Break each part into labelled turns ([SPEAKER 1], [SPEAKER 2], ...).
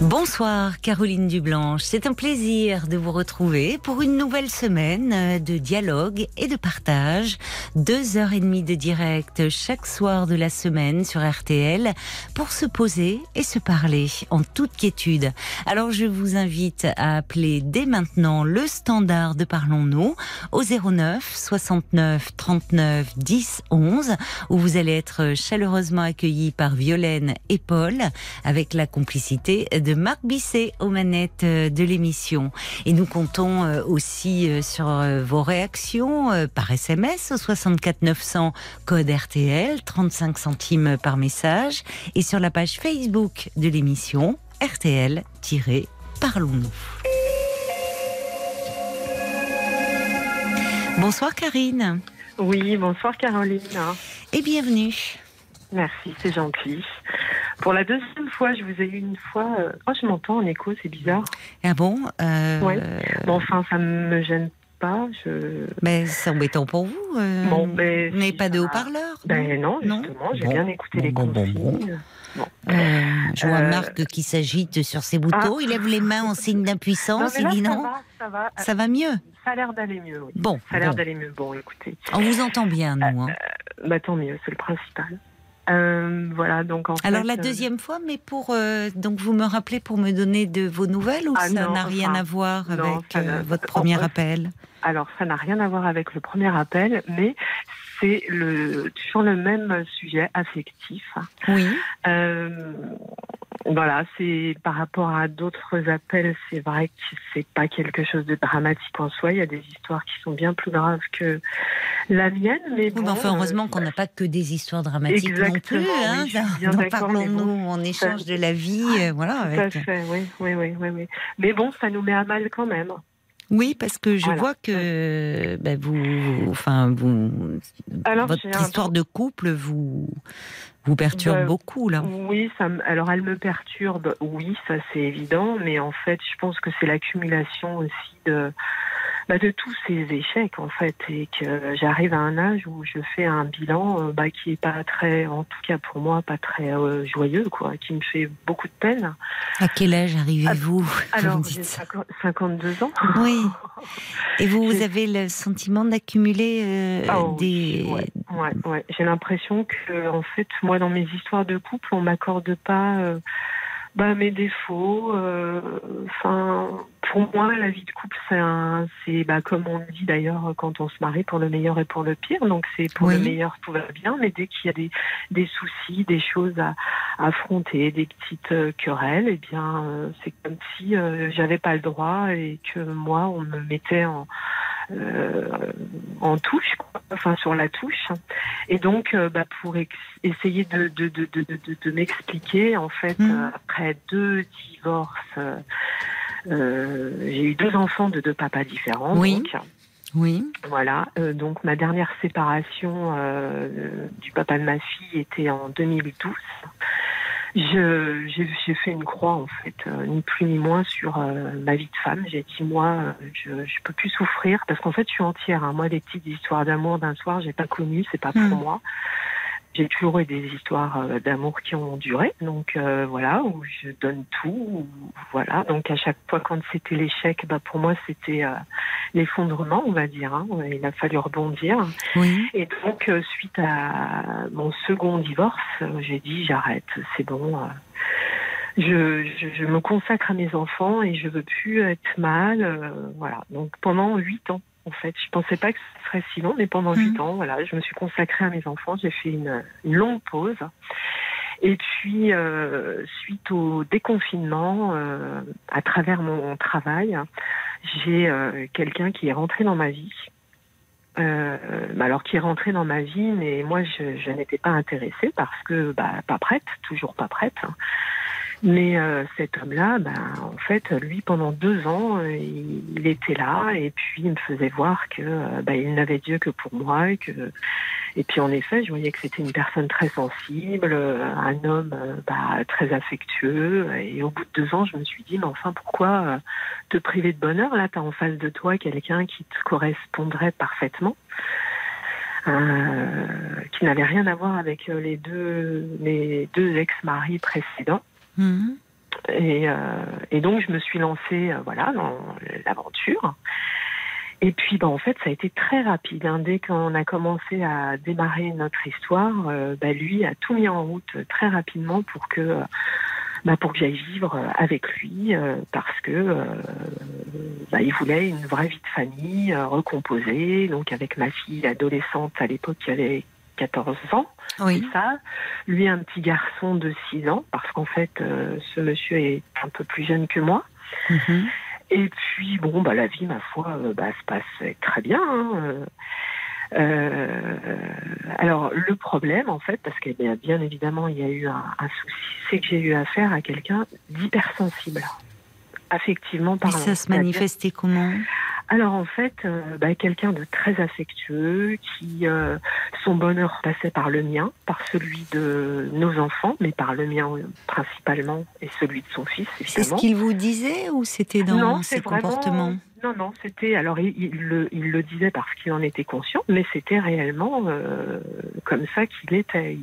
[SPEAKER 1] Bonsoir Caroline Dublanche, c'est un plaisir de vous retrouver pour une nouvelle semaine de dialogue et de partage. Deux heures et demie de direct chaque soir de la semaine sur RTL pour se poser et se parler en toute quiétude. Alors je vous invite à appeler dès maintenant le standard de Parlons-nous au 09 69 39 10 11 où vous allez être chaleureusement accueillis par Violaine et Paul avec la complicité Marc Bisset aux manettes euh, de l'émission. Et nous comptons euh, aussi euh, sur vos réactions par SMS au 64 900 code RTL, 35 centimes par message, et sur la page Facebook de l'émission RTL-Parlons-nous. Bonsoir Karine.
[SPEAKER 2] Oui, bonsoir Caroline.
[SPEAKER 1] Et bienvenue.
[SPEAKER 2] Merci, c'est gentil. Pour la deuxième fois, je vous ai eu une fois. Euh, Oh, je m'entends en écho, c'est bizarre.
[SPEAKER 1] Ah bon euh.
[SPEAKER 2] Bon, enfin, ça me gêne pas. Je...
[SPEAKER 1] Mais c'est embêtant pour vous. euh,
[SPEAKER 2] Bon, mais
[SPEAKER 1] vous n'avez
[SPEAKER 2] si,
[SPEAKER 1] pas de haut-parleur
[SPEAKER 2] Ben non,
[SPEAKER 1] Non.
[SPEAKER 2] justement, j'ai
[SPEAKER 1] Bon.
[SPEAKER 2] bien écouté
[SPEAKER 1] Bon,
[SPEAKER 2] les
[SPEAKER 1] bon, bon,
[SPEAKER 2] consignes. Bon.
[SPEAKER 1] Euh, je vois
[SPEAKER 2] Euh,
[SPEAKER 1] Marc qui s'agite sur ses boutons.
[SPEAKER 2] Ah.
[SPEAKER 1] Il lève les mains en signe d'impuissance. Il dit
[SPEAKER 2] ça
[SPEAKER 1] non.
[SPEAKER 2] va, ça va.
[SPEAKER 1] Ça va mieux.
[SPEAKER 2] Ça a l'air d'aller mieux, oui.
[SPEAKER 1] Bon,
[SPEAKER 2] Ça a l'air
[SPEAKER 1] bon.
[SPEAKER 2] d'aller mieux. Bon, écoutez,
[SPEAKER 1] on vous entend bien, nous. hein.
[SPEAKER 2] bah, tant mieux, c'est le principal. Euh, voilà, donc en
[SPEAKER 1] Alors
[SPEAKER 2] fait,
[SPEAKER 1] la
[SPEAKER 2] euh,
[SPEAKER 1] deuxième fois, mais pour euh, donc vous me rappelez pour me donner de vos nouvelles ou
[SPEAKER 2] Ah
[SPEAKER 1] ça n'a rien
[SPEAKER 2] enfin,
[SPEAKER 1] à voir
[SPEAKER 2] non,
[SPEAKER 1] avec euh, votre premier appel?
[SPEAKER 2] Alors, ça n'a rien à voir avec le premier appel, mais c'est le, toujours le même sujet affectif.
[SPEAKER 1] Oui.
[SPEAKER 2] Euh, voilà, c'est par rapport à d'autres appels, c'est vrai que c'est pas quelque chose de dramatique en soi. Il y a des histoires qui sont bien plus graves que la mienne, mais
[SPEAKER 1] Oui,
[SPEAKER 2] bon,
[SPEAKER 1] enfin,
[SPEAKER 2] euh,
[SPEAKER 1] heureusement qu'on n'a pas que des histoires dramatiques non plus.
[SPEAKER 2] Exactement,
[SPEAKER 1] Hein,
[SPEAKER 2] oui,
[SPEAKER 1] Parlons-nous,
[SPEAKER 2] bon,
[SPEAKER 1] on échange de la vie, euh, voilà.
[SPEAKER 2] tout à
[SPEAKER 1] Avec...
[SPEAKER 2] fait, oui, oui, oui, oui, oui. Mais bon, ça nous met à mal quand même.
[SPEAKER 1] Oui, parce que je
[SPEAKER 2] Voilà.
[SPEAKER 1] vois que ben, vous, enfin, vous,
[SPEAKER 2] Alors,
[SPEAKER 1] votre
[SPEAKER 2] un-
[SPEAKER 1] histoire de couple vous vous perturbe
[SPEAKER 2] Bah,
[SPEAKER 1] beaucoup là.
[SPEAKER 2] Oui, ça me- alors elle me perturbe, oui, ça c'est évident, mais en fait, je pense que c'est l'accumulation aussi de, bah, de tous ces échecs en fait, et que j'arrive à un âge où je fais un bilan euh, bah, qui est pas très, en tout cas pour moi, pas très euh, joyeux, quoi, qui me fait beaucoup de peine.
[SPEAKER 1] À quel âge arrivez-vous vous
[SPEAKER 2] Alors, j'ai
[SPEAKER 1] dites?
[SPEAKER 2] 50 52 ans.
[SPEAKER 1] Oui. Et vous, vous avez le sentiment d'accumuler euh,
[SPEAKER 2] Ah
[SPEAKER 1] des.
[SPEAKER 2] ouais, ouais, ouais. J'ai l'impression que, en fait, moi, dans mes histoires de couple, on m'accorde pas euh, bah, mes défauts. euh, Enfin, pour moi, la vie de couple, c'est un, c'est bah, comme on dit d'ailleurs quand on se marie, pour le meilleur et pour le pire. Donc, c'est pour
[SPEAKER 1] Oui.
[SPEAKER 2] le meilleur, tout va bien, mais dès qu'il y a des, des soucis, des choses à, à affronter, des petites euh, querelles, eh bien, euh, c'est comme si euh, j'avais pas le droit et que moi, on me mettait en en touche, quoi, enfin sur la touche. Et donc, euh, bah, pour essayer de, de, de, de, de, de m'expliquer, en fait,
[SPEAKER 1] Mhm.
[SPEAKER 2] euh, après deux divorces, euh, euh, j'ai eu deux enfants de deux papas différents.
[SPEAKER 1] Oui.
[SPEAKER 2] donc.
[SPEAKER 1] Oui.
[SPEAKER 2] Voilà, euh, donc ma dernière séparation euh, du papa de ma fille était en 2012. Je- J'ai j'ai fait une croix, en fait, euh, ni plus ni moins, sur euh, ma vie de femme. J'ai dit, moi, euh, je ne peux plus souffrir, parce qu'en fait, je suis entière. hein. Moi, les petites histoires d'amour d'un soir, j'ai pas connu, c'est pas pour
[SPEAKER 1] Hmm.
[SPEAKER 2] moi. J'ai toujours eu des histoires euh, d'amour qui ont duré, donc euh, voilà, où je donne tout, où- voilà. Donc à chaque fois quand c'était l'échec, bah pour moi c'était euh, l'effondrement, on va dire. hein. Il a fallu rebondir.
[SPEAKER 1] Oui.
[SPEAKER 2] Et donc euh, suite à mon second divorce, j'ai dit j'arrête, c'est bon. je, je, je me consacre à mes enfants et je veux plus être mal. voilà. Donc pendant huit ans, en fait, je pensais pas que ce serait si long, mais pendant huit
[SPEAKER 1] Mhm.
[SPEAKER 2] ans, voilà, je me suis consacrée à mes enfants. J'ai fait une, une longue pause. Et puis, euh, suite au déconfinement, euh, à travers mon travail, j'ai euh, quelqu'un qui est rentré dans ma vie. Euh, alors qui est rentré dans ma vie, mais moi je, je n'étais pas intéressée parce que bah, pas prête, toujours pas prête. Mais euh, cet homme-là, ben, en fait, lui, pendant deux ans, il, était là et puis il me faisait voir que euh, ben, il n'avait Dieu que pour moi et que et puis en effet, je voyais que c'était une personne très sensible, euh, un homme euh, bah, très affectueux. Et au bout de deux ans, je me suis dit, mais enfin, pourquoi te priver de bonheur Là, tu as en face de toi quelqu'un qui te correspondrait parfaitement. qui n'avait rien à voir avec les deux, mes deux ex-maris précédents.
[SPEAKER 1] Mhm.
[SPEAKER 2] Et, euh, et donc, je me suis lancée euh, voilà, dans l'aventure. Et puis, bah, en fait, ça a été très rapide. hein. Dès qu'on a commencé à démarrer notre histoire, euh, bah, lui a tout mis en route très rapidement pour que, bah, pour que j'aille vivre avec lui, parce que bah, il voulait une vraie vie de famille recomposée. Donc, avec ma fille adolescente à l'époque qui avait 14 ans.
[SPEAKER 1] Oui.
[SPEAKER 2] Ça. Lui, un petit garçon de 6 ans, parce qu'en fait, euh, ce monsieur est un peu plus jeune que moi.
[SPEAKER 1] Mhm.
[SPEAKER 2] Et puis, bon, bah, la vie, ma foi, euh, bah, se passe très bien. hein, euh. Alors, le problème, en fait, parce que bien, bien évidemment, il y a eu un, un souci, c'est que j'ai eu affaire à quelqu'un d'hypersensible, affectivement
[SPEAKER 1] Mais
[SPEAKER 2] parlant.
[SPEAKER 1] ça se manifestait comment?
[SPEAKER 2] Alors en fait, euh, bah, quelqu'un de très affectueux, qui euh, son bonheur passait par le mien, par celui de nos enfants, mais par le mien euh, principalement et celui de son fils
[SPEAKER 1] C'est ce qu'il vous disait ou c'était dans
[SPEAKER 2] non,
[SPEAKER 1] ses
[SPEAKER 2] c'est vraiment.
[SPEAKER 1] comportements?
[SPEAKER 2] Non, non, c'était. Alors il, il le, il le disait parce qu'il en était conscient, mais c'était réellement euh, comme ça qu'il était.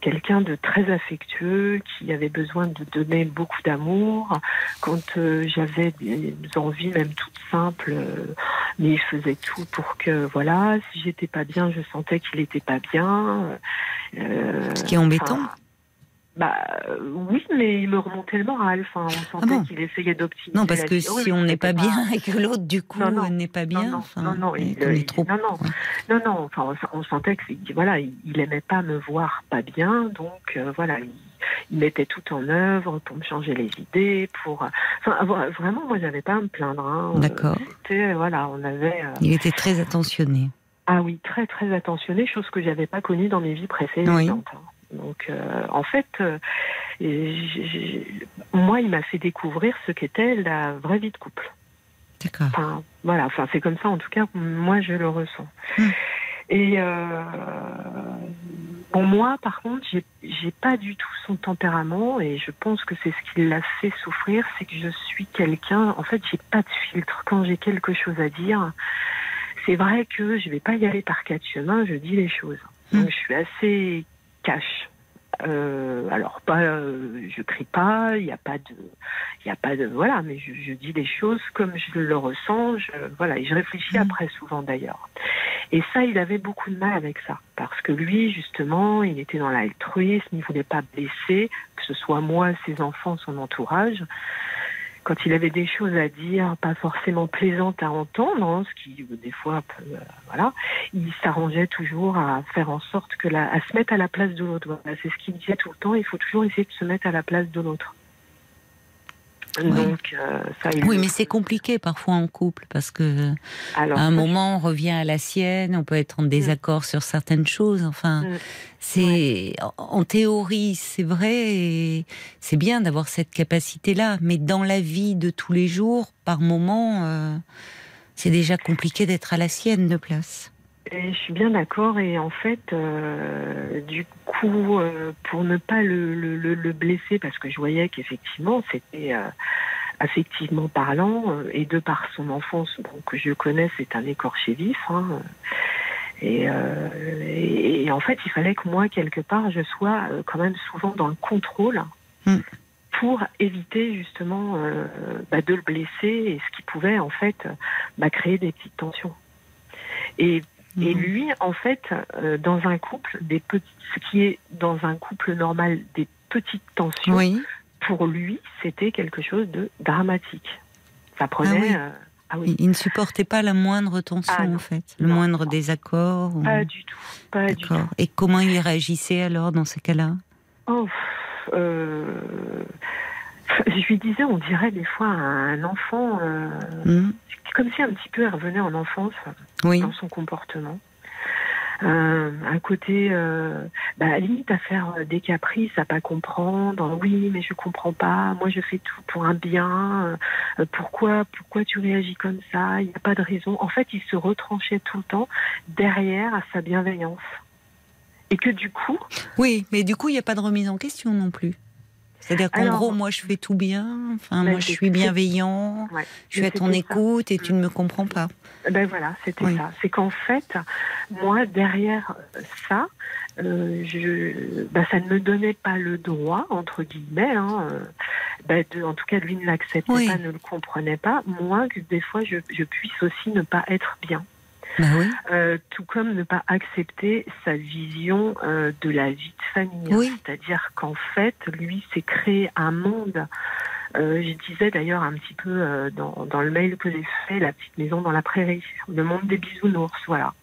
[SPEAKER 2] Quelqu'un de très affectueux, qui avait besoin de donner beaucoup d'amour. Quand euh, j'avais des envies, même toutes simples, euh, mais il faisait tout pour que, voilà, si j'étais pas bien, je sentais qu'il était pas bien. Euh,
[SPEAKER 1] Ce qui est embêtant.
[SPEAKER 2] enfin, bah euh, oui, mais il me remontait le moral. Enfin, on sentait
[SPEAKER 1] bon
[SPEAKER 2] qu'il essayait d'optimiser.
[SPEAKER 1] Non, parce que.
[SPEAKER 2] Oui,
[SPEAKER 1] si
[SPEAKER 2] oui,
[SPEAKER 1] on n'est pas bien et que l'autre, du coup, n'est pas bien,
[SPEAKER 2] non,
[SPEAKER 1] enfin,
[SPEAKER 2] non, non, il, il-
[SPEAKER 1] trop.
[SPEAKER 2] non, non, non, non, enfin, on, on sentait que c'est- voilà, il, il aimait pas me voir pas bien, donc euh, voilà, il, il mettait tout en œuvre pour me changer les idées, pour, enfin, vra- vraiment, moi, j'avais pas à me plaindre. hein. Euh,
[SPEAKER 1] D'accord.
[SPEAKER 2] Voilà, on avait, euh,
[SPEAKER 1] Il était très attentionné.
[SPEAKER 2] ah oui, très très attentionné, chose que j'avais pas connue dans mes vies précédentes. hein. Donc, euh, en fait, euh, moi, il m'a fait découvrir ce qu'était la vraie vie de couple.
[SPEAKER 1] D'accord.
[SPEAKER 2] Enfin, voilà, enfin, c'est comme ça, en tout cas, moi, je le ressens.
[SPEAKER 1] Hmm.
[SPEAKER 2] Et euh, bon, moi, par contre, j'ai pas du tout son tempérament, et je pense que c'est ce qui l'a fait souffrir, c'est que je suis quelqu'un, en fait, j'ai pas de filtre. Quand j'ai quelque chose à dire, c'est vrai que je vais pas y aller par quatre chemins, je dis les choses. Donc, je suis assez cash. Euh, alors pas, euh, je crie pas, il n'y a pas de, il y a pas de, voilà, mais je, je dis les choses comme je le ressens, je, voilà, et je réfléchis
[SPEAKER 1] Mhm.
[SPEAKER 2] après souvent d'ailleurs. Et ça, il avait beaucoup de mal avec ça, parce que lui, justement, il était dans l'altruisme, il voulait pas blesser, que ce soit moi, ses enfants, son entourage. Quand il avait des choses à dire, pas forcément plaisantes à entendre, hein, ce qui euh, des fois, peut, euh, voilà, il s'arrangeait toujours à faire en sorte que la, à se mettre à la place de l'autre. Voilà, c'est ce qu'il disait tout le temps. Il faut toujours essayer de se mettre à la place de l'autre. Donc euh, ça,
[SPEAKER 1] Oui, mais c'est compliqué parfois en couple parce que
[SPEAKER 2] alors
[SPEAKER 1] à un moment on revient à la sienne, on peut être en désaccord sur certaines choses. Enfin,
[SPEAKER 2] Mm.
[SPEAKER 1] c'est en- en théorie c'est vrai et c'est bien d'avoir cette capacité-là, mais dans la vie de tous les jours, par moment, euh, c'est déjà compliqué d'être à la sienne de place.
[SPEAKER 2] Et je suis bien d'accord. Et en fait, euh, du coup, euh, pour ne pas le, le- le- le blesser, parce que je voyais qu'effectivement, c'était euh, affectivement parlant, et de par son enfance, bon, que je connais, c'est un écorché vif. hein, et, et- et en fait, il fallait que moi, quelque part, je sois quand même souvent dans le contrôle.
[SPEAKER 1] Mm.
[SPEAKER 2] pour éviter justement bah, de le blesser et ce qui pouvait en fait bah, créer des petites tensions. Et et
[SPEAKER 1] Mhm.
[SPEAKER 2] lui, en fait, euh, dans un couple, des petits, ce qui est dans un couple normal des petites tensions,
[SPEAKER 1] Oui,
[SPEAKER 2] pour lui, c'était quelque chose de dramatique. Ça prenait.
[SPEAKER 1] oui.
[SPEAKER 2] euh, ah oui.
[SPEAKER 1] il, ne supportait pas la moindre tension
[SPEAKER 2] Ah
[SPEAKER 1] en fait, le
[SPEAKER 2] Non.
[SPEAKER 1] moindre désaccord. ou-
[SPEAKER 2] Pas du tout. Pas du tout.
[SPEAKER 1] Et comment il réagissait alors dans ces cas-là?
[SPEAKER 2] Oh, euh, je lui disais, on dirait des fois un enfant, euh,
[SPEAKER 1] Hmm
[SPEAKER 2] c'est comme si un petit peu elle revenait en enfance
[SPEAKER 1] Oui.
[SPEAKER 2] dans son comportement. Euh, un côté, euh, bah, limite à faire des caprices, à pas comprendre. Oui, mais je comprends pas. Moi, je fais tout pour un bien. Euh, pourquoi, pourquoi tu réagis comme ça? Il n'y a pas de raison. En fait, il se retranchait tout le temps derrière à sa bienveillance. Et que du coup.
[SPEAKER 1] Oui, mais du coup, il n'y a pas de remise en question non plus. C'est-à-dire qu'en gros, moi, je fais tout bien. Enfin, moi, je suis bienveillant. je suis à ton écoute et tu ne me comprends pas.
[SPEAKER 2] Ben voilà, c'était ça. C'est qu'en fait, moi, derrière ça, euh, je, ben, ça ne me donnait pas le droit, entre guillemets, hein, euh, ben, de, en tout cas, lui ne l'acceptait pas, ne le comprenait pas. Moi, que des fois, je, je puisse aussi ne pas être bien.
[SPEAKER 1] Bah oui.
[SPEAKER 2] euh, tout comme ne pas accepter sa vision euh, de la vie de famille.
[SPEAKER 1] Oui.
[SPEAKER 2] C'est-à-dire qu'en fait, lui s'est créé un monde. Euh, je disais d'ailleurs un petit peu euh, dans, dans, le mail que j'ai fait, la petite maison dans la prairie, le monde des bisounours, voilà.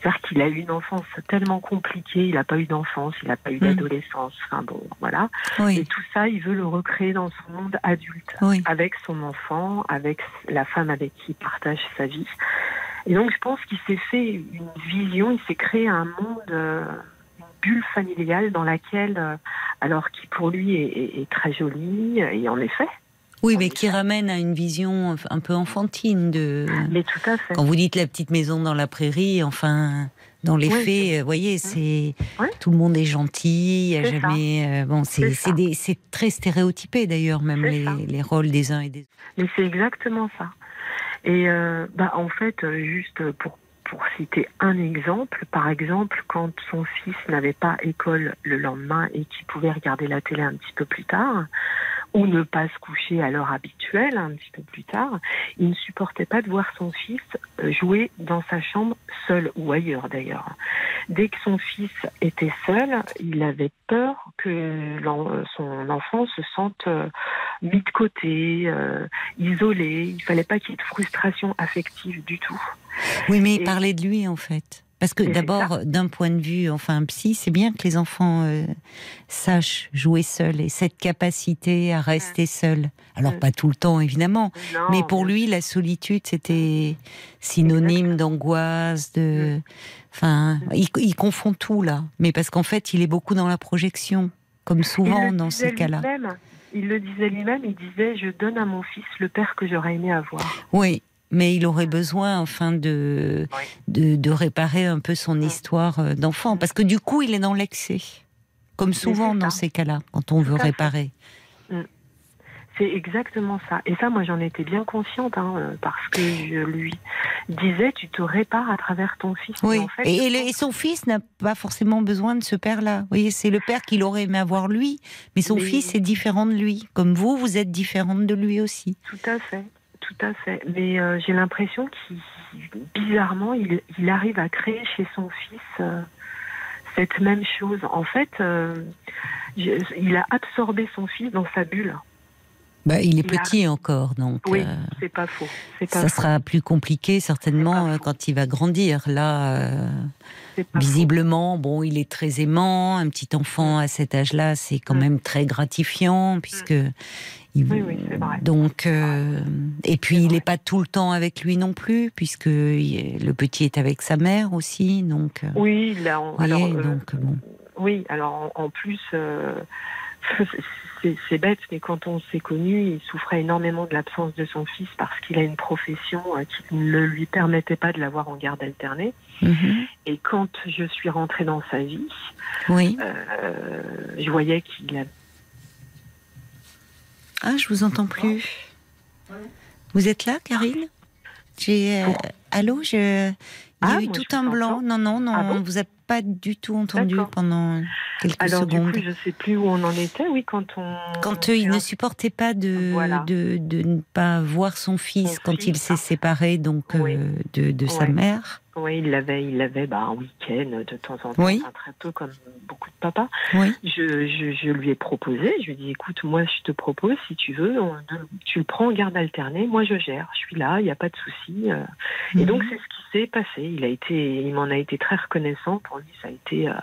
[SPEAKER 2] C'est-à-dire qu'il a eu une enfance tellement compliquée, il n'a pas eu d'enfance, il n'a pas eu d'adolescence, enfin bon, voilà.
[SPEAKER 1] Oui.
[SPEAKER 2] Et tout ça, il veut le recréer dans son monde adulte,
[SPEAKER 1] oui.
[SPEAKER 2] avec son enfant, avec la femme avec qui il partage sa vie. Et donc, je pense qu'il s'est fait une vision, il s'est créé un monde, euh, une bulle familiale dans laquelle, euh, alors qui pour lui est, est, est, très jolie, et en effet.
[SPEAKER 1] Oui, mais qui ramène à une vision un peu enfantine de.
[SPEAKER 2] Mais tout à fait.
[SPEAKER 1] Quand vous dites la petite maison dans la prairie, enfin. Dans les
[SPEAKER 2] Oui,
[SPEAKER 1] faits, vous voyez, c'est
[SPEAKER 2] Oui.
[SPEAKER 1] tout le monde est gentil, il y a
[SPEAKER 2] C'est
[SPEAKER 1] jamais. euh, bon, c'est
[SPEAKER 2] C'est
[SPEAKER 1] c'est c'est très stéréotypé d'ailleurs, même
[SPEAKER 2] C'est
[SPEAKER 1] les rôles des uns et des autres.
[SPEAKER 2] Mais c'est exactement ça. Et euh, bah, en fait, euh, juste pour, pour citer un exemple, par exemple, quand son fils n'avait pas école le lendemain et qu'il pouvait regarder la télé un petit peu plus tard, ou ne pas se coucher à l'heure habituelle un petit peu plus tard, il ne supportait pas de voir son fils euh, jouer dans sa chambre seul ou ailleurs d'ailleurs. Dès que son fils était seul, il avait peur que l'en- son enfant se sente euh, mis de côté, euh, isolé. Il fallait pas qu'il y ait de frustration affective du tout.
[SPEAKER 1] Oui, mais
[SPEAKER 2] Et-
[SPEAKER 1] parler de lui en fait. Parce que d'abord, d'un point de vue, enfin, psy, c'est bien que les enfants euh, sachent jouer seuls et cette capacité à rester seuls. Alors
[SPEAKER 2] Mm.
[SPEAKER 1] pas tout le temps évidemment,
[SPEAKER 2] Non,
[SPEAKER 1] mais pour lui, la solitude, c'était synonyme d'angoisse, de, enfin, il, il confond tout là. Mais parce qu'en fait, il est beaucoup dans la projection, comme souvent dans ces cas-là.
[SPEAKER 2] Il le disait lui-même. Il disait je donne à mon fils le père que j'aurais aimé avoir.
[SPEAKER 1] Oui, mais il aurait besoin, enfin, de,
[SPEAKER 2] Oui.
[SPEAKER 1] de, de réparer un peu son histoire euh, d'enfant. Parce que du coup, il est dans l'excès. Comme souvent dans ces cas-là, quand on veut réparer.
[SPEAKER 2] C'est exactement ça. Et ça, moi, j'en étais bien consciente, hein, euh, parce que je lui disais, tu te répares à travers ton fils.
[SPEAKER 1] Oui,
[SPEAKER 2] Mais en fait,
[SPEAKER 1] et, et
[SPEAKER 2] je
[SPEAKER 1] le-
[SPEAKER 2] pense-
[SPEAKER 1] et son fils n'a pas forcément besoin de ce père-là. Vous voyez, c'est le père qu'il aurait aimé avoir lui, mais son
[SPEAKER 2] Mais-
[SPEAKER 1] fils est différent de lui. Comme vous, vous êtes différente de lui aussi.
[SPEAKER 2] Tout à fait, tout à fait. Mais euh, j'ai l'impression qu'il, bizarrement, il, il arrive à créer chez son fils euh, cette même chose. En fait, euh, je- il a absorbé son fils dans sa bulle.
[SPEAKER 1] Bah, il est
[SPEAKER 2] Il a-
[SPEAKER 1] petit encore, donc
[SPEAKER 2] Oui, c'est pas faux. Pas
[SPEAKER 1] ça
[SPEAKER 2] faux.
[SPEAKER 1] sera plus compliqué certainement quand il va grandir. Là,
[SPEAKER 2] faux.
[SPEAKER 1] visiblement, bon, il est très aimant. Un petit enfant à cet âge-là, c'est quand
[SPEAKER 2] Mm.
[SPEAKER 1] même très gratifiant puisque. Il-
[SPEAKER 2] Oui, oui, c'est vrai.
[SPEAKER 1] Donc, euh, et puis il n'est pas tout le temps avec lui non plus, puisque le petit est avec sa mère aussi. Donc, euh,
[SPEAKER 2] Oui, là, on-
[SPEAKER 1] voyez,
[SPEAKER 2] alors, euh,
[SPEAKER 1] donc bon.
[SPEAKER 2] oui, alors en, plus, c'est, bête, mais quand on s'est connus, il souffrait énormément de l'absence de son fils parce qu'il a une profession qui ne lui permettait pas de l'avoir en garde alternée.
[SPEAKER 1] Mhm.
[SPEAKER 2] Et quand je suis rentrée dans sa vie,
[SPEAKER 1] Oui.
[SPEAKER 2] euh, je voyais qu'il.
[SPEAKER 1] Ah, je vous entends plus. Vous êtes là, Karine? J'ai. euh, Allô, je. Il y a
[SPEAKER 2] Ah,
[SPEAKER 1] eu tout un blanc. Non, non, non,
[SPEAKER 2] Ah bon?
[SPEAKER 1] on vous a pas du tout entendu pendant quelques
[SPEAKER 2] Alors
[SPEAKER 1] secondes.
[SPEAKER 2] du coup, je sais plus où on en était. Oui, quand on...
[SPEAKER 1] Quand euh, il ne supportait pas de,
[SPEAKER 2] Voilà.
[SPEAKER 1] de, de ne pas voir son fils
[SPEAKER 2] Son
[SPEAKER 1] quand il
[SPEAKER 2] fils,
[SPEAKER 1] s'est
[SPEAKER 2] ah.
[SPEAKER 1] séparé donc euh, de, de sa mère.
[SPEAKER 2] Oui, il l'avait, il l'avait bah, un week-end de temps en temps,
[SPEAKER 1] Oui.
[SPEAKER 2] enfin, très peu comme beaucoup de papas.
[SPEAKER 1] Oui.
[SPEAKER 2] Je, je, je lui ai proposé, je lui ai dit, écoute, moi je te propose, si tu veux, on- tu le prends en garde alternée, moi je gère, je suis là, il n'y a pas de souci. euh. Et donc
[SPEAKER 1] Mhm.
[SPEAKER 2] c'est ce qui s'est passé. Il a été, il m'en a été très reconnaissant. Pour ça a été, euh,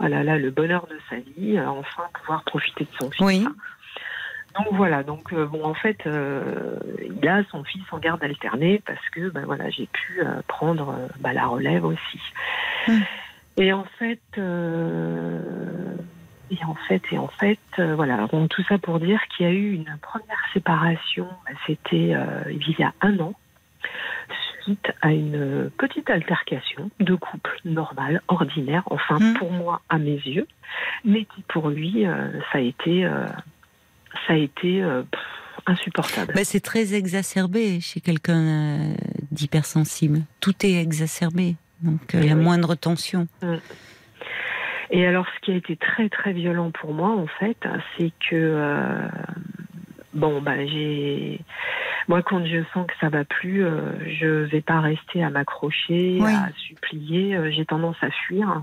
[SPEAKER 2] oh là là, le bonheur de sa vie, euh, enfin pouvoir profiter de son fils.
[SPEAKER 1] Oui.
[SPEAKER 2] Donc voilà, donc euh, bon en fait, euh, il a son fils en garde alternée parce que ben voilà, j'ai pu euh, prendre euh, bah, la relève aussi.
[SPEAKER 1] Mm.
[SPEAKER 2] Et en fait, et en fait, et en fait, voilà. Donc tout ça pour dire qu'il y a eu une première séparation. bah, C'était il y a un an à une petite altercation de couple normal, ordinaire, enfin
[SPEAKER 1] Mm.
[SPEAKER 2] pour moi à mes yeux, mais qui pour lui euh, ça a été euh, ça a été euh, pff, insupportable.
[SPEAKER 1] Bah, c'est très exacerbé chez quelqu'un euh, d'hypersensible. Tout est exacerbé. Donc euh, la
[SPEAKER 2] oui.
[SPEAKER 1] moindre tension.
[SPEAKER 2] Et alors, ce qui a été très très violent pour moi, en fait, c'est que euh, bon, bah j'ai moi quand je sens que ça va plus, euh, je vais pas rester à m'accrocher,
[SPEAKER 1] Oui.
[SPEAKER 2] à supplier. euh, j'ai tendance à fuir.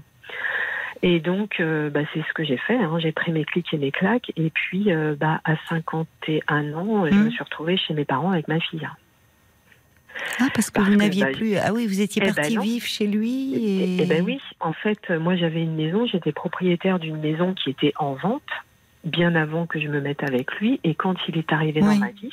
[SPEAKER 2] Et donc, euh, bah, c'est ce que j'ai fait. hein. J'ai pris mes clics et mes claques. Et puis, euh, bah, à 51 ans, je me suis retrouvée chez mes parents avec ma fille.
[SPEAKER 1] Ah, parce que
[SPEAKER 2] Parce
[SPEAKER 1] vous n'aviez
[SPEAKER 2] bah,
[SPEAKER 1] plus. Ah oui, vous étiez
[SPEAKER 2] Eh ben
[SPEAKER 1] parti
[SPEAKER 2] non.
[SPEAKER 1] vivre chez lui. Et...
[SPEAKER 2] Eh ben oui, en fait, moi j'avais une maison, j'étais propriétaire d'une maison qui était en vente bien avant que je me mette avec lui. Et quand il est arrivé
[SPEAKER 1] Oui.
[SPEAKER 2] dans ma vie,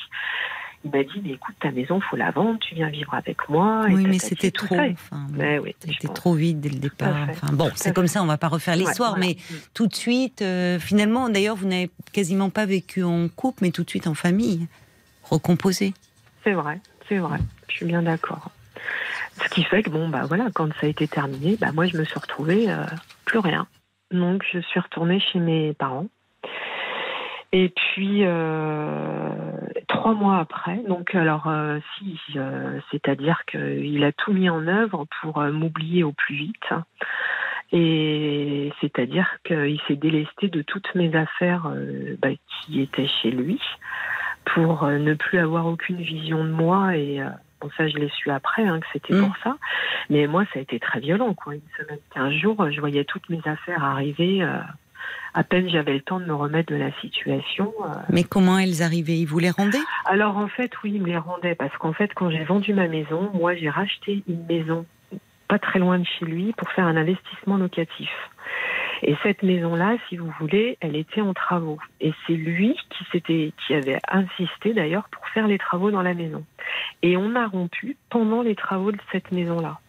[SPEAKER 2] il m'a dit mais écoute, ta maison, faut la vendre, tu viens vivre avec moi. et
[SPEAKER 1] Oui, mais c'était trop. Enfin,
[SPEAKER 2] Mais oui,
[SPEAKER 1] C'était trop vite dès le départ. Enfin bon, c'est comme ça, on va pas refaire l'histoire,
[SPEAKER 2] Ouais,
[SPEAKER 1] mais tout de suite, euh, finalement, d'ailleurs, vous n'avez quasiment pas vécu en couple, mais tout de suite en famille, recomposé.
[SPEAKER 2] C'est vrai, c'est vrai. Je suis bien d'accord. Ce qui fait que bon bah voilà, quand ça a été terminé, bah moi je me suis retrouvée euh, plus rien. Donc je suis retournée chez mes parents. Et puis euh, trois mois après, donc alors euh, si, euh, c'est-à-dire qu'il a tout mis en œuvre pour euh, m'oublier au plus vite. Et c'est-à-dire qu'il s'est délesté de toutes mes affaires euh, bah, qui étaient chez lui pour euh, ne plus avoir aucune vision de moi. Et bon ça je l'ai su après hein, que c'était pour ça. Mais moi ça a été très violent quoi. Une semaine quinze jours je voyais toutes mes affaires arriver euh, à peine j'avais le temps de me remettre de la situation euh.
[SPEAKER 1] Mais comment elles arrivaient? Ils vous les rendaient?
[SPEAKER 2] Alors en fait oui il me les rendait parce qu'en fait quand j'ai vendu ma maison moi j'ai racheté une maison pas très loin de chez lui pour faire un investissement locatif et cette maison-là, si vous voulez, elle était en travaux. Et c'est lui qui s'était, qui avait insisté d'ailleurs pour faire les travaux dans la maison. Et on a rompu pendant les travaux de cette maison-là.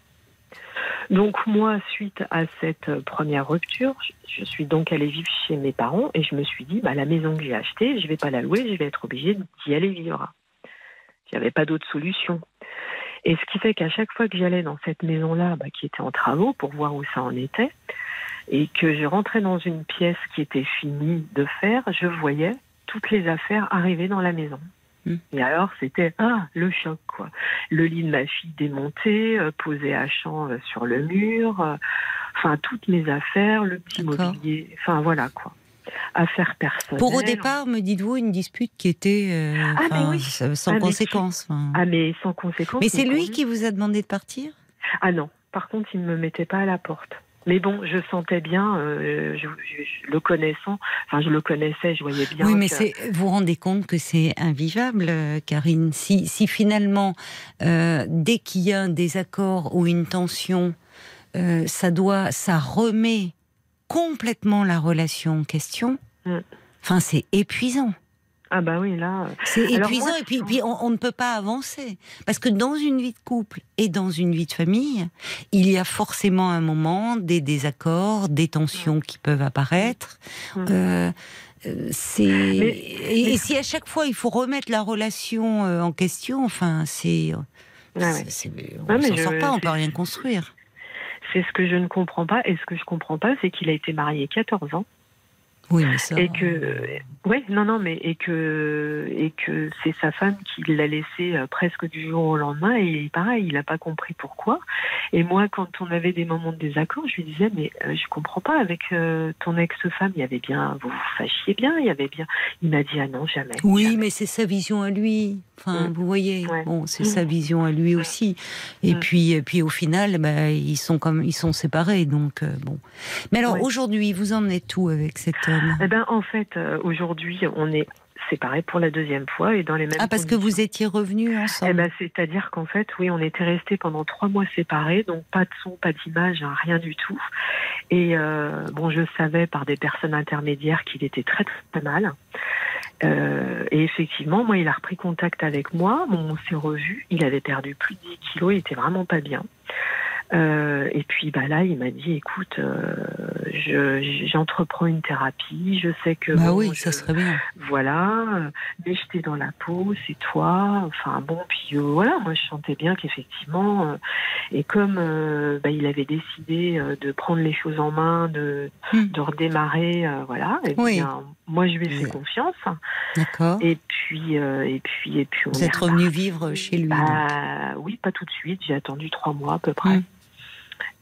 [SPEAKER 2] Donc moi, suite à cette euh, première rupture, je- suis donc allée vivre chez mes parents et je me suis dit, bah, la maison que j'ai achetée, je vais pas la louer, je vais être obligée d'y aller vivre. Il n'y avait pas d'autre solution. Et ce qui fait qu'à chaque fois que j'allais dans cette maison-là, bah, qui était en travaux, pour voir où ça en était, et que je rentrais dans une pièce qui était finie de faire, je voyais toutes les affaires arriver dans la maison. Et alors, c'était ah le choc quoi. Le lit de ma fille démonté, euh, posé à champ euh, sur le mur, euh, enfin toutes mes affaires, le petit mobilier, enfin voilà quoi. Affaires personnelles.
[SPEAKER 1] Pour au départ, me dites-vous, une dispute qui était
[SPEAKER 2] Ah, mais oui.
[SPEAKER 1] sans
[SPEAKER 2] Ah, mais
[SPEAKER 1] conséquence. enfin.
[SPEAKER 2] Ah mais sans conséquence.
[SPEAKER 1] mais c'est lui- qui vous a demandé de partir?
[SPEAKER 2] Ah non, par contre, il ne me mettait pas à la porte. Mais bon, je sentais bien, euh, je, je- je- le connaissant, enfin je le connaissais, je voyais bien.
[SPEAKER 1] Oui, mais
[SPEAKER 2] que-
[SPEAKER 1] vous vous rendez compte que c'est invivable, euh, Karine. Si, si finalement, euh, dès qu'il y a un désaccord ou une tension, euh, ça doit, ça remet complètement la relation en question.
[SPEAKER 2] Mm.
[SPEAKER 1] Enfin, c'est épuisant.
[SPEAKER 2] Ah bah oui, là. euh,
[SPEAKER 1] C'est épuisant
[SPEAKER 2] moi,
[SPEAKER 1] et puis, puis on, on ne peut pas avancer. Parce que dans une vie de couple et dans une vie de famille, il y a forcément un moment des désaccords, des tensions qui peuvent apparaître. Euh, euh, c'est et,
[SPEAKER 2] mais-
[SPEAKER 1] si à chaque fois il faut remettre la relation en question, enfin c'est
[SPEAKER 2] Ouais, ouais.
[SPEAKER 1] on
[SPEAKER 2] mais
[SPEAKER 1] s'en
[SPEAKER 2] je-
[SPEAKER 1] sort pas, on peut
[SPEAKER 2] c'est-
[SPEAKER 1] rien construire.
[SPEAKER 2] C'est ce que je ne comprends pas. Et ce que je comprends pas, c'est qu'il a été marié 14 ans.
[SPEAKER 1] Oui, mais ça.
[SPEAKER 2] Et que. Ouais, non, non, mais. Et que, et que c'est sa femme qui l'a laissé euh, presque du jour au lendemain. Et pareil, il n'a pas compris pourquoi. Et moi, quand on avait des moments de désaccord, je lui disais, mais euh, je comprends pas, avec euh, ton ex-femme, il y avait bien. Vous vous fâchiez bien, il y avait bien. Il m'a dit, ah non, jamais.
[SPEAKER 1] Oui,
[SPEAKER 2] jamais.
[SPEAKER 1] mais c'est sa vision à lui. Enfin,
[SPEAKER 2] Mm.
[SPEAKER 1] vous voyez,
[SPEAKER 2] Ouais.
[SPEAKER 1] bon, c'est
[SPEAKER 2] Mm.
[SPEAKER 1] sa vision à lui aussi. Et
[SPEAKER 2] Mm.
[SPEAKER 1] puis, et puis au final, bah, ils sont comme, ils sont séparés, donc euh, bon. Mais alors
[SPEAKER 2] Ouais.
[SPEAKER 1] aujourd'hui, vous en êtes où avec cet
[SPEAKER 2] Eh ben, en fait, euh, aujourd'hui, on est séparés pour la deuxième fois et dans les mêmes.
[SPEAKER 1] Ah, parce que vous étiez revenus
[SPEAKER 2] Eh
[SPEAKER 1] ensemble.
[SPEAKER 2] ben, c'est-à-dire qu'en fait, oui, on était restés pendant trois mois séparés, donc pas de son, pas d'image, hein, rien du tout. Et euh, bon, je savais par des personnes intermédiaires qu'il était très très mal. Euh, et effectivement, moi, il a repris contact avec moi. Bon, on s'est revus. Il avait perdu plus de 10 kilos. Il était vraiment pas bien. Euh, et puis bah là, il m'a dit, écoute, euh, je- j'entreprends une thérapie. Je sais que
[SPEAKER 1] Bah
[SPEAKER 2] bon,
[SPEAKER 1] oui,
[SPEAKER 2] je-
[SPEAKER 1] ça serait bien.
[SPEAKER 2] voilà, euh, mais j'étais dans la peau, c'est toi. Enfin bon, puis euh, voilà, moi je sentais bien qu'effectivement, euh, et comme euh, bah, il avait décidé euh, de prendre les choses en main, de,
[SPEAKER 1] Hmm.
[SPEAKER 2] de redémarrer, euh, voilà, et
[SPEAKER 1] Oui.
[SPEAKER 2] bien, moi je lui ai fait
[SPEAKER 1] Oui.
[SPEAKER 2] confiance.
[SPEAKER 1] D'accord.
[SPEAKER 2] Et puis, euh, et puis, et puis on
[SPEAKER 1] Vous
[SPEAKER 2] est
[SPEAKER 1] êtes revenu vivre chez lui.
[SPEAKER 2] Bah, oui, pas tout de suite. J'ai attendu trois mois à peu près.
[SPEAKER 1] Hmm.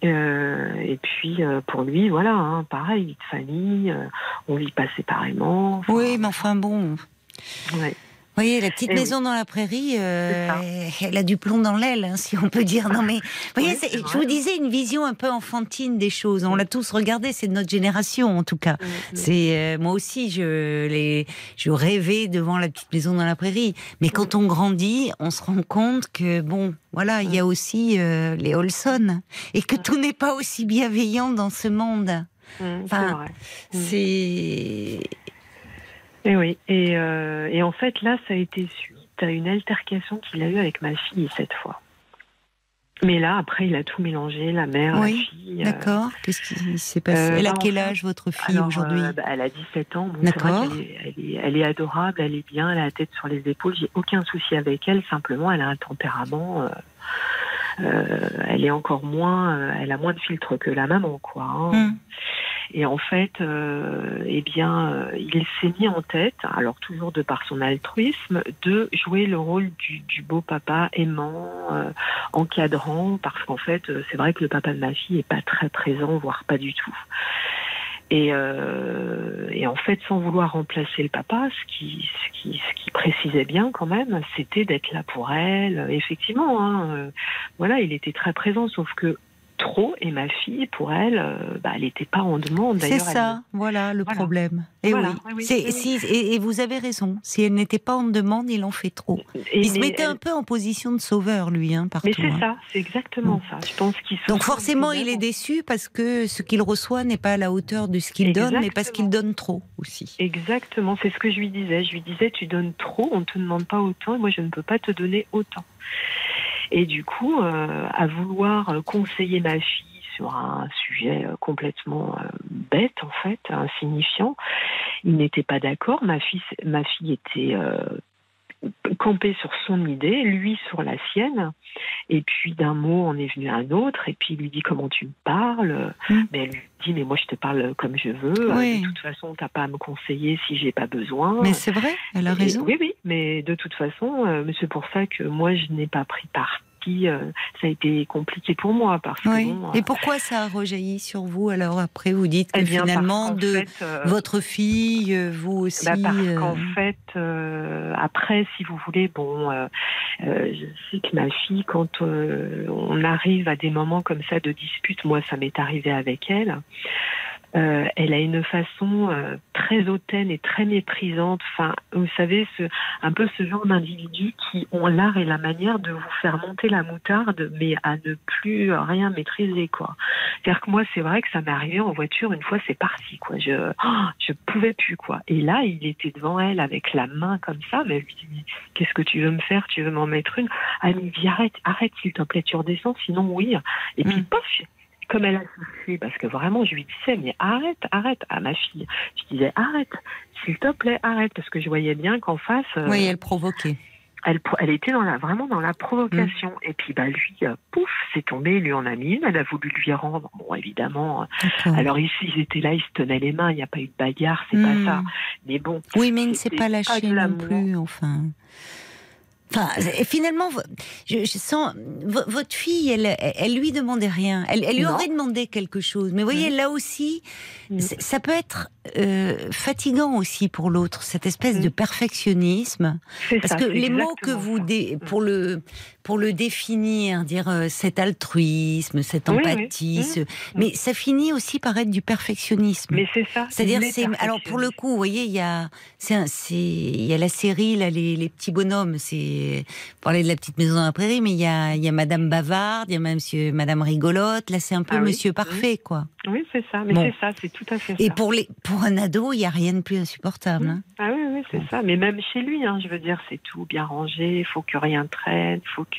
[SPEAKER 2] Euh, et puis euh, pour lui, voilà, hein, pareil, vie de famille, euh, on vit pas séparément. Enfin,
[SPEAKER 1] Oui, mais enfin bon.
[SPEAKER 2] ouais.
[SPEAKER 1] Voyez, la petite
[SPEAKER 2] Eh
[SPEAKER 1] maison dans la prairie, euh, elle a du plomb dans l'aile, hein, si on peut dire. Non, mais vous voyez, je vous disais une vision un peu enfantine des choses. On l'a tous regardé, c'est de notre génération en tout cas. C'est euh, moi aussi, je les, je rêvais devant la petite maison dans la prairie. Mais quand on grandit, on se rend compte que bon, voilà, il y a aussi euh, les Olson et que tout n'est pas aussi bienveillant dans ce monde. Enfin.
[SPEAKER 2] C'est Et oui. Et, euh, et en fait, là, ça a été suite à une altercation qu'il a eue avec ma fille cette fois. Mais là, après, il a tout mélangé, la mère,
[SPEAKER 1] Oui,
[SPEAKER 2] la fille. euh,
[SPEAKER 1] d'accord. Qu'est-ce qui s'est passé
[SPEAKER 2] Euh,
[SPEAKER 1] Elle a
[SPEAKER 2] bah,
[SPEAKER 1] quel âge votre fille aujourd'hui
[SPEAKER 2] bah, elle a 17 ans. Bon,
[SPEAKER 1] D'accord.
[SPEAKER 2] qu'elle est, elle est, elle est adorable, elle est bien, elle a la tête sur les épaules. J'ai aucun souci avec elle. Simplement, elle a un tempérament. elle est encore moins, elle a moins de filtre que la maman, quoi. hein.
[SPEAKER 1] Hum.
[SPEAKER 2] Et en fait, euh, eh bien, euh, il s'est mis en tête, alors toujours de par son altruisme, de jouer le rôle du, du beau papa aimant, euh, encadrant, parce qu'en fait, euh, c'est vrai que le papa de ma fille est pas très présent, voire pas du tout. Et, euh, et en fait, sans vouloir remplacer le papa, ce qui, ce qui, ce qui précisait bien quand même, c'était d'être là pour elle. Effectivement, hein, euh, voilà, il était très présent, sauf que trop, et ma fille, pour elle, euh, bah, elle n'était pas en demande.
[SPEAKER 1] C'est
[SPEAKER 2] elle-
[SPEAKER 1] ça, voilà le
[SPEAKER 2] Voilà.
[SPEAKER 1] problème. Et
[SPEAKER 2] Voilà,
[SPEAKER 1] oui,
[SPEAKER 2] oui, oui,
[SPEAKER 1] C'est-
[SPEAKER 2] oui,
[SPEAKER 1] si- et, et vous avez raison. Si elle n'était pas en demande, il en fait trop.
[SPEAKER 2] Et
[SPEAKER 1] il se mettait
[SPEAKER 2] elle-
[SPEAKER 1] un peu en position de sauveur, lui, hein, partout.
[SPEAKER 2] Mais c'est
[SPEAKER 1] hein.
[SPEAKER 2] ça, c'est exactement ça. Je pense qu'il
[SPEAKER 1] Donc forcément, il est déçu parce que ce qu'il reçoit n'est pas à la hauteur de ce qu'il donne, mais parce qu'il donne trop aussi.
[SPEAKER 2] Exactement, c'est ce que je lui disais. Je lui disais, tu donnes trop, on ne te demande pas autant, et moi je ne peux pas te donner autant. Et du coup, euh, à vouloir conseiller ma fille sur un sujet euh, complètement euh, bête, en fait, insignifiant, il n'était pas d'accord. Ma fille, était campée sur son idée, lui sur la sienne. Et puis d'un mot, on est venu à un autre, et puis il lui dit comment tu me parles?
[SPEAKER 1] Mm.
[SPEAKER 2] Mais elle lui dit mais moi je te parle comme je veux.
[SPEAKER 1] Oui.
[SPEAKER 2] De toute façon, t'as pas à me conseiller si j'ai pas besoin.
[SPEAKER 1] Mais c'est vrai, elle a
[SPEAKER 2] Et-
[SPEAKER 1] raison.
[SPEAKER 2] Oui, oui, mais de toute façon, euh, mais c'est pour ça que moi je n'ai pas pris parti. Euh, ça a été compliqué pour moi parce que bon,
[SPEAKER 1] Et
[SPEAKER 2] euh,
[SPEAKER 1] pourquoi ça a rejailli sur vous Alors après, vous dites que
[SPEAKER 2] eh bien,
[SPEAKER 1] finalement, de
[SPEAKER 2] fait, euh,
[SPEAKER 1] votre fille, euh, vous aussi.
[SPEAKER 2] Bah, parce qu'en fait, après, si vous voulez, bon, je sais que ma fille, quand on arrive à des moments comme ça de dispute, moi, ça m'est arrivé avec elle. Euh, elle a une façon euh, très hautaine et très méprisante. Enfin, vous savez, ce, un peu ce genre d'individus qui ont l'art et la manière de vous faire monter la moutarde, mais à ne plus rien maîtriser, quoi. C'est-à-dire que moi, c'est vrai que ça m'est arrivé en voiture une fois, c'est parti, quoi. Je, oh, je pouvais plus, quoi. Et là, il était devant elle avec la main comme ça, mais elle lui dit, mais qu'est-ce que tu veux me faire? Tu veux m'en mettre une Ah, mais dis, arrête, arrête, s'il te plaît, tu redescends, sinon oui. Et puis,
[SPEAKER 1] Mm.
[SPEAKER 2] pof, comme elle a soufflé, parce que vraiment, je lui disais, mais arrête, arrête, à ma fille. Je disais, arrête, s'il te plaît, arrête, parce que je voyais bien qu'en face, euh,
[SPEAKER 1] Oui, elle provoquait.
[SPEAKER 2] elle, elle était dans la, vraiment dans la provocation. Et puis, bah, lui, euh, pouf, c'est tombé, lui en a mis une, elle a voulu lui rendre. Bon, évidemment,
[SPEAKER 1] D'accord.
[SPEAKER 2] alors ici, ils étaient là, ils se tenaient les mains, il n'y a pas eu de bagarre, c'est pas ça. Mais bon.
[SPEAKER 1] Oui, mais il ne s'est pas lâché non plus, enfin. Enfin, et finalement, je, je sens vo- votre fille, elle, elle, lui demandait rien. Elle, elle lui
[SPEAKER 2] Non.
[SPEAKER 1] aurait demandé quelque chose. Mais vous voyez, là aussi,
[SPEAKER 2] Mm.
[SPEAKER 1] ça peut être euh, fatigant aussi pour l'autre, cette espèce
[SPEAKER 2] Mm.
[SPEAKER 1] de perfectionnisme. Parce
[SPEAKER 2] ça,
[SPEAKER 1] que les mots que vous dé- pour le pour le définir, dire euh, cet altruisme, cette
[SPEAKER 2] Oui, oui.
[SPEAKER 1] empathie,
[SPEAKER 2] Mm.
[SPEAKER 1] ce- mais ça finit aussi par être du perfectionnisme.
[SPEAKER 2] Mais c'est ça.
[SPEAKER 1] C'est-à-dire, c'est alors pour le coup, vous voyez, il y a, c'est, un- il y a la série là, les, les petits bonhommes. C'est vous parlez de la petite maison dans la prairie, mais il y a, il y a Madame Bavarde, il y a Monsieur, Madame Rigolote. Là, c'est un peu
[SPEAKER 2] Ah oui.
[SPEAKER 1] Monsieur Parfait, quoi.
[SPEAKER 2] Oui, c'est ça. Mais
[SPEAKER 1] Bon.
[SPEAKER 2] c'est ça, c'est tout à fait
[SPEAKER 1] Et
[SPEAKER 2] ça.
[SPEAKER 1] pour les, pour un ado, il y a rien de plus insupportable. hein.
[SPEAKER 2] Ah oui, oui, oui, c'est ça. Mais même chez lui, hein, je veux dire, c'est tout bien rangé, il faut que rien traîne, faut que.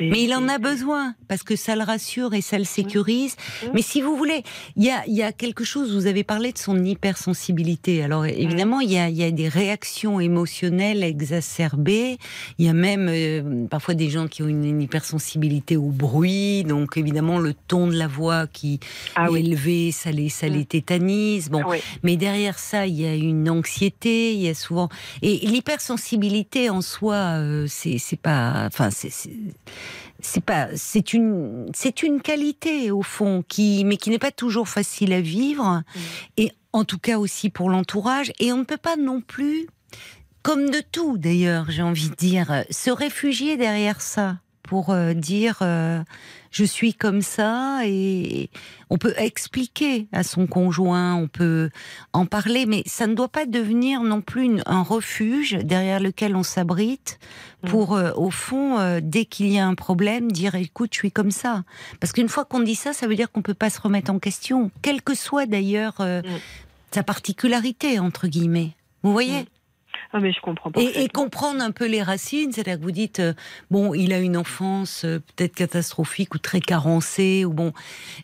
[SPEAKER 1] Mais il en a besoin parce que ça le rassure et ça le sécurise. Mais si vous voulez, il y a, y a, quelque chose. Vous avez parlé de son hypersensibilité. Alors évidemment, il y a, y a, des réactions émotionnelles exacerbées. Il y a même euh, parfois des gens qui ont une, hypersensibilité au bruit. Donc évidemment, le ton de la voix qui ah est élevé, ça les, ça les tétanise. Bon, mais derrière ça, il y a une anxiété. Il y a souvent et l'hypersensibilité en soi, euh, c'est pas, enfin c'est c'est pas, c'est une, c'est une qualité au fond qui, mais qui n'est pas toujours facile à vivre, mm. et en tout cas aussi pour l'entourage. Et on ne peut pas non plus, comme de tout d'ailleurs, j'ai envie de dire, se réfugier derrière ça pour euh, dire euh, je suis comme ça et on peut expliquer à son conjoint, on peut en parler, mais ça ne doit pas devenir non plus un refuge derrière lequel on s'abrite pour, mm. euh, au fond, dès qu'il y a un problème, dire écoute, je suis comme ça. Parce qu'une fois qu'on dit ça, ça veut dire qu'on peut pas se remettre en question, quelle que soit d'ailleurs mm. sa particularité entre guillemets. Vous voyez?
[SPEAKER 2] Mm. Ah, mais je comprends
[SPEAKER 1] pas. Et, comprendre un peu les racines, c'est-à-dire que vous dites, euh, bon, il a une enfance euh, peut-être catastrophique ou très carencée, ou bon,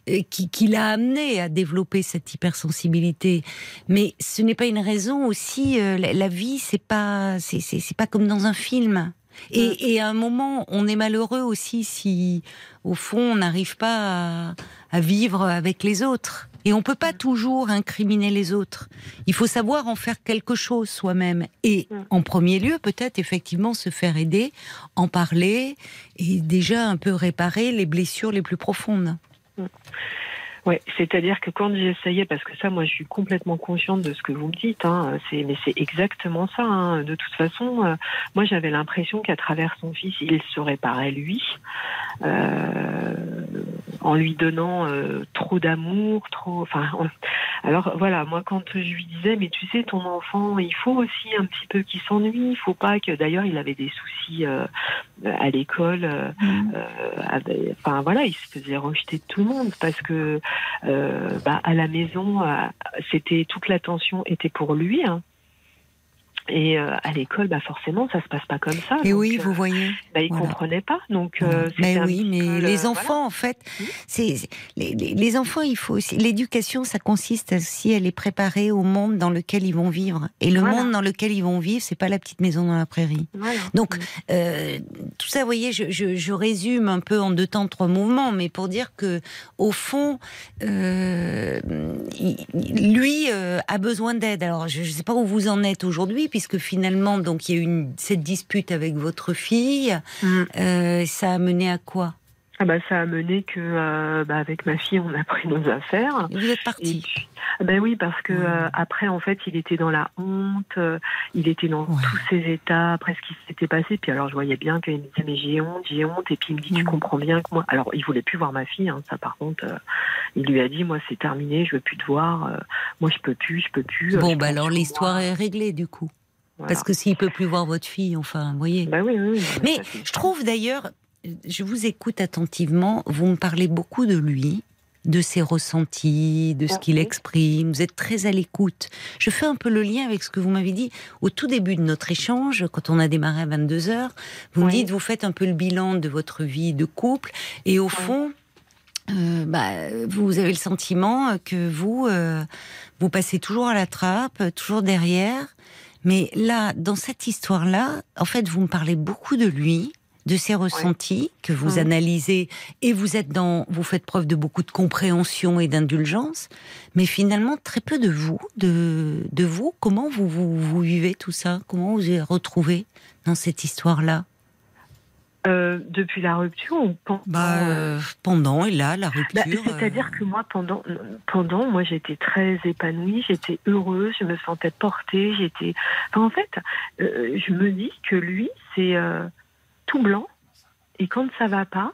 [SPEAKER 1] euh, qui, qui l'a amené à développer cette hypersensibilité. Mais ce n'est pas une raison aussi. la, vie, c'est pas, c'est pas comme dans un film. Et, et, à un moment, on est malheureux aussi si, au fond, on n'arrive pas à, à, vivre avec les autres. Et on peut pas toujours incriminer les autres. Il faut savoir en faire quelque chose soi-même. Et en premier lieu, peut-être effectivement se faire aider, en parler et déjà un peu réparer les blessures les plus profondes.
[SPEAKER 2] Ouais, c'est-à-dire que quand j'essayais, parce que ça, moi, je suis complètement consciente de ce que vous me dites, hein, c'est, mais c'est exactement ça. Hein. De toute façon, euh, moi, j'avais l'impression qu'à travers son fils, il se réparait lui, euh, en lui donnant euh, trop d'amour, trop. Enfin, alors voilà, moi, quand je lui disais, mais tu sais, ton enfant, il faut aussi un petit peu qu'il s'ennuie. Il faut pas que. D'ailleurs, il avait des soucis euh, à l'école. Mmh. enfin voilà, il se faisait rejeter de tout le monde parce que euh, bah, à la maison, euh, c'était toute l'attention était pour lui. Hein. Et euh, à l'école, bah forcément, ça se passe pas comme ça.
[SPEAKER 1] Et oui, vous voyez.
[SPEAKER 2] Bah, ils comprenaient pas. Donc,
[SPEAKER 1] mais oui, mais les enfants, en fait, c'est les, les, enfants, il faut aussi. L'éducation, ça consiste aussi à les préparer au monde dans lequel ils vont vivre. Et le monde dans lequel ils vont vivre, c'est pas la petite maison dans la prairie. Donc, mm. tout ça, vous voyez, je, je, je, résume un peu en deux temps, trois mouvements, mais pour dire que, au fond, lui a besoin d'aide. Alors, je ne sais pas où vous en êtes aujourd'hui puisque finalement, donc il y a eu cette dispute avec votre fille. Mm. Euh, ça a mené à quoi?
[SPEAKER 2] Ah bah, ça a mené que euh, bah, avec ma fille on a pris nos affaires.
[SPEAKER 1] vous êtes parti.
[SPEAKER 2] Ben oui parce que euh, après en fait il était dans la honte, il était dans tous ses états après ce qui s'était passé. Puis alors je voyais bien qu'il me disait mais j'ai honte, j'ai honte et puis il me dit tu comprends bien que moi. Alors il voulait plus voir ma fille, hein, ça par contre il lui a dit moi c'est terminé, je veux plus te voir, moi je peux plus, je peux plus.
[SPEAKER 1] Bon bah alors l'histoire est réglée du coup. Parce que s'il peut plus voir votre fille, enfin, vous voyez.
[SPEAKER 2] Bah oui, oui,
[SPEAKER 1] Mais je trouve d'ailleurs, je vous écoute attentivement, vous me parlez beaucoup de lui, de ses ressentis, de ce qu'il exprime. Vous êtes très à l'écoute. Je fais un peu le lien avec ce que vous m'avez dit au tout début de notre échange, quand on a démarré à 22 heures. Vous me dites, vous faites un peu le bilan de votre vie de couple, et au fond, euh, bah, vous avez le sentiment que vous, euh, vous passez toujours à la trappe, toujours derrière, mais là, dans cette histoire-là, en fait, vous me parlez beaucoup de lui, de ses ressentis que vous analysez et vous êtes dans, vous faites preuve de beaucoup de compréhension et d'indulgence, mais finalement très peu de vous, de, de vous. Comment vous, vous, vous vivez tout ça? Comment vous vous retrouvé dans cette histoire-là?
[SPEAKER 2] Euh, depuis la rupture ou pendant?
[SPEAKER 1] Bah, euh, Pendant et là, la bah, rupture.
[SPEAKER 2] C'est-à-dire euh, que moi, pendant, pendant, moi, j'étais très épanouie, j'étais heureuse, je me sentais portée, j'étais. en fait, je me dis que lui, c'est tout blanc, et quand ça va pas,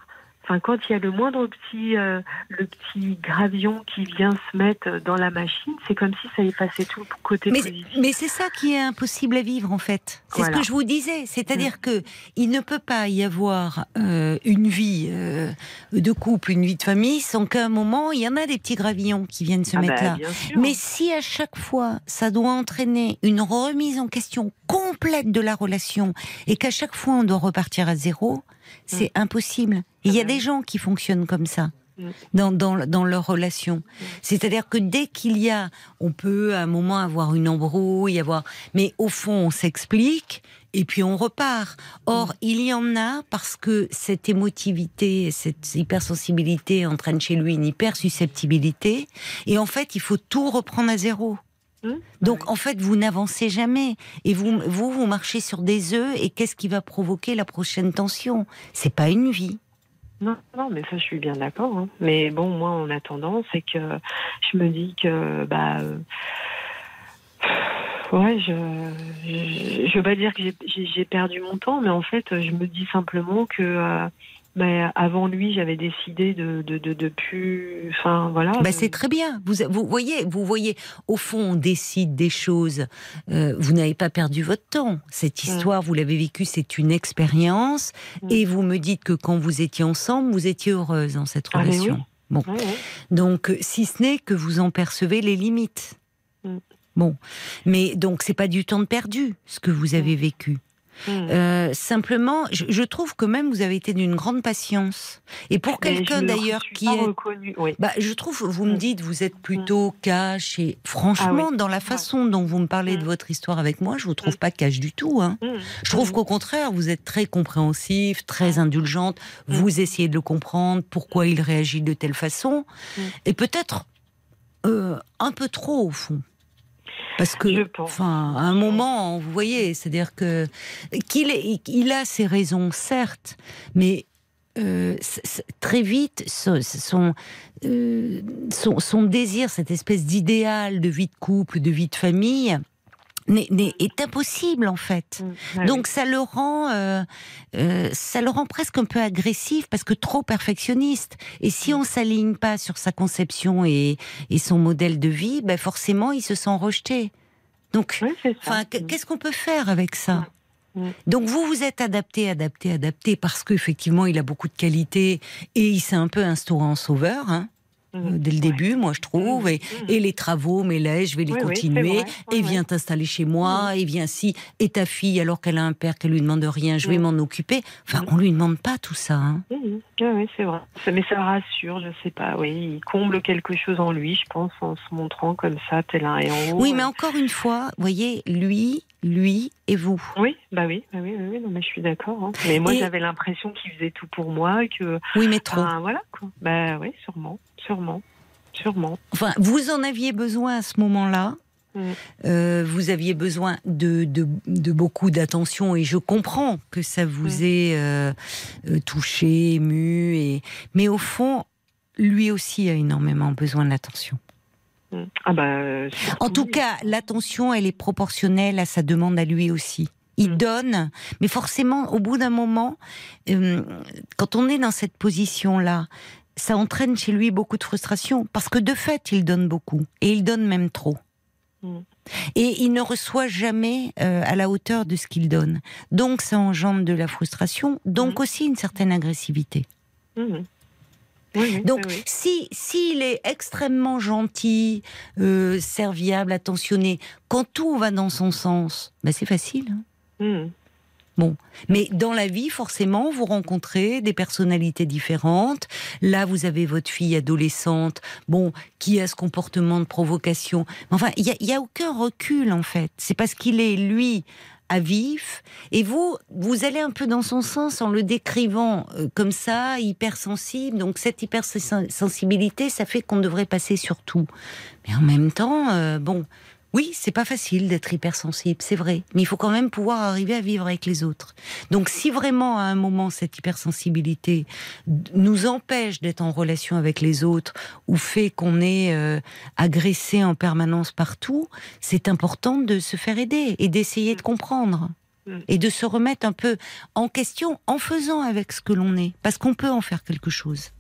[SPEAKER 2] Enfin, quand il y a le moindre petit, euh, le petit gravillon qui vient se mettre dans la machine, c'est comme si ça effaçait tout le côté
[SPEAKER 1] Mais,
[SPEAKER 2] positif.
[SPEAKER 1] mais c'est ça qui est impossible à vivre en fait. C'est ce que je vous disais. C'est-à-dire que il ne peut pas y avoir euh, une vie euh, de couple, une vie de famille, sans qu'à un moment il y en a des petits gravillons qui viennent se
[SPEAKER 2] Ah
[SPEAKER 1] mettre
[SPEAKER 2] bah,
[SPEAKER 1] là. Mais si à chaque fois ça doit entraîner une remise en question complète de la relation et qu'à chaque fois on doit repartir à zéro, c'est impossible. Il y a des gens qui fonctionnent comme ça dans, dans, dans leur relation. C'est-à-dire que dès qu'il y a, on peut à un moment avoir une embrouille, avoir, mais au fond on s'explique et puis on repart. Or il y en a parce que cette émotivité, cette hypersensibilité entraîne chez lui une hypersusceptibilité et en fait il faut tout reprendre à zéro.
[SPEAKER 2] Hum,
[SPEAKER 1] Donc
[SPEAKER 2] ouais.
[SPEAKER 1] en fait, vous n'avancez jamais et vous, vous, vous marchez sur des œufs et qu'est-ce qui va provoquer la prochaine tension? C'est pas une vie.
[SPEAKER 2] Non, non, mais ça, je suis bien d'accord. hein. Mais bon, moi, en attendant, c'est que je me dis que, bah, euh, ouais, je, je, je veux pas dire que j'ai perdu mon temps, mais en fait, je me dis simplement que, euh, bah, avant lui, j'avais décidé de, de, de, de plus, enfin, voilà.
[SPEAKER 1] Bah, c'est très bien. Vous, vous voyez, vous voyez, au fond, on décide des choses. Euh, vous n'avez pas perdu votre temps. Cette histoire, vous l'avez vécue, c'est une expérience.
[SPEAKER 2] Mm.
[SPEAKER 1] Et vous me dites que quand vous étiez ensemble, vous étiez heureuse dans cette
[SPEAKER 2] Ah, mais
[SPEAKER 1] relation.
[SPEAKER 2] oui.
[SPEAKER 1] Bon, donc euh, si ce n'est que vous en percevez les limites.
[SPEAKER 2] Mm.
[SPEAKER 1] Bon, mais donc c'est pas du temps de perdu ce que vous avez vécu.
[SPEAKER 2] Hum.
[SPEAKER 1] Euh, simplement, je, je trouve que même vous avez été d'une grande patience. Et pour quelqu'un d'ailleurs qui est
[SPEAKER 2] reconnue, oui.
[SPEAKER 1] bah, je trouve, vous me
[SPEAKER 2] Mm.
[SPEAKER 1] dites, vous êtes plutôt cash et franchement,
[SPEAKER 2] Ah oui.
[SPEAKER 1] dans la façon dont vous me parlez de votre histoire avec moi, je vous trouve pas cash du tout. Hein. Je trouve qu'au contraire, vous êtes très compréhensif, très indulgente. Vous essayez de le comprendre, pourquoi il réagit de telle façon, et peut-être euh, un peu trop au fond. Parce que, enfin, à un moment, vous voyez, c'est-à-dire que qu'il est- il a ses raisons, certes, mais euh, très vite, son, son, euh, son, son désir, cette espèce d'idéal de vie de couple, de vie de famille, est impossible en fait.
[SPEAKER 2] Hum. Ah
[SPEAKER 1] Donc ça le rend, euh, euh, ça le rend presque un peu agressif parce que trop perfectionniste. Et si on s'aligne pas sur sa conception et, et son modèle de vie, ben forcément il se sent rejeté. Donc,
[SPEAKER 2] oui.
[SPEAKER 1] Qu- qu'est-ce qu'on peut faire avec ça
[SPEAKER 2] Mm.
[SPEAKER 1] Donc vous vous êtes adapté, adapté, adapté parce qu'effectivement il a beaucoup de qualités et il s'est un peu instauré en sauveur. Hein
[SPEAKER 2] Hum.
[SPEAKER 1] dès le
[SPEAKER 2] Ouais.
[SPEAKER 1] début, moi je trouve. Et,
[SPEAKER 2] Hum.
[SPEAKER 1] et les travaux, mais là, je vais les
[SPEAKER 2] Oui,
[SPEAKER 1] continuer.
[SPEAKER 2] Oui,
[SPEAKER 1] et viens t'installer chez moi. Et viens si. Et ta fille, alors qu'elle a un père qu'elle lui demande rien, je vais m'en occuper. Enfin, on lui demande pas tout ça. hein.
[SPEAKER 2] Oui, c'est vrai. Ça- Mais ça rassure, je sais pas. Oui, il comble quelque chose en lui, je pense, en se montrant comme ça, tel un héros.
[SPEAKER 1] Oui, mais encore une fois, voyez, lui, lui et vous.
[SPEAKER 2] Oui, bah oui, bah oui, non, mais je suis d'accord. hein. Mais moi,
[SPEAKER 1] Et-
[SPEAKER 2] j'avais l'impression qu'il faisait tout pour moi, que.
[SPEAKER 1] Oui, mais trop.
[SPEAKER 2] Enfin, voilà, quoi. Bah oui, sûrement, sûrement, sûrement.
[SPEAKER 1] Enfin, vous en aviez besoin à ce moment-là.
[SPEAKER 2] Mm.
[SPEAKER 1] Euh, vous aviez besoin de, de, de beaucoup d'attention et je comprends que ça vous
[SPEAKER 2] Mm.
[SPEAKER 1] ait euh, euh, touché, ému. Et... Mais au fond, lui aussi a énormément besoin d'attention.
[SPEAKER 2] Mhm. Ah bah.
[SPEAKER 1] En tout cas, l'attention, elle est proportionnelle à sa demande à lui aussi. Il
[SPEAKER 2] Mm.
[SPEAKER 1] donne, mais forcément, au bout d'un moment, euh, quand on est dans cette position-là, ça entraîne chez lui beaucoup de frustration, parce que de fait, il donne beaucoup, et il donne même trop.
[SPEAKER 2] Mm.
[SPEAKER 1] Et il ne reçoit jamais euh, à la hauteur de ce qu'il donne. Donc ça engendre de la frustration, donc
[SPEAKER 2] Mm.
[SPEAKER 1] aussi une certaine agressivité.
[SPEAKER 2] Oui, oui,
[SPEAKER 1] Donc,
[SPEAKER 2] oui,
[SPEAKER 1] si s'il est extrêmement gentil, euh, serviable, attentionné, quand tout va dans son sens, ben c'est facile. hein. Mais dans la vie, forcément, vous rencontrez des personnalités différentes. Là, vous avez votre fille adolescente, bon, qui a ce comportement de provocation? Enfin, il y a, il y a aucun recul en fait. C'est parce qu'il est lui à vif, et vous, vous allez un peu dans son sens en le décrivant euh, comme ça, hypersensible. Donc cette hypersensibilité, ça fait qu'on devrait passer sur tout. Mais en même temps, euh, bon, oui, c'est pas facile d'être hypersensible, c'est vrai. Mais il faut quand même pouvoir arriver à vivre avec les autres. Donc si vraiment à un moment cette hypersensibilité nous empêche d'être en relation avec les autres ou fait qu'on est euh, agressé en permanence partout, c'est important de se faire aider et d'essayer de comprendre.
[SPEAKER 2] Mm.
[SPEAKER 1] et de se remettre un peu en question en faisant avec ce que l'on est, parce qu'on peut en faire quelque chose.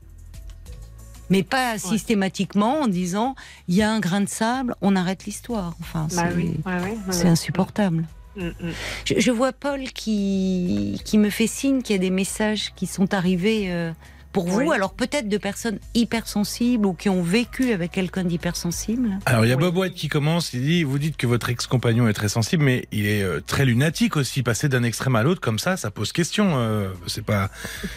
[SPEAKER 1] Mais pas systématiquement en disant il y a un grain de sable, on arrête l'histoire. Enfin,
[SPEAKER 2] Bah
[SPEAKER 1] c'est
[SPEAKER 2] oui, ouais, ouais, ouais,
[SPEAKER 1] c'est
[SPEAKER 2] ouais.
[SPEAKER 1] insupportable. Je, je vois Paul qui, qui me fait signe qu'il y a des messages qui sont arrivés euh, pour vous,
[SPEAKER 2] Oui.
[SPEAKER 1] alors peut-être de personnes hypersensibles ou qui ont vécu avec quelqu'un d'hypersensible.
[SPEAKER 3] Alors il y a. Bob White qui commence, il dit, vous dites que votre ex-compagnon est très sensible, mais il est euh, très lunatique aussi. Passer d'un extrême à l'autre comme ça, ça pose question. euh, c'est pas,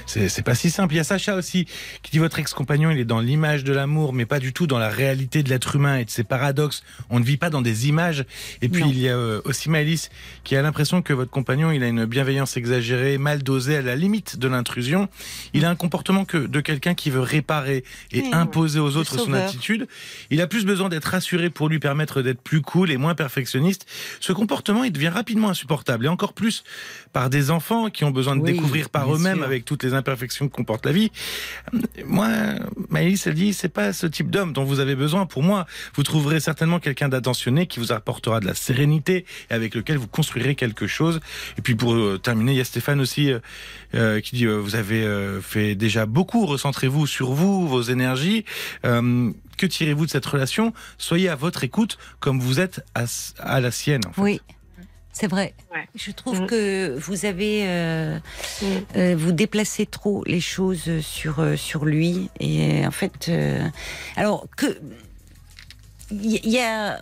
[SPEAKER 3] c'est pas si simple. Il y a Sacha aussi qui dit votre ex-compagnon, il est dans l'image de l'amour, mais pas du tout dans la réalité de l'être humain et de ses paradoxes. On ne vit pas dans des images. Et puis
[SPEAKER 1] Non.
[SPEAKER 3] il y a euh, aussi Maëlys qui a l'impression que votre compagnon, il a une bienveillance exagérée, mal dosée, à la limite de l'intrusion. Il a un comportement que de quelqu'un qui veut réparer et
[SPEAKER 1] Oui,
[SPEAKER 3] imposer aux autres son attitude. Il a plus besoin d'être rassuré pour lui permettre d'être plus cool et moins perfectionniste. Ce comportement, il devient rapidement insupportable et encore plus par des enfants qui ont besoin de
[SPEAKER 1] Oui,
[SPEAKER 3] découvrir par eux-mêmes
[SPEAKER 1] sûr.
[SPEAKER 3] avec toutes les imperfections que comporte la vie. Moi, Maëlys, elle dit, c'est pas ce type d'homme dont vous avez besoin. Pour moi, vous trouverez certainement quelqu'un d'attentionné qui vous apportera de la sérénité et avec lequel vous construirez quelque chose. Et puis pour euh, terminer, il y a Stéphane aussi euh, euh, qui dit, euh, vous avez euh, fait déjà beaucoup, recentrez-vous sur vous, vos énergies. Euh, que tirez-vous de cette relation? Soyez à votre écoute comme vous êtes à, à la sienne. En fait.
[SPEAKER 1] Oui, c'est vrai.
[SPEAKER 2] Ouais.
[SPEAKER 1] Je trouve
[SPEAKER 2] Mm.
[SPEAKER 1] que vous avez, euh,
[SPEAKER 2] Mm.
[SPEAKER 1] euh, vous déplacez trop les choses sur euh, sur lui et en fait, alors que il y, a.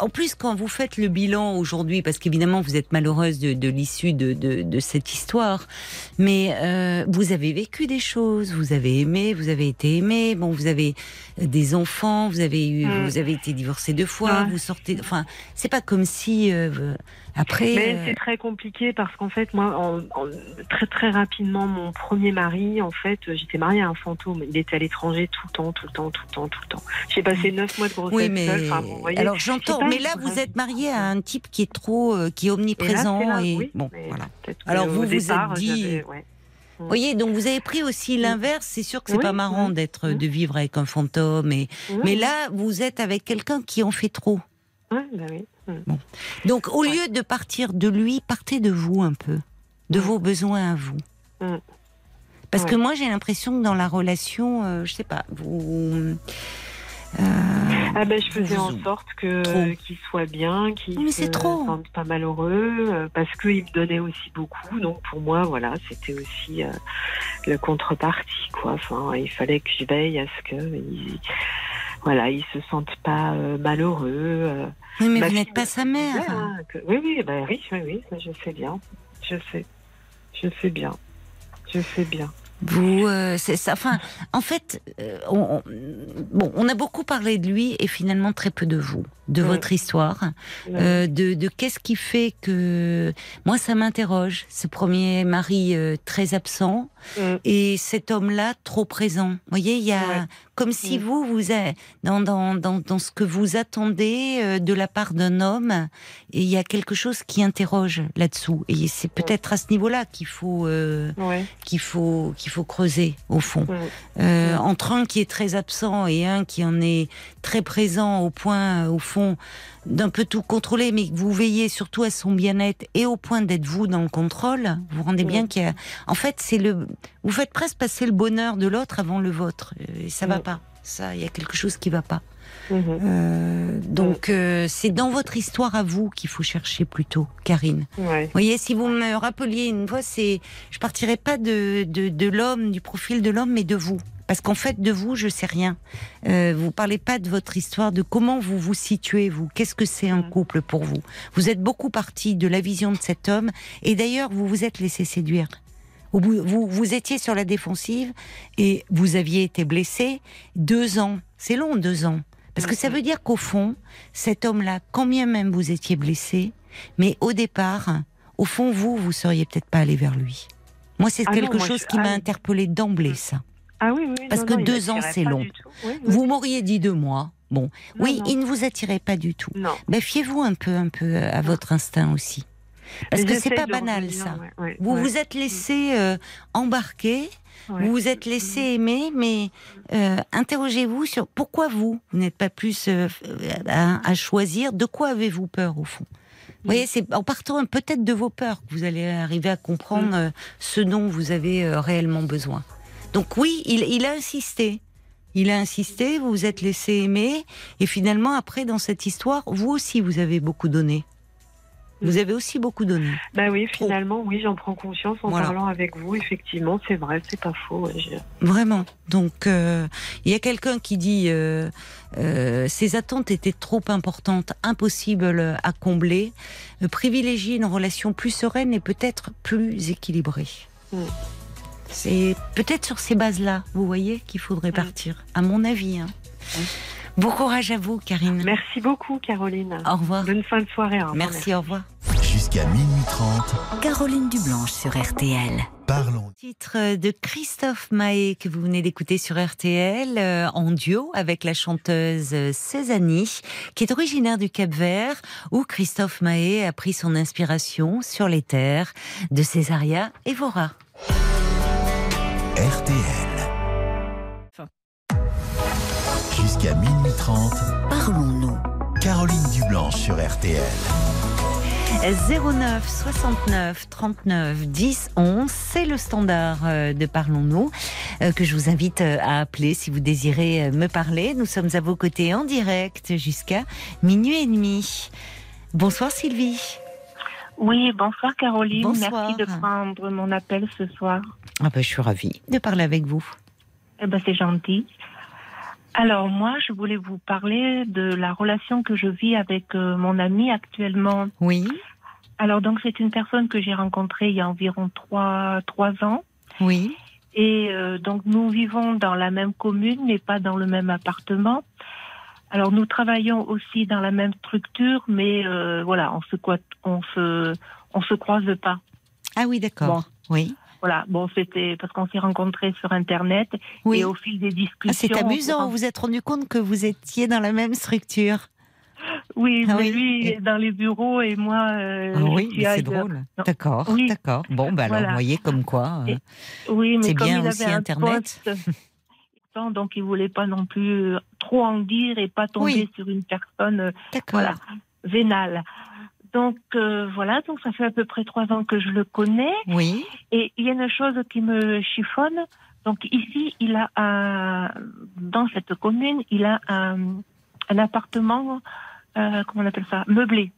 [SPEAKER 1] En plus, quand vous faites le bilan aujourd'hui, parce qu'évidemment vous êtes malheureuse de, de l'issue de, de, de cette histoire, mais euh, vous avez vécu des choses, vous avez aimé, vous avez été aimé, bon, vous avez des enfants, vous avez eu,
[SPEAKER 2] Mm.
[SPEAKER 1] vous avez été divorcé deux fois,
[SPEAKER 2] Ouais.
[SPEAKER 1] vous sortez, enfin, c'est pas comme si euh, après.
[SPEAKER 2] Mais
[SPEAKER 1] euh,
[SPEAKER 2] c'est très compliqué parce qu'en fait, moi, en, en- très très rapidement, mon premier mari, en fait, j'étais mariée à un fantôme. Il était à l'étranger tout le temps, tout le temps, tout le temps, tout le temps. J'ai passé neuf mois de grossesse
[SPEAKER 1] oui, mais
[SPEAKER 2] seule. Enfin, bon, vous voyez,
[SPEAKER 1] alors j'entends, mais là vous êtes marié à un type qui est trop, euh, qui est
[SPEAKER 2] Et là,
[SPEAKER 1] omniprésent
[SPEAKER 2] oui,
[SPEAKER 1] bon, voilà. Alors, vous, vous êtes dit-
[SPEAKER 2] ouais.
[SPEAKER 1] Vous voyez, donc vous avez pris aussi l'inverse. C'est sûr que c'est
[SPEAKER 2] Oui,
[SPEAKER 1] pas marrant
[SPEAKER 2] oui.
[SPEAKER 1] d'être,
[SPEAKER 2] Mhm.
[SPEAKER 1] de vivre avec un fantôme, et mais là vous êtes avec quelqu'un qui en fait trop.
[SPEAKER 2] ouais, bah oui. Mm.
[SPEAKER 1] Donc au lieu de partir de lui, partez de vous un peu, de
[SPEAKER 2] Mm.
[SPEAKER 1] vos besoins à vous.
[SPEAKER 2] Mm.
[SPEAKER 1] Parce que moi j'ai l'impression que dans la relation, euh, je sais pas, vous. euh,
[SPEAKER 2] Ah ben, je faisais en sorte que qu'il soit bien, qu'il
[SPEAKER 1] Mais
[SPEAKER 2] se
[SPEAKER 1] trop.
[SPEAKER 2] sente pas malheureux, euh, parce qu'il me donnait aussi beaucoup. Donc pour moi, voilà, c'était aussi euh, le contrepartie, quoi. Enfin, il fallait que je veille à ce que il, voilà, il se sente pas euh, malheureux. euh.
[SPEAKER 1] Oui, mais
[SPEAKER 2] Ma
[SPEAKER 1] vous n'êtes pas sa
[SPEAKER 2] disait,
[SPEAKER 1] mère.
[SPEAKER 2] hein, que- oui, oui, bah oui, oui, oui, ça, je sais bien, je sais, je sais bien, je sais bien.
[SPEAKER 1] Vous, euh, c'est ça. Enfin, en fait, on, on- bon, on a beaucoup parlé de lui et finalement très peu de vous, de
[SPEAKER 2] Ouais.
[SPEAKER 1] votre histoire, euh, de, de qu'est-ce qui fait que moi ça m'interroge. Ce premier mari euh, très absent
[SPEAKER 2] Mm.
[SPEAKER 1] et cet homme-là trop présent. Vous voyez, il y a comme si
[SPEAKER 2] Mm.
[SPEAKER 1] vous, vous êtes dans, dans, dans, dans ce que vous attendez euh, de la part d'un homme, et il y a quelque chose qui interroge là-dessous. Et c'est peut-être à ce niveau-là qu'il faut. euh, qu'il faut qu'il faut creuser au fond
[SPEAKER 2] Mm.
[SPEAKER 1] Euh,
[SPEAKER 2] Mm.
[SPEAKER 1] entre un qui est très absent et un qui en est très présent au point au fond d'un peu tout contrôler mais que vous veillez surtout à son bien-être et au point d'être vous dans le contrôle vous vous rendez bien qu'il y a en fait c'est le vous faites presque passer le bonheur de l'autre avant le vôtre et ça va
[SPEAKER 2] Mm.
[SPEAKER 1] pas ça il y a quelque chose qui va pas
[SPEAKER 2] Mhm.
[SPEAKER 1] Euh, donc euh, c'est dans votre histoire à vous qu'il faut chercher plutôt Karine
[SPEAKER 2] Ouais.
[SPEAKER 1] vous voyez, si vous me rappeliez une fois, c'est, je partirais pas de, de, de l'homme, du profil de l'homme, mais de vous. Parce qu'en fait, de vous, je sais rien. Euh, vous parlez pas de votre histoire, de comment vous vous situez, vous. Qu'est-ce que c'est un couple pour vous? Vous êtes beaucoup parti de la vision de cet homme, et d'ailleurs, vous vous êtes laissé séduire. Bout- Vous, vous étiez sur la défensive et vous aviez été blessé deux ans. C'est long, deux ans. Parce que ça veut dire qu'au fond, cet homme-là, quand bien même vous étiez blessé, mais au départ, au fond, vous, vous seriez peut-être pas allé vers lui. Moi, c'est
[SPEAKER 2] Ah non,
[SPEAKER 1] quelque
[SPEAKER 2] moi,
[SPEAKER 1] chose
[SPEAKER 2] je-
[SPEAKER 1] qui m'a interpellé d'emblée, ça.
[SPEAKER 2] Ah oui, oui.
[SPEAKER 1] Parce
[SPEAKER 2] non,
[SPEAKER 1] que
[SPEAKER 2] non,
[SPEAKER 1] deux ans, c'est long.
[SPEAKER 2] Oui.
[SPEAKER 1] Vous m'auriez dit deux mois. Bon,
[SPEAKER 2] Non,
[SPEAKER 1] oui, il ne vous attirait pas du tout.
[SPEAKER 2] Non.
[SPEAKER 1] Ben, fiez-vous un peu, un peu à votre instinct aussi. Parce
[SPEAKER 2] Mais
[SPEAKER 1] que c'est pas banal ça.
[SPEAKER 2] ouais, ouais,
[SPEAKER 1] Vous
[SPEAKER 2] ouais,
[SPEAKER 1] vous êtes laissé euh, embarquer,
[SPEAKER 2] ouais.
[SPEAKER 1] vous vous êtes laissé aimer, mais euh, interrogez-vous sur pourquoi vous, vous n'êtes pas plus euh, à, à choisir. De quoi avez-vous peur au fond? Vous voyez, c'est en partant peut-être de vos peurs que vous allez arriver à comprendre
[SPEAKER 2] Mm.
[SPEAKER 1] euh, ce dont vous avez euh, réellement besoin. Donc oui, il, il a insisté. Il a insisté, vous vous êtes laissé aimer, et finalement, après, dans cette histoire, vous aussi, vous avez beaucoup donné. Vous avez aussi beaucoup donné.
[SPEAKER 2] Bah oui, finalement, oui, j'en prends conscience en
[SPEAKER 1] Voilà.
[SPEAKER 2] parlant avec vous. Effectivement, c'est vrai, c'est pas faux. ouais,
[SPEAKER 1] Vraiment. Donc, euh, il y a quelqu'un qui dit euh, euh, ces attentes étaient trop importantes, impossibles à combler. Privilégier une relation plus sereine et peut-être plus équilibrée.
[SPEAKER 2] Mm.
[SPEAKER 1] C'est peut-être sur ces bases-là, vous voyez, qu'il faudrait
[SPEAKER 2] Mm.
[SPEAKER 1] partir, à mon avis. Hein. Bon courage à vous, Karine.
[SPEAKER 2] Merci beaucoup, Caroline.
[SPEAKER 1] Au revoir.
[SPEAKER 2] Bonne fin de soirée. au revoir.
[SPEAKER 1] Merci, au revoir.
[SPEAKER 4] Jusqu'à minuit 30,
[SPEAKER 5] Caroline Dublanche sur RTL.
[SPEAKER 4] parlons.
[SPEAKER 1] Titre de Christophe Mahé que vous venez d'écouter sur RTL euh, en duo avec la chanteuse euh, Cézanne, qui est originaire du Cap-Vert, où Christophe Mahé a pris son inspiration sur les terres de Césaria Evora.
[SPEAKER 4] RTL. Jusqu'à minuit 30,
[SPEAKER 5] Parlons-nous.
[SPEAKER 4] Caroline Dublanche sur RTL.
[SPEAKER 1] 09 69 39 10 11, c'est le standard euh, de Parlons-nous euh, que je vous invite euh, à appeler si vous désirez me parler. Nous sommes à vos côtés en direct jusqu'à minuit et demi. Bonsoir Sylvie.
[SPEAKER 6] Oui, bonsoir Caroline.
[SPEAKER 1] Bonsoir.
[SPEAKER 6] Merci de prendre mon appel ce soir.
[SPEAKER 1] Ah ben, je suis ravie de parler avec vous.
[SPEAKER 6] Eh ben, c'est gentil. Alors moi, je voulais vous parler de la relation que je vis avec euh, mon ami actuellement.
[SPEAKER 1] Oui,
[SPEAKER 6] Alors donc c'est une personne que j'ai rencontrée il y a environ trois trois ans.
[SPEAKER 1] oui,
[SPEAKER 6] Et euh, donc nous vivons dans la même commune, mais pas dans le même appartement. Alors nous travaillons aussi dans la même structure, mais euh, voilà, on se on se on se croise pas.
[SPEAKER 1] Ah oui, d'accord. Oui,
[SPEAKER 6] Voilà, bon c'était parce qu'on s'est rencontrés sur internet
[SPEAKER 1] oui.
[SPEAKER 6] et au fil des discussions.
[SPEAKER 1] Ah, c'est amusant, vous vous êtes rendu compte que vous étiez dans la même structure.
[SPEAKER 6] Oui,
[SPEAKER 1] Ah
[SPEAKER 6] mais
[SPEAKER 1] oui.
[SPEAKER 6] lui
[SPEAKER 1] Et-
[SPEAKER 6] dans les bureaux et moi. euh,
[SPEAKER 1] Ah oui, mais c'est drôle. D'accord,
[SPEAKER 6] Oui.
[SPEAKER 1] d'accord. Bon, bah alors,
[SPEAKER 6] Voilà.
[SPEAKER 1] vous voyez comme quoi. euh,
[SPEAKER 6] Et- Oui, mais
[SPEAKER 1] C'est bien
[SPEAKER 6] il
[SPEAKER 1] aussi
[SPEAKER 6] avait un
[SPEAKER 1] Internet.
[SPEAKER 6] Donc il voulait pas non plus euh, trop en dire et pas tomber
[SPEAKER 1] Oui.
[SPEAKER 6] sur une personne euh, voilà vénale. Donc euh, voilà, donc ça fait à peu près trois ans que je le connais
[SPEAKER 1] Oui,
[SPEAKER 6] et il y a une chose qui me chiffonne. Donc ici, il a un, dans cette commune, il a un, un appartement, euh, comment on appelle ça, meublé.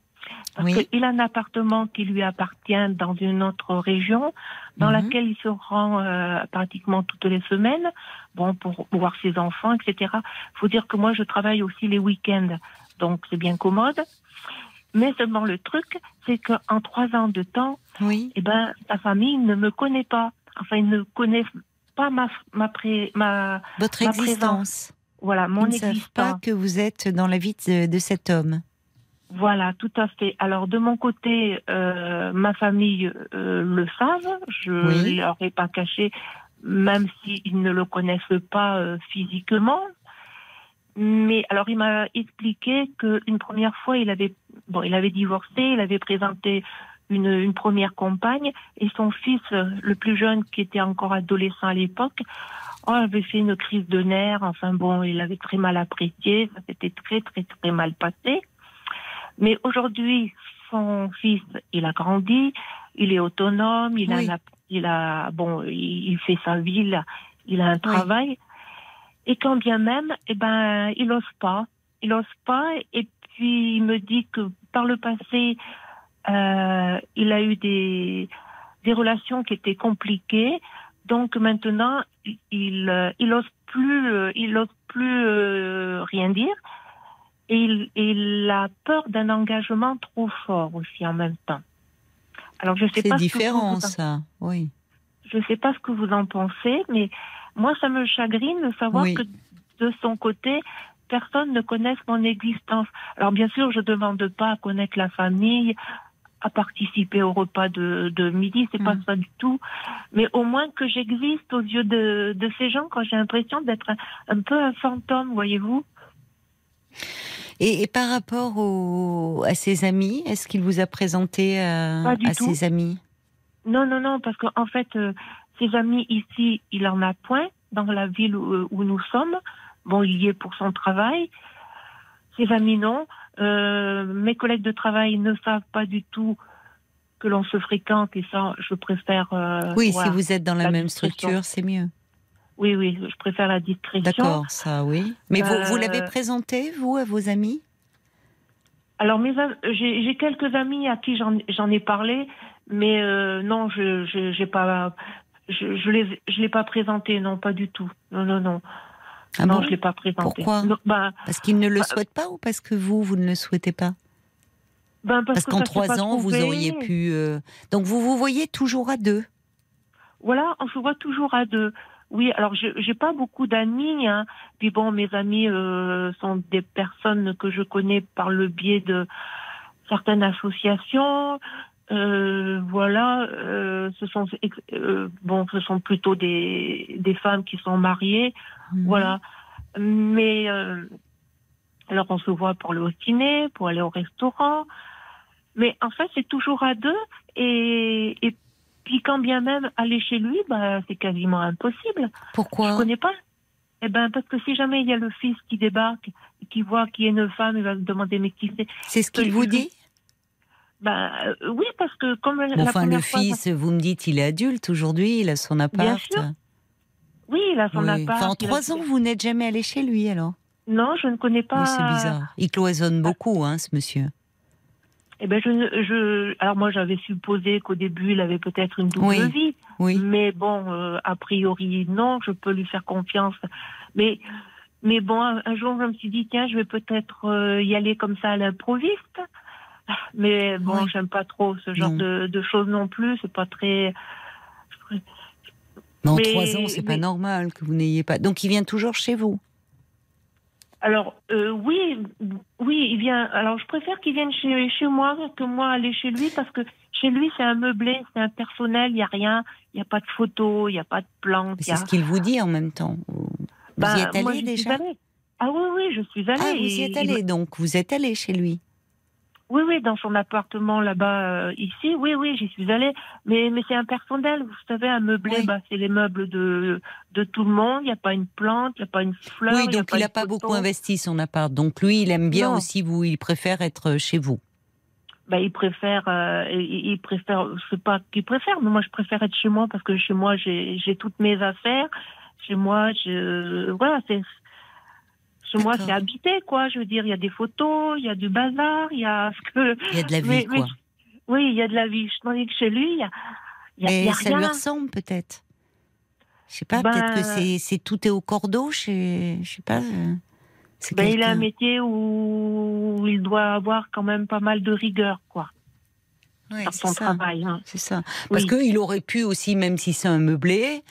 [SPEAKER 6] Parce
[SPEAKER 1] Oui.
[SPEAKER 6] qu'il a un appartement qui lui appartient dans une autre région, dans
[SPEAKER 1] Mhm.
[SPEAKER 6] laquelle il se rend euh, pratiquement toutes les semaines, bon pour voir ses enfants, etc. Faut dire que moi je travaille aussi les week-ends, donc c'est bien commode. Mais seulement le truc, c'est qu'en trois ans de temps,
[SPEAKER 1] oui.
[SPEAKER 6] eh ben, sa famille ne me connaît pas. Enfin, ils ne connaissent pas ma, ma, pré- ma
[SPEAKER 1] Votre
[SPEAKER 6] Ma
[SPEAKER 1] existence.
[SPEAKER 6] voilà, mon
[SPEAKER 1] Ils ne savent pas que vous êtes dans la vie de, de cet homme.
[SPEAKER 6] Voilà, tout à fait. Alors, de mon côté, euh, ma famille euh, le savent. Je ne
[SPEAKER 1] Oui.
[SPEAKER 6] leur ai pas caché, même s'ils ne le connaissent pas euh, physiquement. Mais alors, il m'a expliqué qu'une première fois, il avait, bon, il avait divorcé, il avait présenté une, une première compagne, et son fils, le plus jeune, qui était encore adolescent à l'époque, oh, avait fait une crise de nerfs. Enfin bon, il avait très mal apprécié, ça s'était très, très, très mal passé. Mais aujourd'hui, son fils, il a grandi, il est autonome, il
[SPEAKER 1] Oui.
[SPEAKER 6] a, il a, bon, il, il fait sa vie, il a, il a un travail. Et quand bien même, eh ben, il ose pas, il ose pas. Et puis il me dit que par le passé, euh, il a eu des des relations qui étaient compliquées. Donc maintenant, il il, euh, il ose plus, euh, il ose plus euh, rien dire. Et il, il a peur d'un engagement trop fort aussi en même temps. Alors je sais
[SPEAKER 1] C'est
[SPEAKER 6] pas. ce que
[SPEAKER 1] différent,
[SPEAKER 6] vous-
[SPEAKER 1] ça. Oui.
[SPEAKER 6] je sais pas ce que vous en pensez, mais moi, ça me chagrine de savoir
[SPEAKER 1] Oui.
[SPEAKER 6] que de son côté, personne ne connaisse mon existence. Alors, bien sûr, je demande pas à connaître la famille, à participer au repas de, de midi, c'est pas
[SPEAKER 1] Mm.
[SPEAKER 6] ça du tout. Mais au moins que j'existe aux yeux de, de ces gens quand j'ai l'impression d'être un, un peu un fantôme, voyez-vous.
[SPEAKER 1] Et, et par rapport au, à ses amis, est-ce qu'il vous a présenté à,
[SPEAKER 6] du
[SPEAKER 1] à ses amis?
[SPEAKER 6] Non, non, non, parce qu'en fait, euh, ses amis ici, il en a point dans la ville où, où nous sommes. Bon, il y est pour son travail. Ses amis, non. Euh, mes collègues de travail ne savent pas du tout que l'on se fréquente et ça, je préfère. euh,
[SPEAKER 1] Oui, si vous êtes dans la,
[SPEAKER 6] la
[SPEAKER 1] même structure, c'est mieux.
[SPEAKER 6] Oui, oui, je préfère la discrétion.
[SPEAKER 1] D'accord, ça, oui. Mais vous, vous
[SPEAKER 6] Euh,
[SPEAKER 1] l'avez présenté, vous, à vos amis?
[SPEAKER 6] Alors, mes j'ai quelques amis à qui j'en ai parlé, mais euh, non, je je j'ai pas, je je l'ai pas présenté, non, pas du tout. Non, non, non,
[SPEAKER 1] Ah
[SPEAKER 6] non,
[SPEAKER 1] bon?
[SPEAKER 6] je l'ai pas présenté.
[SPEAKER 1] Pourquoi?
[SPEAKER 6] Non, ben,
[SPEAKER 1] Parce qu'il ne le
[SPEAKER 6] Bah,
[SPEAKER 1] souhaite pas ou parce que vous, vous ne le souhaitez pas?
[SPEAKER 6] Ben parce,
[SPEAKER 1] Parce
[SPEAKER 6] que
[SPEAKER 1] qu'en trois ans, vous auriez pu. euh, Donc vous vous voyez toujours à deux?
[SPEAKER 6] Voilà, on se voit toujours à deux. Oui, alors je j'ai pas beaucoup d'amis. Hein. Puis bon, mes amis euh, sont des personnes que je connais par le biais de certaines associations. Euh, voilà, euh, ce sont bon, ce sont plutôt des des femmes qui sont mariées.
[SPEAKER 1] Mhm.
[SPEAKER 6] Voilà, mais alors on se voit pour au ciné, pour aller au restaurant. Mais en fait, c'est toujours à deux et, et puis quand bien même aller chez lui, bah, c'est quasiment impossible. Je
[SPEAKER 1] Pourquoi
[SPEAKER 6] connais pas. Eh ben parce que si jamais il y a le fils qui débarque, et qui voit qu'il y a une femme, il va se demander mais qui c'est.
[SPEAKER 1] C'est ce qu'il vous dit
[SPEAKER 6] Ben euh, oui parce que comme la
[SPEAKER 1] Bon, Enfin, le
[SPEAKER 6] fois,
[SPEAKER 1] fils, vous me dites, il est adulte aujourd'hui, il a son appart.
[SPEAKER 6] sûr, oui, il a son
[SPEAKER 1] Oui.
[SPEAKER 6] appart.
[SPEAKER 1] Enfin, en
[SPEAKER 6] a-
[SPEAKER 1] trois ans, vous n'êtes jamais allé chez lui alors?
[SPEAKER 6] Non, je ne connais pas.
[SPEAKER 1] Oui, C'est bizarre. Il cloisonne beaucoup, hein, ce monsieur.
[SPEAKER 6] Eh ben je, ne- je, alors moi j'avais supposé qu'au début il avait peut-être une double
[SPEAKER 1] Oui.
[SPEAKER 6] vie,
[SPEAKER 1] Oui.
[SPEAKER 6] mais bon euh, a priori non, je peux lui faire confiance. Mais mais bon un, un jour je me suis dit tiens je vais peut-être euh, y aller comme ça à l'improviste. Mais bon
[SPEAKER 1] Oui.
[SPEAKER 6] j'aime pas trop ce genre de, de choses non plus, c'est pas très.
[SPEAKER 1] Mais en trois ans, c'est pas
[SPEAKER 6] mais-
[SPEAKER 1] normal que vous n'ayez pas. Donc, il vient toujours chez vous.
[SPEAKER 6] Alors euh, oui oui il vient. Alors je préfère qu'il vienne chez chez moi que moi aller chez lui parce que chez lui c'est un meublé, c'est un personnel, il y a rien, il y a pas de photos, il y a pas de plantes. A-
[SPEAKER 1] C'est ce qu'il vous dit en même temps. Vous y êtes allé déjà?
[SPEAKER 6] allée. Ah oui, oui, je suis allée.
[SPEAKER 1] Ah, vous y êtes allé, donc vous êtes allé chez lui.
[SPEAKER 6] Oui, oui, dans son appartement là-bas, euh, ici, oui, oui, j'y suis allée. Mais, mais c'est un personnel, vous savez, un meublé,
[SPEAKER 1] Oui.
[SPEAKER 6] bah, c'est les meubles de, de tout le monde. Il n'y a pas une plante, il n'y a pas une fleur.
[SPEAKER 1] oui,
[SPEAKER 6] y a
[SPEAKER 1] donc il n'a pas beaucoup investi son appart. Donc lui, il aime bien
[SPEAKER 6] Non.
[SPEAKER 1] aussi vous, il préfère être chez vous.
[SPEAKER 6] Bah, il préfère, euh, il, il préfère, je sais pas qu'il préfère, mais moi je préfère être chez moi parce que chez moi j'ai j'ai toutes mes affaires. Chez moi, je, voilà, c'est, chez moi c'est habité, quoi. Je veux dire, il y a des photos, il y a du bazar, il y a ce que.
[SPEAKER 1] Il y a de la vie,
[SPEAKER 6] Mais- mais-
[SPEAKER 1] quoi.
[SPEAKER 6] Oui, il y a de la vie. Je tandis que chez lui, il y a, y a, y
[SPEAKER 1] ça
[SPEAKER 6] rien.
[SPEAKER 1] lui ressemble peut-être. Je sais pas,
[SPEAKER 6] Ben-
[SPEAKER 1] peut-être que c'est, tout est au cordeau chez, je sais pas. euh, c'est
[SPEAKER 6] Ben, il a un métier où il doit avoir quand même pas mal de rigueur, quoi,
[SPEAKER 1] C'est
[SPEAKER 6] son
[SPEAKER 1] ça.
[SPEAKER 6] travail. hein.
[SPEAKER 1] C'est ça. Parce
[SPEAKER 6] Oui.
[SPEAKER 1] qu'il aurait pu aussi, même si c'est un meublé,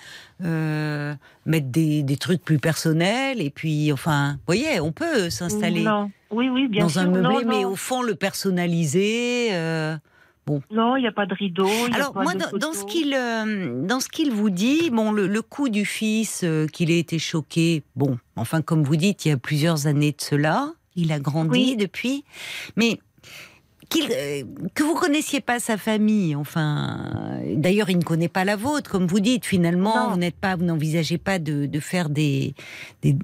[SPEAKER 1] euh, mettre des, des trucs plus personnels. Et puis, enfin, vous voyez, on peut s'installer
[SPEAKER 6] oui, oui, bien
[SPEAKER 1] dans
[SPEAKER 6] sûr.
[SPEAKER 1] un meublé,
[SPEAKER 6] non,
[SPEAKER 1] mais
[SPEAKER 6] non.
[SPEAKER 1] au fond, le personnaliser. euh,
[SPEAKER 6] Non, il n'y a pas de rideau. a
[SPEAKER 1] Alors
[SPEAKER 6] pas
[SPEAKER 1] moi,
[SPEAKER 6] de
[SPEAKER 1] dans, ce qu'il euh, dans ce qu'il vous dit, bon, le, le coup du fils, euh, qu'il ait été choqué, bon, enfin comme vous dites, il y a plusieurs années de cela, il a grandi
[SPEAKER 6] Oui.
[SPEAKER 1] depuis, mais euh, que vous connaissiez pas sa famille, enfin, d'ailleurs il ne connaît pas la vôtre, comme vous dites. Finalement,
[SPEAKER 6] Non.
[SPEAKER 1] vous n'êtes pas, vous n'envisagez pas de, de faire des, des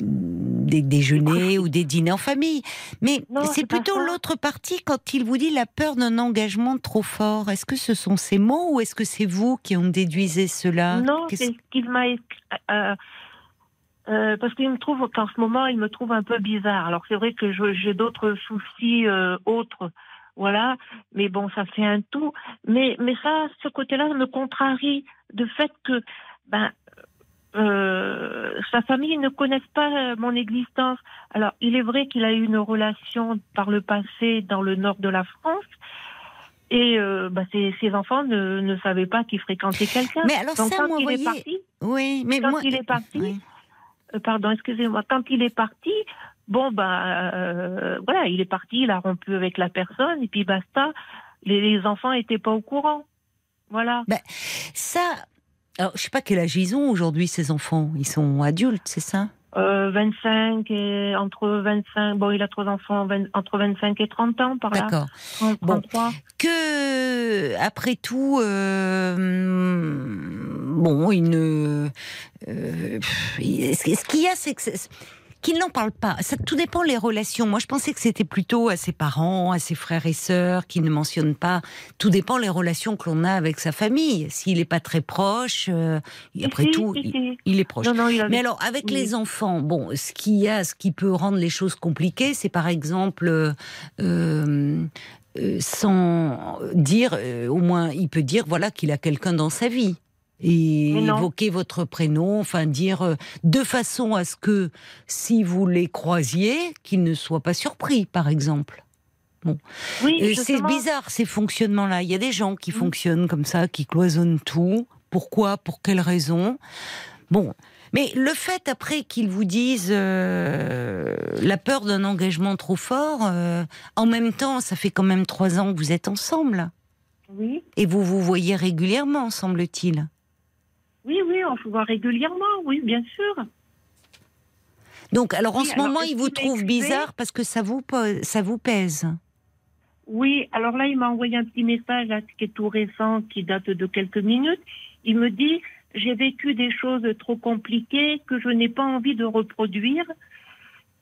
[SPEAKER 1] des déjeuners ou des dîners en famille. Mais c'est plutôt l'autre partie quand il vous dit la peur d'un engagement trop fort. Est-ce que ce sont ces mots ou est-ce que c'est vous qui en déduisez cela?
[SPEAKER 6] Non, c'est ce qu'il m'a. euh, euh, parce qu'il me trouve qu'en ce moment, il me trouve un peu bizarre. Alors c'est vrai que j'ai d'autres soucis autres, voilà. Mais bon, ça fait un tout. Mais mais ça, ce côté-là me contrarie de fait que ben euh, sa famille ne connaisse pas euh, mon existence. Alors il est vrai qu'il a eu une relation par le passé dans le nord de la France. Et euh, bah, ses, ses enfants ne, ne savaient pas qu'il fréquentait quelqu'un.
[SPEAKER 1] Mais alors
[SPEAKER 6] Donc
[SPEAKER 1] ça,
[SPEAKER 6] quand
[SPEAKER 1] moi,
[SPEAKER 6] il
[SPEAKER 1] voyez,
[SPEAKER 6] est parti,
[SPEAKER 1] oui, mais
[SPEAKER 6] quand
[SPEAKER 1] moi,
[SPEAKER 6] il est parti,
[SPEAKER 1] Oui.
[SPEAKER 6] euh, pardon, excusez-moi, quand il est parti, bon bah euh, voilà, il est parti, il a rompu avec la personne et puis basta. Les, les enfants étaient pas au courant, voilà.
[SPEAKER 1] ça. Alors, je sais pas quel âge ils ont aujourd'hui ces enfants. Ils sont adultes, c'est ça?
[SPEAKER 6] Euh, 25 et entre 25, bon, il a trois enfants, 20 entre 25 et 30 ans par là.
[SPEAKER 1] D'accord.
[SPEAKER 6] 30,
[SPEAKER 1] Bon.
[SPEAKER 6] 33.
[SPEAKER 1] Que, après tout, euh, bon, il ne. euh, ce qu'il y a, c'est que. Qu'il n'en parle pas. Ça, tout dépend les relations. Moi, je pensais que c'était plutôt à ses parents, à ses frères et sœurs, qui ne mentionnent pas. Tout dépend les relations que l'on a avec sa famille. S'il n'est pas très proche, euh, après
[SPEAKER 6] Si,
[SPEAKER 1] tout,
[SPEAKER 6] si,
[SPEAKER 1] il,
[SPEAKER 6] si.
[SPEAKER 1] il est proche.
[SPEAKER 6] Non, non, il avait-
[SPEAKER 1] Mais alors, avec
[SPEAKER 6] Oui.
[SPEAKER 1] les enfants, bon, ce qu'il y a, ce qui peut rendre les choses compliquées, c'est par exemple, euh, euh, euh, sans dire, euh, au moins, il peut dire, voilà, qu'il a quelqu'un dans sa vie. Et évoquer votre prénom, enfin dire euh, de façon à ce que si vous les croisiez, qu'ils ne soient pas surpris, par exemple.
[SPEAKER 6] Oui,
[SPEAKER 1] Euh, c'est bizarre ces fonctionnements-là. Il y a des gens qui fonctionnent comme ça, qui cloisonnent tout. Pourquoi? Pour quelles raisons Bon. Mais le fait après qu'ils vous disent euh, la peur d'un engagement trop fort, euh, en même temps, ça fait quand même trois ans que vous êtes ensemble
[SPEAKER 6] Oui,
[SPEAKER 1] et vous vous voyez régulièrement, semble-t-il.
[SPEAKER 6] Oui, oui, on se voit régulièrement, oui, bien sûr.
[SPEAKER 1] Donc, alors en
[SPEAKER 6] Oui,
[SPEAKER 1] ce
[SPEAKER 6] alors,
[SPEAKER 1] moment, il vous trouve bizarre parce que ça vous pose- ça vous pèse?
[SPEAKER 6] Oui, alors là, il m'a envoyé un petit message là, qui est tout récent, qui date de quelques minutes. Il me dit J'ai vécu des choses trop compliquées que je n'ai pas envie de reproduire.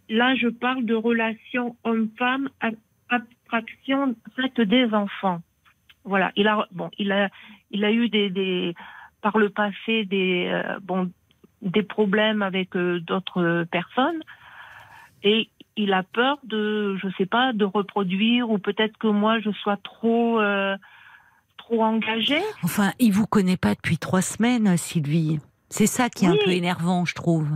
[SPEAKER 6] Là, je parle de relations homme-femme, ab- abstraction faite des enfants. Voilà. Il a, bon, il a, il a eu des, des par le passé des, euh, bon, des problèmes avec euh, d'autres personnes et il a peur de, je sais pas, de reproduire ou peut-être que moi je sois trop, euh, trop engagée.
[SPEAKER 1] Enfin, il vous connaît pas depuis trois semaines, Sylvie. C'est ça qui est
[SPEAKER 6] Oui.
[SPEAKER 1] un peu énervant, je trouve.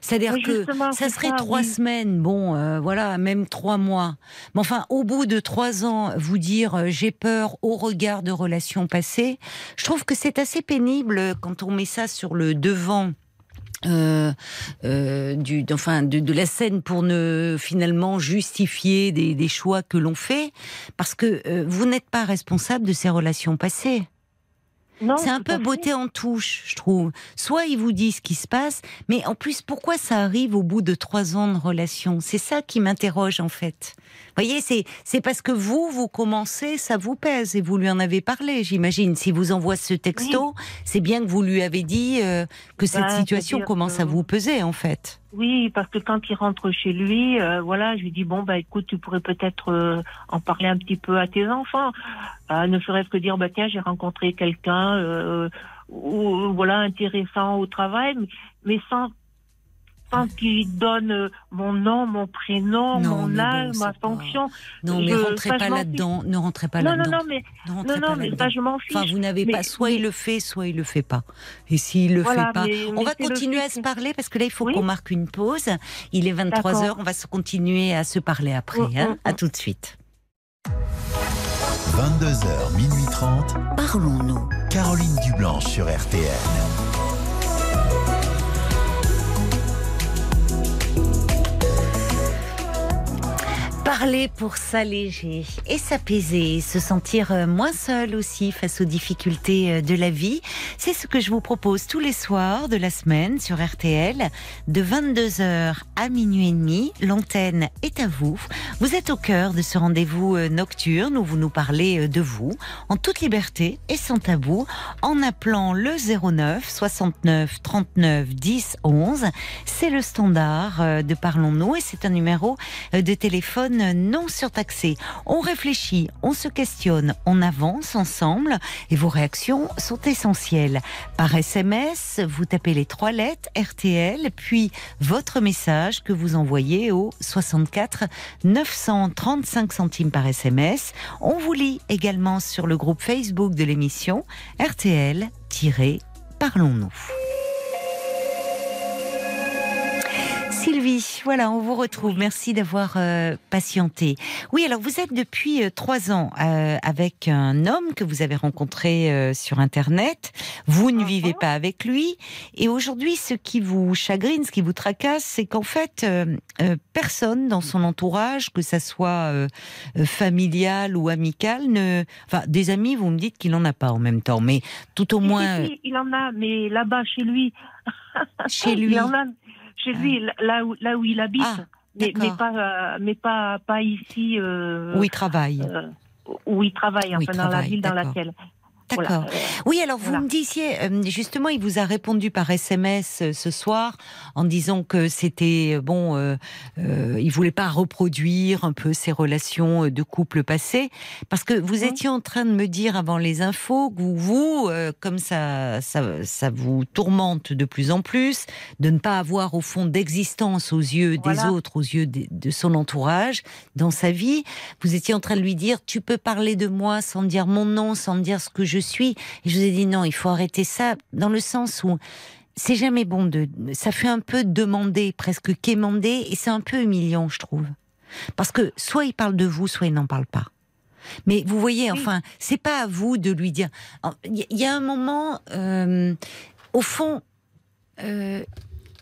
[SPEAKER 1] C'est-à-dire que ça serait
[SPEAKER 6] ça,
[SPEAKER 1] trois
[SPEAKER 6] oui.
[SPEAKER 1] semaines, bon, euh, voilà, même trois mois. Mais enfin, au bout de trois ans, vous dire euh, j'ai peur au regard de relations passées, je trouve que c'est assez pénible quand on met ça sur le devant. euh, euh, du, enfin, de, de la scène pour ne finalement justifier des, des choix que l'on fait, parce que euh, vous n'êtes pas responsable de ces relations passées. C'est un peu
[SPEAKER 6] fait.
[SPEAKER 1] beauté en touche, je trouve. Soit ils vous disent ce qui se passe, mais en plus, pourquoi ça arrive au bout de trois ans de relation? C'est ça qui m'interroge en fait. Vous voyez, c'est c'est parce que vous, vous commencez, ça vous pèse et vous lui en avez parlé, j'imagine. Si vous envoie ce texto, c'est bien que vous lui avez dit euh, que cette
[SPEAKER 6] Bah,
[SPEAKER 1] situation commence
[SPEAKER 6] que-
[SPEAKER 1] à vous peser en fait.
[SPEAKER 6] Oui, parce que quand il rentre chez lui, euh, voilà, je lui dis bon bah écoute, tu pourrais peut-être euh, en parler un petit peu à tes enfants, Euh, ne serait-ce que dire bah tiens j'ai rencontré quelqu'un, ou voilà intéressant au travail, mais, mais sans sans qu'il donne euh, mon nom, mon prénom,
[SPEAKER 1] Non,
[SPEAKER 6] mon
[SPEAKER 1] bon,
[SPEAKER 6] âge, ma
[SPEAKER 1] pas-
[SPEAKER 6] fonction.
[SPEAKER 1] Non, mais
[SPEAKER 6] Je-
[SPEAKER 1] rentrez pas là-dedans. Ne rentrez pas
[SPEAKER 6] non, non,
[SPEAKER 1] là-dedans.
[SPEAKER 6] non, mais
[SPEAKER 1] Ne rentrez
[SPEAKER 6] non,
[SPEAKER 1] pas
[SPEAKER 6] non, mais
[SPEAKER 1] là-dedans.
[SPEAKER 6] ça je m'en fiche.
[SPEAKER 1] Enfin, vous n'avez
[SPEAKER 6] Mais-
[SPEAKER 1] pas, soit il le fait, soit il le fait pas. Et s'il le
[SPEAKER 6] Voilà,
[SPEAKER 1] fait pas,
[SPEAKER 6] mais-
[SPEAKER 1] on
[SPEAKER 6] mais
[SPEAKER 1] va continuer à se parler parce que là, il faut
[SPEAKER 6] Oui.
[SPEAKER 1] qu'on marque une pause. Il est 23
[SPEAKER 6] D'accord.
[SPEAKER 1] heures, on va se continuer à se parler après.
[SPEAKER 6] Mm,
[SPEAKER 1] hein.
[SPEAKER 6] mm,
[SPEAKER 1] À
[SPEAKER 6] mm.
[SPEAKER 1] tout de suite.
[SPEAKER 4] 22h, minuit 30.
[SPEAKER 5] Parlons-nous.
[SPEAKER 4] Caroline Dublanche sur RTN.
[SPEAKER 1] Parler pour s'alléger et s'apaiser, se sentir euh, moins seul aussi face aux difficultés euh, de la vie. C'est ce que je vous propose tous les soirs de la semaine sur RTL de 22h à minuit et demi. L'antenne est à vous. Vous êtes au cœur de ce rendez-vous euh, nocturne où vous nous parlez de vous en toute liberté et sans tabou en appelant le 09 69 39 10 11. C'est le standard de Parlons-nous et c'est un numéro de téléphone non surtaxé. On réfléchit, on se questionne, on avance ensemble et vos réactions sont essentielles. Par SMS, vous tapez les trois lettres RTL, puis votre message que vous envoyez au 64 935 centimes par SMS. On vous lit également sur le groupe Facebook de l'émission RTL-Parlons-nous. Sylvie, voilà, on vous retrouve. Merci d'avoir euh, patienté. Oui, alors vous êtes depuis euh, trois ans euh, avec un homme que vous avez rencontré sur Internet. Vous ne vivez pas avec lui. Et aujourd'hui, ce qui vous chagrine, ce qui vous tracasse, c'est qu'en fait, personne dans son entourage, que ça soit familial ou amical, ne... Enfin, des amis, vous me dites qu'il en a pas en même temps. Mais tout au moins euh,
[SPEAKER 6] si, il en a, mais là-bas chez lui,
[SPEAKER 1] chez lui.
[SPEAKER 6] il en a. chez lui, là où, là où il habite.
[SPEAKER 1] Ah,
[SPEAKER 6] mais, mais pas, euh, mais pas, pas ici. euh,
[SPEAKER 1] Où il travaille.
[SPEAKER 6] euh, où il travaille,
[SPEAKER 1] Où il
[SPEAKER 6] enfin, dans la ville dans laquelle.
[SPEAKER 1] D'accord.
[SPEAKER 6] Voilà.
[SPEAKER 1] Oui, alors vous
[SPEAKER 6] Voilà.
[SPEAKER 1] me disiez, euh, justement, il vous a répondu par SMS euh, ce soir en disant que c'était euh, bon, euh, euh, il voulait pas reproduire un peu ses relations de couple passées, parce que vous
[SPEAKER 6] Mhm.
[SPEAKER 1] étiez en train de me dire avant les infos que vous, euh, comme ça, ça, ça vous tourmente de plus en plus, de ne pas avoir au fond d'existence aux yeux des autres, aux yeux des- de son entourage dans sa vie. Vous étiez en train de lui dire, tu peux parler de moi sans dire mon nom, sans me dire ce que je suis. Et je vous ai dit non, il faut arrêter ça dans le sens où c'est jamais bon de, ça fait un peu demander, presque quémander, et c'est un peu humiliant, je trouve. Parce que soit il parle de vous, soit il n'en parle pas. Mais vous voyez,
[SPEAKER 6] Oui.
[SPEAKER 1] enfin, c'est pas à vous de lui dire. Il y- a un moment, euh, au fond, euh,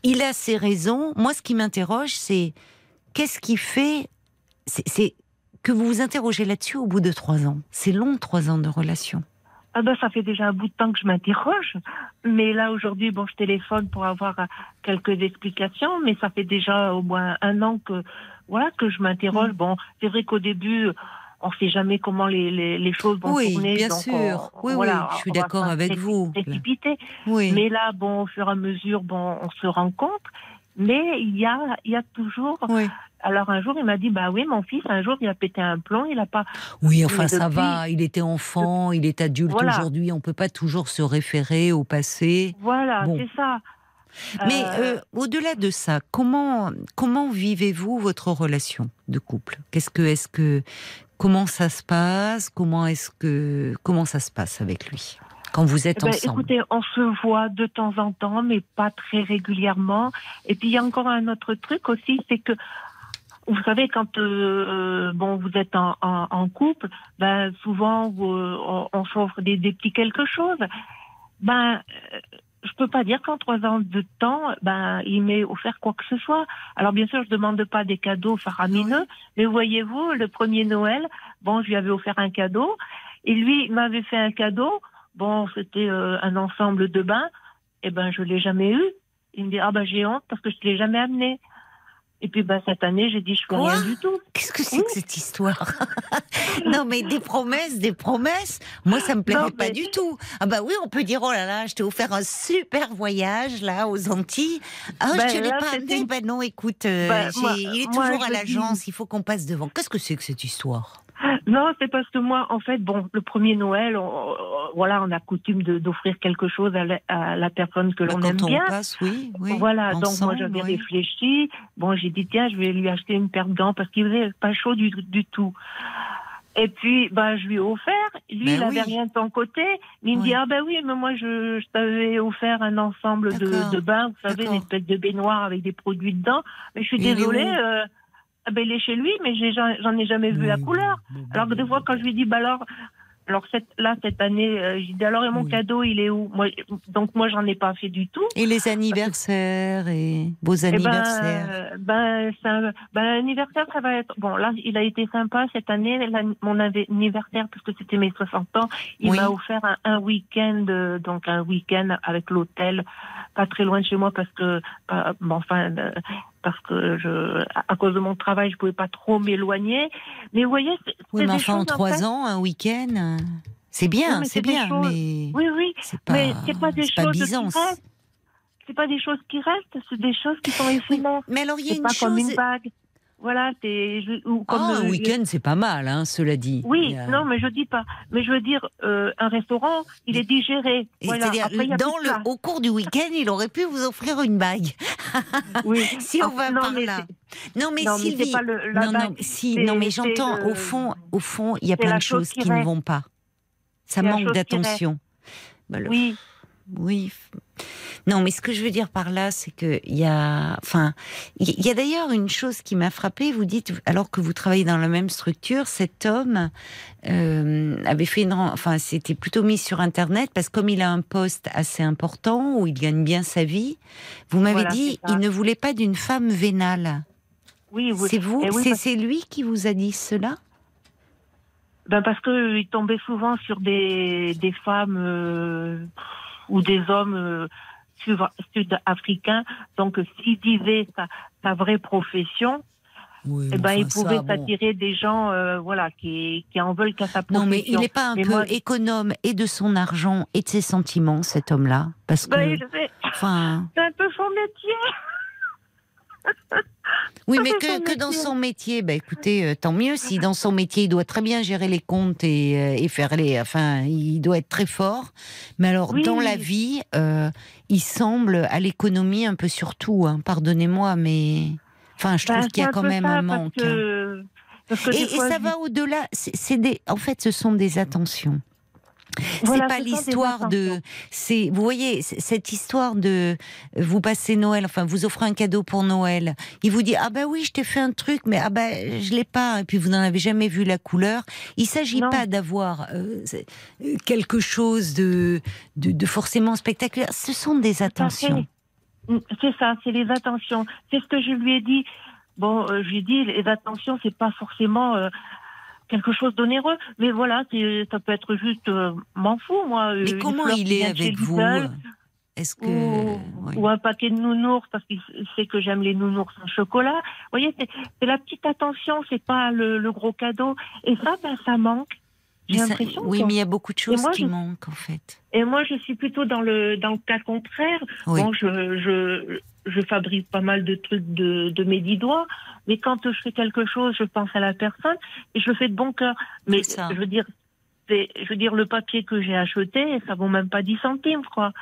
[SPEAKER 1] il a ses raisons. Moi, ce qui m'interroge, c'est qu'est-ce qui fait. C'est c'est que vous vous interrogez là-dessus au bout de trois ans. C'est long, trois ans de relation.
[SPEAKER 6] Ah ben, ça fait déjà un bout de temps que je m'interroge. Mais là, aujourd'hui, bon, je téléphone pour avoir euh, quelques explications. Mais ça fait déjà au moins un an que, voilà, que je m'interroge.
[SPEAKER 1] Mm.
[SPEAKER 6] Bon, c'est vrai qu'au début, on sait jamais comment les, les, les choses vont
[SPEAKER 1] Oui,
[SPEAKER 6] tourner.
[SPEAKER 1] bien
[SPEAKER 6] donc
[SPEAKER 1] sûr.
[SPEAKER 6] on-
[SPEAKER 1] Oui, oui,
[SPEAKER 6] voilà,
[SPEAKER 1] je suis d'accord avec vous.
[SPEAKER 6] Précipiter.
[SPEAKER 1] Oui.
[SPEAKER 6] Mais là, bon, au fur et à mesure, bon, on se rend compte. Mais il y a, il y a toujours.
[SPEAKER 1] oui.
[SPEAKER 6] Alors un jour, il m'a dit, bah oui, mon fils, un jour, il a pété un plomb, il a pas.
[SPEAKER 1] Oui, enfin ça va. Il était enfant, il est adulte
[SPEAKER 6] Voilà.
[SPEAKER 1] aujourd'hui. On peut pas toujours se référer au passé.
[SPEAKER 6] Voilà,
[SPEAKER 1] Bon.
[SPEAKER 6] c'est ça.
[SPEAKER 1] Mais
[SPEAKER 6] Euh,
[SPEAKER 1] euh, au-delà de ça, comment comment vivez-vous votre relation de couple? Qu'est-ce que est-ce que comment ça se passe? Comment est-ce que comment ça se passe avec lui? Quand vous êtes
[SPEAKER 6] Eh ben,
[SPEAKER 1] ensemble
[SPEAKER 6] écoutez, on se voit de temps en temps, mais pas très régulièrement. Et puis il y a encore un autre truc aussi, c'est que vous savez quand euh, euh, bon vous êtes en, en, en couple, ben souvent vous, on, on s'offre des, des petits quelque chose. Ben euh, je peux pas dire qu'en trois ans de temps, ben il m'ait offert quoi que ce soit. Alors bien sûr, je demande pas des cadeaux faramineux, mais voyez-vous, le premier Noël, bon, je lui avais offert un cadeau, et lui il m'avait fait un cadeau. Bon, c'était euh, un ensemble de bains. Eh ben, je l'ai jamais eu. Il me dit ah ben j'ai honte parce que je te l'ai jamais amené. Et puis ben cette année, j'ai dit je
[SPEAKER 1] Quoi
[SPEAKER 6] rien du tout.
[SPEAKER 1] Qu'est-ce que c'est
[SPEAKER 6] Oui.
[SPEAKER 1] que cette histoire Non, mais des promesses, des promesses. Moi, ça me plairait
[SPEAKER 6] Non,
[SPEAKER 1] pas
[SPEAKER 6] mais-
[SPEAKER 1] du tout. Ah bah oui, on peut dire oh là là, je t'ai offert un super voyage là aux Antilles. Ah,
[SPEAKER 6] Ben,
[SPEAKER 1] je te l'ai pas amené. Ben non, écoute, euh,
[SPEAKER 6] Ben, moi-
[SPEAKER 1] il est
[SPEAKER 6] moi,
[SPEAKER 1] toujours à l'agence. Il faut qu'on passe devant. Qu'est-ce que c'est que cette histoire?
[SPEAKER 6] Non, c'est parce que moi, en fait, bon, le premier Noël, on, on- voilà, on a coutume d'offrir quelque chose à la, à la personne que
[SPEAKER 1] Bah,
[SPEAKER 6] l'on aime
[SPEAKER 1] on
[SPEAKER 6] bien.
[SPEAKER 1] passe, oui, oui.
[SPEAKER 6] voilà, donc moi j'avais
[SPEAKER 1] oui.
[SPEAKER 6] réfléchi. Bon, j'ai dit tiens, je vais lui acheter une paire de gants parce qu'il faisait pas chaud du, du tout. Et puis, bah, je lui ai offert. Lui,
[SPEAKER 1] Ben
[SPEAKER 6] il avait
[SPEAKER 1] oui.
[SPEAKER 6] rien de son côté. Mais il me dit ah ben oui, mais moi je, je t'avais offert un ensemble de, de bains, vous savez, une espèce de baignoire avec des produits dedans. Mais je suis désolée. euh, ah ben, il est chez lui, mais j'en ai jamais vu la couleur. Alors que des fois, quand je lui dis, bah alors, alors cette, là, cette année, euh, j'ai dit, alors, et mon
[SPEAKER 1] Oui.
[SPEAKER 6] cadeau, il est où? Moi, Donc, moi, j'en ai pas fait du tout.
[SPEAKER 1] Et les anniversaires et vos
[SPEAKER 6] Eh ben,
[SPEAKER 1] anniversaires?
[SPEAKER 6] euh, ben, ben, l'anniversaire, ça va être. Bon, là, il a été sympa cette année, la- mon anniversaire, parce que c'était mes 60 ans. Il
[SPEAKER 1] Oui.
[SPEAKER 6] m'a offert un, un week-end, euh, donc un week-end avec l'hôtel, pas très loin de chez moi, parce que, pas- bon, enfin, euh, parce que je, à cause de mon travail, je pouvais pas trop m'éloigner. Mais vous voyez, c'est
[SPEAKER 1] oui, mais enfin, en trois ans, un week-end, c'est bien,
[SPEAKER 6] Oui,
[SPEAKER 1] c'est bien,
[SPEAKER 6] choses-
[SPEAKER 1] mais
[SPEAKER 6] Oui, oui,
[SPEAKER 1] c'est pas,
[SPEAKER 6] mais c'est pas des choses qui restent. C'est pas des choses qui restent, c'est des choses qui sont éphémères.
[SPEAKER 1] Mais alors, il y a une
[SPEAKER 6] pas comme
[SPEAKER 1] chose.
[SPEAKER 6] une bague. Voilà, c'est ou comme
[SPEAKER 1] Ah, un
[SPEAKER 6] euh,
[SPEAKER 1] week-end, c'est pas mal, hein, cela dit.
[SPEAKER 6] Oui,
[SPEAKER 1] a-
[SPEAKER 6] non, mais je dis pas. Mais je veux dire, euh, un restaurant, il est digéré. Voilà.
[SPEAKER 1] C'est-à-dire,
[SPEAKER 6] Après,
[SPEAKER 1] dans le, au cours du week-end, il aurait pu vous offrir une bague.
[SPEAKER 6] Oui.
[SPEAKER 1] Si on va
[SPEAKER 6] non,
[SPEAKER 1] par là. Non, mais
[SPEAKER 6] non,
[SPEAKER 1] Sylvie.
[SPEAKER 6] c'est pas le, la
[SPEAKER 1] non, si, non, mais j'entends, au fond, au fond, il y a plein de choses
[SPEAKER 6] chose qui
[SPEAKER 1] qui ne vont pas. Ça manque d'attention. Bah, le-
[SPEAKER 6] Oui,
[SPEAKER 1] Oui. Non, mais ce que je veux dire par là, c'est que il y a, enfin, il y a d'ailleurs une chose qui m'a frappée. Vous dites, alors que vous travaillez dans la même structure, cet homme euh, avait fait une, enfin, c'était plutôt mis sur Internet parce que comme il a un poste assez important où il gagne bien sa vie, vous m'avez
[SPEAKER 6] Voilà,
[SPEAKER 1] dit, il ne voulait pas d'une femme vénale.
[SPEAKER 6] oui, oui.
[SPEAKER 1] C'est vous,
[SPEAKER 6] Et oui,
[SPEAKER 1] c'est
[SPEAKER 6] parce-
[SPEAKER 1] c'est lui qui vous a dit cela?
[SPEAKER 6] Ben parce que il tombait souvent sur des, des femmes euh, ou des hommes euh, sud-africain. Donc, s'il disait sa, sa vraie profession,
[SPEAKER 1] Oui,
[SPEAKER 6] eh ben,
[SPEAKER 1] enfin,
[SPEAKER 6] il pouvait
[SPEAKER 1] ça, bon.
[SPEAKER 6] s'attirer des gens, euh, voilà, qui, qui en veulent qu'à sa profession.
[SPEAKER 1] Non, mais il n'est pas un
[SPEAKER 6] Mais
[SPEAKER 1] peu
[SPEAKER 6] moi-
[SPEAKER 1] économe et de son argent et de ses sentiments, cet homme-là Parce que,
[SPEAKER 6] Ben, sais,
[SPEAKER 1] enfin,
[SPEAKER 6] c'est un peu son métier.
[SPEAKER 1] Oui, mais que, que dans son métier, bah écoutez, euh, tant mieux. Si dans son métier, il doit très bien gérer les comptes et, euh, et faire les, enfin, il doit être très fort. Mais alors,
[SPEAKER 6] Oui.
[SPEAKER 1] dans la vie, euh, il semble à l'économie un peu surtout. Hein, Pardonnez-moi, mais, enfin, je trouve qu'il y a quand même
[SPEAKER 6] ça,
[SPEAKER 1] un manque. Hein.
[SPEAKER 6] que,
[SPEAKER 1] Et,
[SPEAKER 6] des
[SPEAKER 1] et
[SPEAKER 6] fois,
[SPEAKER 1] ça
[SPEAKER 6] je-
[SPEAKER 1] va au-delà. C'est c'est des, en fait, ce sont des attentions.
[SPEAKER 6] Voilà,
[SPEAKER 1] c'est pas
[SPEAKER 6] ce sont des
[SPEAKER 1] l'histoire de. C'est, vous voyez, cette histoire de vous passez Noël, enfin vous offrez un cadeau pour Noël. Il vous dit ah ben oui, je t'ai fait un truc, mais ah ben je l'ai pas. Et puis vous n'en avez jamais vu la couleur. Il s'agit
[SPEAKER 6] Non.
[SPEAKER 1] pas d'avoir euh, quelque chose de, de de forcément spectaculaire. Ce sont des attentions.
[SPEAKER 6] Mm, C'est ça, c'est les attentions. C'est ce que je lui ai dit. Bon, euh, je lui ai dit, les attentions, c'est pas forcément euh, quelque chose d'onéreux, mais voilà, c'est- ça peut être juste, euh, m'en fous, moi. euh,
[SPEAKER 1] Mais comment il est avec vous
[SPEAKER 6] Lidl,
[SPEAKER 1] Est-ce que
[SPEAKER 6] ou,
[SPEAKER 1] oui.
[SPEAKER 6] ou un paquet de nounours parce qu'il sait que j'aime les nounours en chocolat. Vous voyez, c'est c'est la petite attention, c'est pas le, le gros cadeau. Et ça, ben, ça manque. J'ai l'impression.
[SPEAKER 1] oui, mais il y a beaucoup de choses
[SPEAKER 6] moi,
[SPEAKER 1] qui
[SPEAKER 6] je-
[SPEAKER 1] manquent en fait.
[SPEAKER 6] Et moi, je suis plutôt dans le dans le cas contraire.
[SPEAKER 1] Oui.
[SPEAKER 6] Bon, je, je, je fabrique pas mal de trucs de, de mes dix doigts, mais quand je fais quelque chose, je pense à la personne et je le fais de bon cœur. Mais je veux dire, je veux dire, le papier que j'ai acheté, ça vaut même pas 10 centimes, quoi.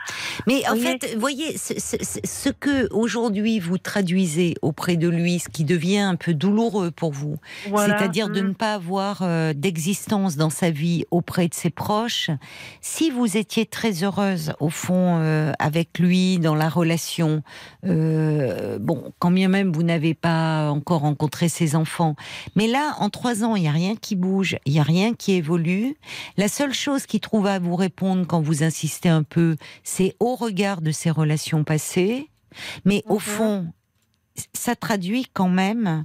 [SPEAKER 1] Mais en
[SPEAKER 6] Voyez
[SPEAKER 1] fait, vous voyez, ce, ce- que aujourd'hui vous traduisez auprès de lui, ce qui devient un peu douloureux pour vous,
[SPEAKER 6] Voilà.
[SPEAKER 1] c'est-à-dire de
[SPEAKER 6] Mm.
[SPEAKER 1] ne pas avoir euh, d'existence dans sa vie auprès de ses proches, si vous étiez très heureuse au fond euh, avec lui dans la relation, euh, bon, quand bien même vous n'avez pas encore rencontré ses enfants, mais là, en trois ans, il n'y a rien qui bouge, il n'y a rien qui évolue. La seule chose qu'il trouve à vous répondre quand vous insistez un peu, c'est au regard de ses relations passées, mais au
[SPEAKER 6] Mhm.
[SPEAKER 1] fond, ça traduit quand même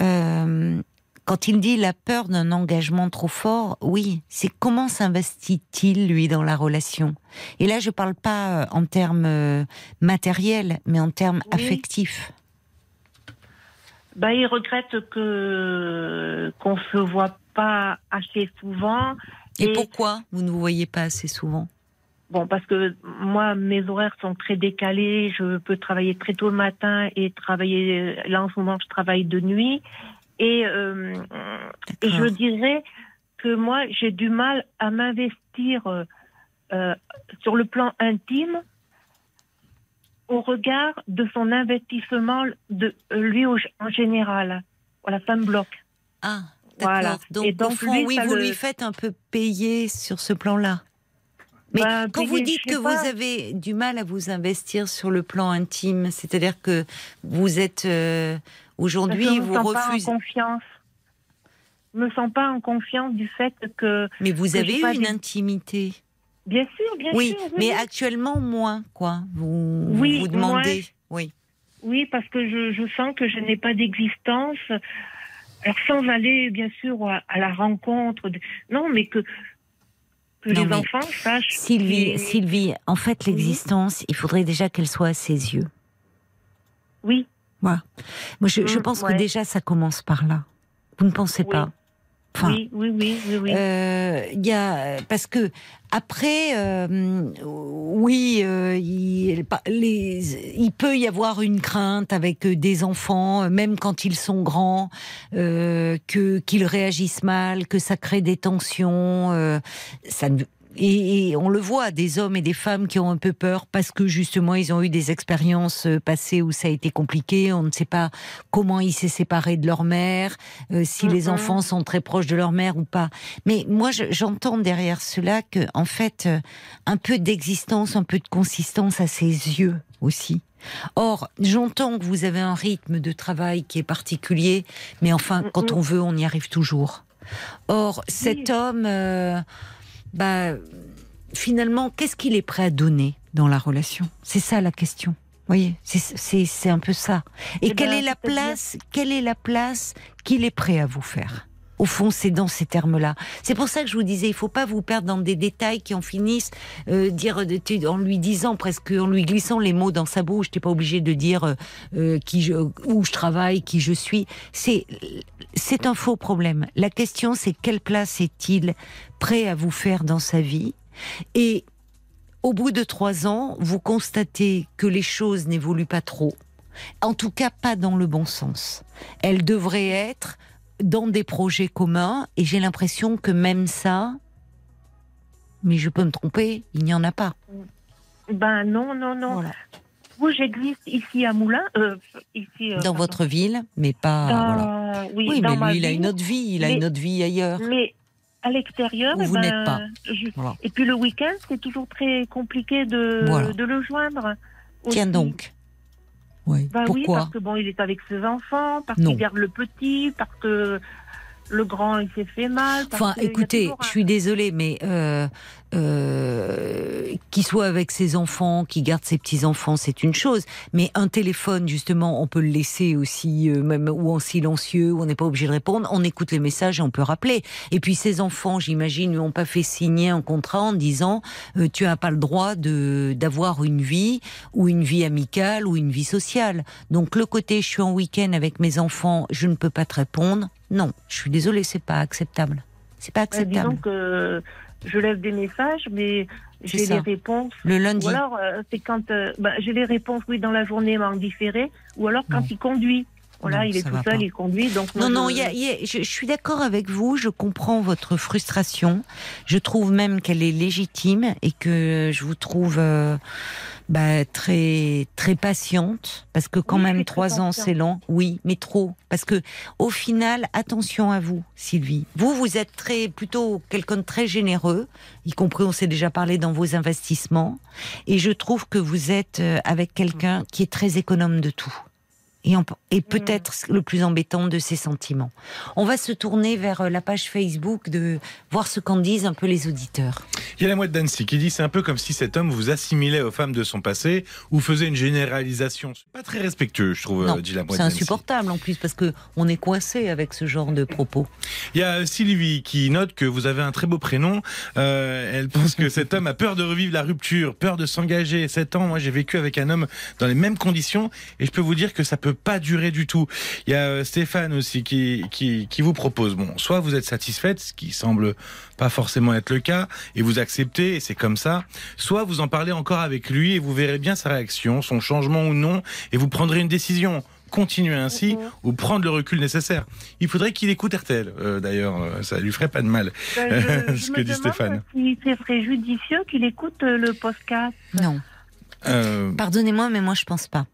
[SPEAKER 1] euh, quand il dit la peur d'un engagement trop fort, oui, c'est comment s'investit-il lui dans la relation? Et là, je parle pas euh, en termes euh, matériels, mais en termes
[SPEAKER 6] Oui.
[SPEAKER 1] affectifs.
[SPEAKER 6] Bah, il regrette que qu'on se voit pas assez souvent.
[SPEAKER 1] Et,
[SPEAKER 6] Et-
[SPEAKER 1] pourquoi vous ne vous voyez pas assez souvent?
[SPEAKER 6] Bon, parce que moi, mes horaires sont très décalés. Je peux travailler très tôt le matin et travailler. Là, en ce moment, je travaille de nuit. Et, euh, et je dirais que moi, j'ai du mal à m'investir euh, sur le plan intime au regard de son investissement de euh, lui en général. Voilà, ça me bloque.
[SPEAKER 1] Ah.
[SPEAKER 6] Voilà.
[SPEAKER 1] Donc,
[SPEAKER 6] Et
[SPEAKER 1] au
[SPEAKER 6] donc,
[SPEAKER 1] fond,
[SPEAKER 6] lui,
[SPEAKER 1] oui, vous
[SPEAKER 6] le-
[SPEAKER 1] lui faites un peu payer sur ce plan-là. Mais
[SPEAKER 6] Bah,
[SPEAKER 1] quand vous dites que vous avez du mal à vous investir sur le plan intime, c'est-à-dire que vous êtes euh, aujourd'hui, vous
[SPEAKER 6] sens pas en
[SPEAKER 1] refusez.
[SPEAKER 6] confiance. Je me sens pas en confiance du fait que,
[SPEAKER 1] Mais vous
[SPEAKER 6] que
[SPEAKER 1] avez une
[SPEAKER 6] des-
[SPEAKER 1] intimité.
[SPEAKER 6] Bien sûr, bien
[SPEAKER 1] Oui,
[SPEAKER 6] sûr.
[SPEAKER 1] mais
[SPEAKER 6] oui.
[SPEAKER 1] actuellement moins, quoi. Vous
[SPEAKER 6] Oui,
[SPEAKER 1] vous demandez. Oui.
[SPEAKER 6] Oui, parce que je, je sens que je n'ai pas d'existence. Alors sans aller, bien sûr, à, à la rencontre. de- Non, mais que, que
[SPEAKER 1] Non,
[SPEAKER 6] les
[SPEAKER 1] mais
[SPEAKER 6] enfants sachent.
[SPEAKER 1] Sylvie, Sylvie, en fait, l'existence, il faudrait déjà qu'elle soit à ses yeux.
[SPEAKER 6] Oui,
[SPEAKER 1] Moi, je, je
[SPEAKER 6] Mm,
[SPEAKER 1] pense que déjà, ça commence par là. Vous ne pensez
[SPEAKER 6] Oui.
[SPEAKER 1] pas? Enfin,
[SPEAKER 6] oui, oui, oui, oui, oui.
[SPEAKER 1] Euh, Il y a parce que après, euh, oui, euh, il, les- il peut y avoir une crainte avec des enfants, même quand ils sont grands, euh, que qu'ils réagissent mal, que ça crée des tensions. euh, ça ne- et, et on le voit, des hommes et des femmes qui ont un peu peur parce que justement ils ont eu des expériences euh, passées où ça a été compliqué. On ne sait pas comment ils s'est séparés de leur mère, euh, si les enfants sont très proches de leur mère ou pas. Mais moi, je- j'entends derrière cela que, en fait, euh, un peu d'existence, un peu de consistance à ses yeux aussi. Or, j'entends que vous avez un rythme de travail qui est particulier, mais enfin, quand on veut, on y arrive toujours. Or, cet homme, euh, bah, finalement, qu'est-ce qu'il est prêt à donner dans la relation? C'est ça la question. Vous voyez, c'est- un peu ça. Et
[SPEAKER 6] Eh
[SPEAKER 1] quelle
[SPEAKER 6] ben,
[SPEAKER 1] est la place Quelle est la place qu'il est prêt à vous faire? Au fond, c'est dans ces termes-là. C'est pour ça que je vous disais, il faut pas vous perdre dans des détails qui en finissent, euh, dire en lui disant presque, en lui glissant les mots dans sa bouche. T'es pas obligé de dire euh, euh, qui je, où je travaille, qui je suis. C'est c'est un faux problème. La question, c'est quelle place est-il prêt à vous faire dans sa vie? Et au bout de trois ans, vous constatez que les choses n'évoluent pas trop. En tout cas, pas dans le bon sens. Elles devraient être dans des projets communs, et j'ai l'impression que même ça, mais je peux me tromper, il n'y en a pas.
[SPEAKER 6] Ben non, non, non.
[SPEAKER 1] Voilà.
[SPEAKER 6] Vous, j'existe ici à Moulins, euh, ici. euh,
[SPEAKER 1] Dans
[SPEAKER 6] pardon.
[SPEAKER 1] votre ville, mais pas.
[SPEAKER 6] Dans-
[SPEAKER 1] voilà.
[SPEAKER 6] Oui,
[SPEAKER 1] Oui,
[SPEAKER 6] dans
[SPEAKER 1] mais
[SPEAKER 6] ma
[SPEAKER 1] lui, il a une autre vie, il a une autre vie ailleurs.
[SPEAKER 6] Mais à l'extérieur,
[SPEAKER 1] Où
[SPEAKER 6] eh
[SPEAKER 1] vous
[SPEAKER 6] ben,
[SPEAKER 1] n'êtes pas.
[SPEAKER 6] je-
[SPEAKER 1] Voilà.
[SPEAKER 6] Et puis le week-end, c'est toujours très compliqué de, le joindre.
[SPEAKER 1] Tiens donc. Oui.
[SPEAKER 6] Bah oui,
[SPEAKER 1] Pourquoi
[SPEAKER 6] parce que bon, il est avec ses enfants, parce qu'il garde le petit, parce que le grand il s'est fait mal.
[SPEAKER 1] Enfin, écoutez, je suis désolée, mais euh, euh, qu'il soit avec ses enfants, qu'il garde ses petits enfants, c'est une chose. Mais un téléphone, justement, on peut le laisser aussi, euh, même ou en silencieux, où on n'est pas obligé de répondre. On écoute les messages et on peut rappeler. Et puis ses enfants, j'imagine, lui ont pas fait signer un contrat en disant euh, tu as pas le droit de d'avoir une vie ou une vie amicale ou une vie sociale. Donc le côté je suis en week-end avec mes enfants, je ne peux pas te répondre. Non, je suis désolée, c'est pas acceptable. C'est pas
[SPEAKER 6] Euh,
[SPEAKER 1] acceptable.
[SPEAKER 6] disons que je lève des messages, mais j'ai les réponses.
[SPEAKER 1] Le lundi.
[SPEAKER 6] Ou alors, euh, c'est quand euh, ben, j'ai les réponses, oui, dans la journée, mais en différé, ou alors quand
[SPEAKER 1] Non.
[SPEAKER 6] il conduit. Voilà,
[SPEAKER 1] Non,
[SPEAKER 6] il est tout seul,
[SPEAKER 1] pas.
[SPEAKER 6] il conduit, donc
[SPEAKER 1] Non, non,
[SPEAKER 6] je-
[SPEAKER 1] y a- y a- je, je suis d'accord avec vous, je comprends votre frustration. Je trouve même qu'elle est légitime et que je vous trouve euh, bah, très très patiente parce que quand
[SPEAKER 6] Oui,
[SPEAKER 1] même trois ans c'est long. Oui, mais trop parce que au final, attention à vous, Sylvie. Vous, vous êtes très plutôt quelqu'un de très généreux, y compris on s'est déjà parlé dans vos investissements, et je trouve que vous êtes euh, avec quelqu'un qui est très économe de tout et, et peut-être le plus embêtant de ses sentiments. On va se tourner vers euh, la page Facebook de voir ce qu'en disent un peu les auditeurs.
[SPEAKER 3] Il y a la mouette d'Annecy qui dit c'est un peu comme si cet homme vous assimilait aux femmes de son passé ou faisait une généralisation. C'est pas très respectueux, je trouve,
[SPEAKER 1] Non,
[SPEAKER 3] euh, dit la mouette
[SPEAKER 1] c'est insupportable en plus parce que on est coincé avec ce genre de propos.
[SPEAKER 3] Il y a Sylvie qui note que vous avez un très beau prénom. Euh, elle pense que cet homme a peur de revivre la rupture, peur de s'engager. Sept ans, moi j'ai vécu avec un homme dans les mêmes conditions et je peux vous dire que ça peut pas durer du tout. Il y a euh, Stéphane aussi qui, qui, qui vous propose, bon, soit vous êtes satisfaite, ce qui semble pas forcément être le cas, et vous acceptez, et c'est comme ça, soit vous en parlez encore avec lui et vous verrez bien sa réaction, son changement ou non, et vous prendrez une décision. Continuer ainsi
[SPEAKER 6] Mhm.
[SPEAKER 3] ou prendre le recul nécessaire. Il faudrait qu'il écoute RTL, euh, d'ailleurs, euh, ça lui ferait pas de mal.
[SPEAKER 6] Ben, je, je
[SPEAKER 3] Ce
[SPEAKER 6] me
[SPEAKER 3] que dit Stéphane.
[SPEAKER 6] Si ce serait judicieux qu'il écoute le podcast.
[SPEAKER 1] Non,
[SPEAKER 3] Euh,
[SPEAKER 1] pardonnez-moi, mais moi je pense pas.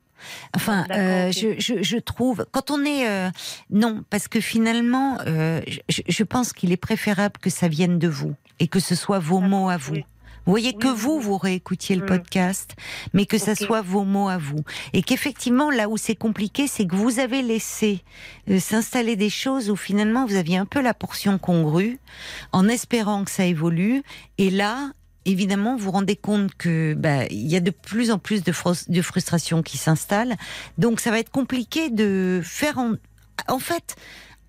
[SPEAKER 1] Enfin, euh, je, je, je trouve quand on est euh, non, parce que finalement, euh, je, je pense qu'il est préférable que ça vienne de vous et que ce soit vos mots à vous.
[SPEAKER 6] oui.
[SPEAKER 1] Vous voyez
[SPEAKER 6] Oui,
[SPEAKER 1] que
[SPEAKER 6] oui,
[SPEAKER 1] vous, vous réécoutiez le
[SPEAKER 6] Mm.
[SPEAKER 1] podcast, mais que ça soit vos mots à vous. Et qu'effectivement, là où c'est compliqué, c'est que vous avez laissé euh, s'installer des choses où finalement vous aviez un peu la portion congrue, en espérant que ça évolue. Et là, évidemment, vous rendez compte que bah, il y a de plus en plus de, frus- de frustration qui s'installe. Donc, ça va être compliqué de faire en fait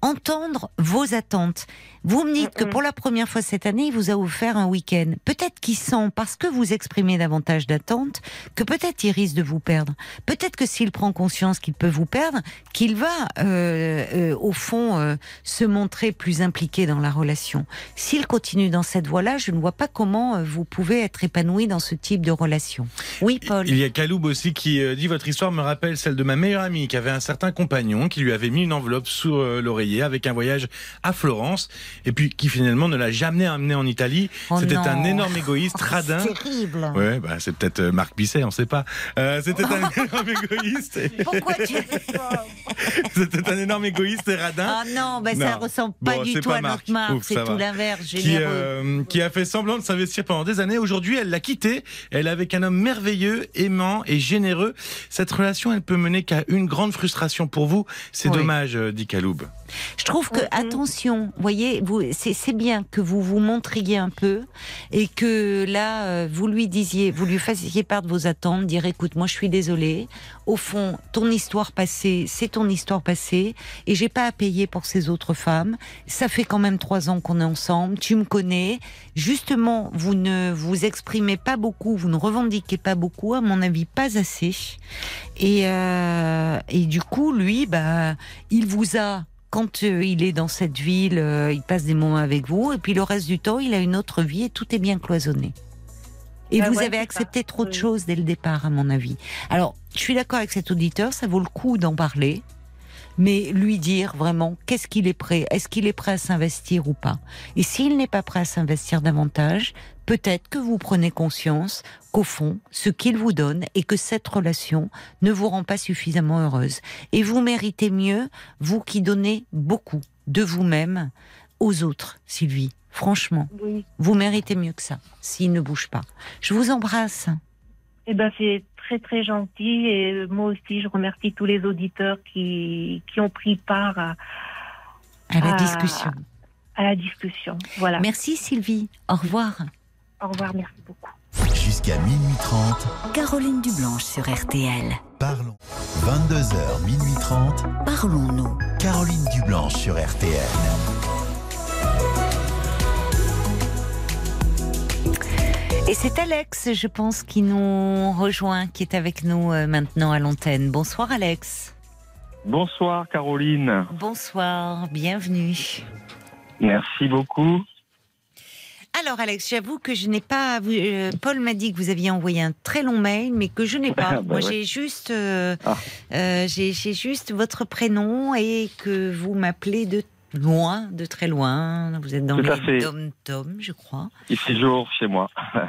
[SPEAKER 1] entendre vos attentes. Vous me dites que pour la première fois cette année, il vous a offert un week-end. Peut-être qu'il sent, parce que vous exprimez davantage d'attentes, que peut-être il risque de vous perdre. Peut-être que s'il prend conscience qu'il peut vous perdre, qu'il va, euh, euh, au fond, euh, se montrer plus impliqué dans la relation. S'il continue dans cette voie-là, je ne vois pas comment vous pouvez être épanoui dans ce type de relation. Oui, Paul.
[SPEAKER 3] Il y a Kaloub aussi qui dit votre histoire me rappelle celle de ma meilleure amie qui avait un certain compagnon qui lui avait mis une enveloppe sous euh, avec un voyage à Florence et puis qui finalement ne l'a jamais amené en Italie.
[SPEAKER 1] Oh
[SPEAKER 3] C'était un énorme égoïste,
[SPEAKER 1] Oh,
[SPEAKER 3] radin.
[SPEAKER 1] c'est terrible.
[SPEAKER 3] Ouais, bah c'est peut-être euh, Marc Bisset, on sait pas. Euh, C'était un énorme égoïste.
[SPEAKER 1] Pourquoi tu...
[SPEAKER 3] C'était un énorme égoïste et radin.
[SPEAKER 1] Ah non, ben ça ressemble pas
[SPEAKER 3] Bon,
[SPEAKER 1] du tout
[SPEAKER 3] pas
[SPEAKER 1] à
[SPEAKER 3] Marc.
[SPEAKER 1] notre.
[SPEAKER 3] Ouf,
[SPEAKER 1] C'est tout l'inverse,
[SPEAKER 3] qui, euh, qui a fait semblant de s'investir pendant des années. Aujourd'hui, elle l'a quitté. Elle est avec un homme merveilleux, aimant et généreux. Cette relation, elle peut mener qu'à une grande frustration pour vous. C'est
[SPEAKER 1] Oui.
[SPEAKER 3] dommage, dit Kaloub.
[SPEAKER 1] Je trouve que,
[SPEAKER 6] Mhm.
[SPEAKER 1] attention, voyez, vous, c'est c'est bien que vous vous montriez un peu et que là, euh, vous lui disiez, vous lui fassiez part de vos attentes, dire écoute, moi je suis désolée, au fond, ton histoire passée, c'est ton histoire passée et j'ai pas à payer pour ces autres femmes. Ça fait quand même trois ans qu'on est ensemble, tu me connais. Justement, vous ne vous exprimez pas beaucoup, vous ne revendiquez pas beaucoup, à mon avis, pas assez. Et, euh, et du coup, lui, bah, il vous a quand euh, il est dans cette ville, euh, il passe des moments avec vous, et puis le reste du temps, il a une autre vie et tout est bien cloisonné. Et
[SPEAKER 6] Ah
[SPEAKER 1] vous
[SPEAKER 6] ouais,
[SPEAKER 1] avez accepté
[SPEAKER 6] ça.
[SPEAKER 1] trop de choses dès le départ, à mon avis. Alors, je suis d'accord avec cet auditeur, ça vaut le coup d'en parler, mais lui dire vraiment qu'est-ce qu'il est prêt, est-ce qu'il est prêt à s'investir ou pas? Et s'il n'est pas prêt à s'investir davantage, peut-être que vous prenez conscience qu'au fond, ce qu'il vous donne et que cette relation ne vous rend pas suffisamment heureuse. Et vous méritez mieux, vous qui donnez beaucoup de vous-même aux autres, Sylvie. Franchement,
[SPEAKER 6] Oui.
[SPEAKER 1] vous méritez mieux que ça, s'il ne bouge pas. Je vous embrasse.
[SPEAKER 6] Eh ben, c'est très très gentil et moi aussi je remercie tous les auditeurs qui, qui ont pris part à,
[SPEAKER 1] À la discussion.
[SPEAKER 6] à la discussion. Voilà.
[SPEAKER 1] Merci Sylvie. Au revoir.
[SPEAKER 6] Au revoir, merci beaucoup.
[SPEAKER 4] Jusqu'à minuit 30,
[SPEAKER 5] Caroline Dublanche sur RTL.
[SPEAKER 4] parlons. 22h, minuit 30,
[SPEAKER 5] Parlons-nous.
[SPEAKER 4] Caroline Dublanche sur RTL.
[SPEAKER 1] Et c'est Alex, je pense, qui nous rejoint, qui est avec nous euh, maintenant à l'antenne. Bonsoir Alex.
[SPEAKER 7] Bonsoir Caroline.
[SPEAKER 1] Bonsoir, bienvenue.
[SPEAKER 7] Merci beaucoup.
[SPEAKER 1] Alors Alex, j'avoue que je n'ai pas. euh, Paul m'a dit que vous aviez envoyé un très long mail, mais que je n'ai pas.
[SPEAKER 7] Ah, bah
[SPEAKER 1] Moi,
[SPEAKER 7] ouais.
[SPEAKER 1] j'ai juste, euh,
[SPEAKER 7] Ah.
[SPEAKER 1] euh, j'ai juste votre prénom et que vous m'appelez de loin, de très loin. Vous êtes dans
[SPEAKER 7] Tout à
[SPEAKER 1] les
[SPEAKER 7] fait.
[SPEAKER 1] Dom Tom, je crois.
[SPEAKER 7] Il fait jour chez moi.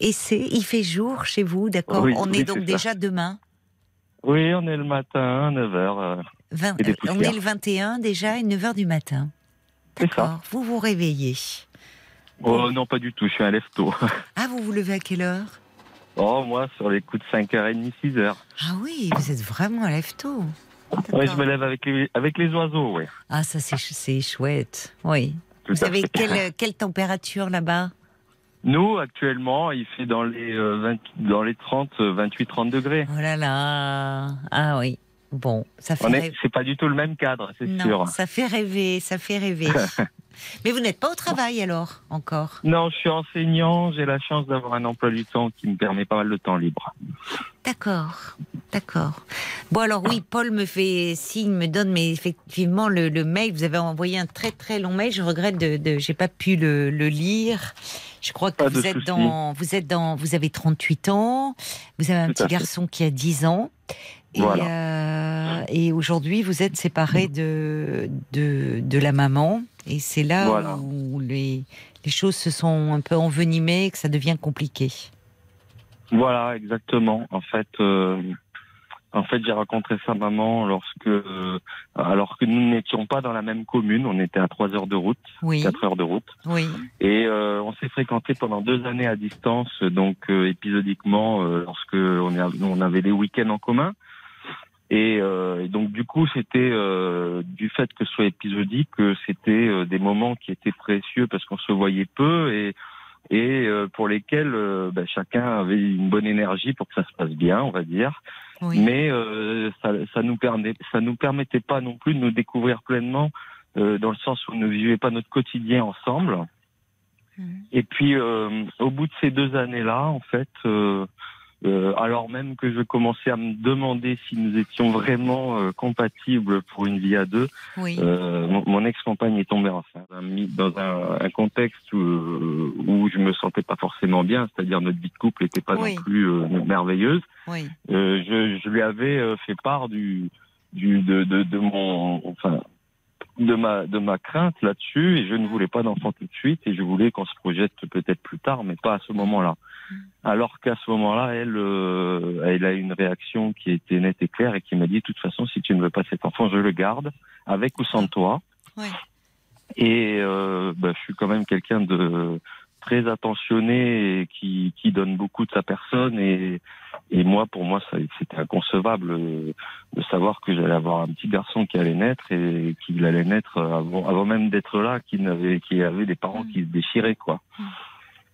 [SPEAKER 1] Et c'est, il fait jour chez vous, d'accord
[SPEAKER 7] Oui,
[SPEAKER 1] On
[SPEAKER 7] oui,
[SPEAKER 1] est donc
[SPEAKER 7] ça.
[SPEAKER 1] déjà demain.
[SPEAKER 7] Oui, on est le matin, 9h.
[SPEAKER 1] 20
[SPEAKER 7] Et des
[SPEAKER 1] euh, on est le 21 déjà et 9h du matin. D'accord. Vous vous réveillez.
[SPEAKER 7] Oh non, pas du tout, je suis un lève-tôt.
[SPEAKER 1] Ah, vous vous levez à quelle heure?
[SPEAKER 7] Oh, moi, sur les coups de 5h30, 6h.
[SPEAKER 1] Ah oui, vous êtes vraiment un lève-tôt.
[SPEAKER 7] Oui, je me lève avec les, avec les oiseaux, oui.
[SPEAKER 1] Ah, ça c'est ch- c'est chouette. Oui.
[SPEAKER 7] Tout
[SPEAKER 1] Vous
[SPEAKER 7] fait.
[SPEAKER 1] quelle, quelle température là-bas?
[SPEAKER 7] Nous, actuellement, il fait dans les, euh, 20 dans les 30, euh, 28, 30 degrés.
[SPEAKER 1] Oh là là. Ah oui. Bon, ça fait
[SPEAKER 7] c'est pas du tout le même cadre, c'est sûr.
[SPEAKER 1] ça fait rêver, ça fait rêver. Mais vous n'êtes pas au travail alors, encore?
[SPEAKER 7] Non, je suis enseignant, j'ai la chance d'avoir un emploi du temps qui me permet pas mal de temps libre.
[SPEAKER 1] D'accord, d'accord. Bon alors oui, Paul me fait signe, me donne, mais effectivement le, le mail, vous avez envoyé un très très long mail. Je regrette de, de j'ai pas pu le, le lire. Je crois que vous êtes dans, vous êtes dans, vous avez 38 ans, vous avez un
[SPEAKER 7] Tout
[SPEAKER 1] petit garçon qui a 10 ans. Et, euh, et aujourd'hui, vous êtes séparés de, de, de la maman. Et c'est là
[SPEAKER 7] Voilà.
[SPEAKER 1] où les, les choses se sont un peu envenimées et que ça devient compliqué.
[SPEAKER 7] Voilà, exactement. En fait, euh, en fait, j'ai rencontré sa maman lorsque, euh, alors que nous n'étions pas dans la même commune, on était à trois heures de route,
[SPEAKER 1] Oui,
[SPEAKER 7] quatre heures de route,
[SPEAKER 1] oui,
[SPEAKER 7] et euh, on s'est fréquenté pendant deux années à distance, donc euh, épisodiquement lorsque on avait des week-ends en commun. Et, euh, et donc du coup, c'était euh, du fait que ce soit épisodique, que c'était euh, des moments qui étaient précieux parce qu'on se voyait peu et et euh, pour lesquels euh, ben, chacun avait une bonne énergie pour que ça se passe bien, on va dire.
[SPEAKER 1] oui.
[SPEAKER 7] Mais euh, ça, ça nous permet, ça nous permettait pas non plus de nous découvrir pleinement, euh, dans le sens où on ne vivait pas notre quotidien ensemble.
[SPEAKER 1] Mhm.
[SPEAKER 7] Et puis, euh, au bout de ces deux années-là, en fait, euh, euh, alors même que je commençais à me demander si nous étions vraiment euh, compatibles pour une vie à deux,
[SPEAKER 1] oui.
[SPEAKER 7] euh, mon, mon ex-compagne est tombée enceinte dans un, un contexte où, où je me sentais pas forcément bien, c'est-à-dire notre vie de couple n'était pas
[SPEAKER 1] Oui.
[SPEAKER 7] non plus euh, merveilleuse.
[SPEAKER 1] oui.
[SPEAKER 7] Euh, je, je lui avais euh, fait part du, du de, de, de mon enfin de ma de ma crainte là-dessus et je ne voulais pas d'enfant tout de suite et je voulais qu'on se projette peut-être plus tard mais pas à ce moment-là. Alors qu'à ce moment-là, elle euh, elle a eu une réaction qui était nette et claire et qui m'a dit de toute façon si tu ne veux pas cet enfant, je le garde avec ou sans toi.
[SPEAKER 1] Ouais.
[SPEAKER 7] Et euh, bah, je suis quand même quelqu'un de très attentionné et qui, qui donne beaucoup de sa personne et, Et moi, pour moi, c'était inconcevable de savoir que j'allais avoir un petit garçon qui allait naître et qu'il allait naître avant, avant même d'être là, qu'il avait, avait des parents qui se déchiraient, quoi.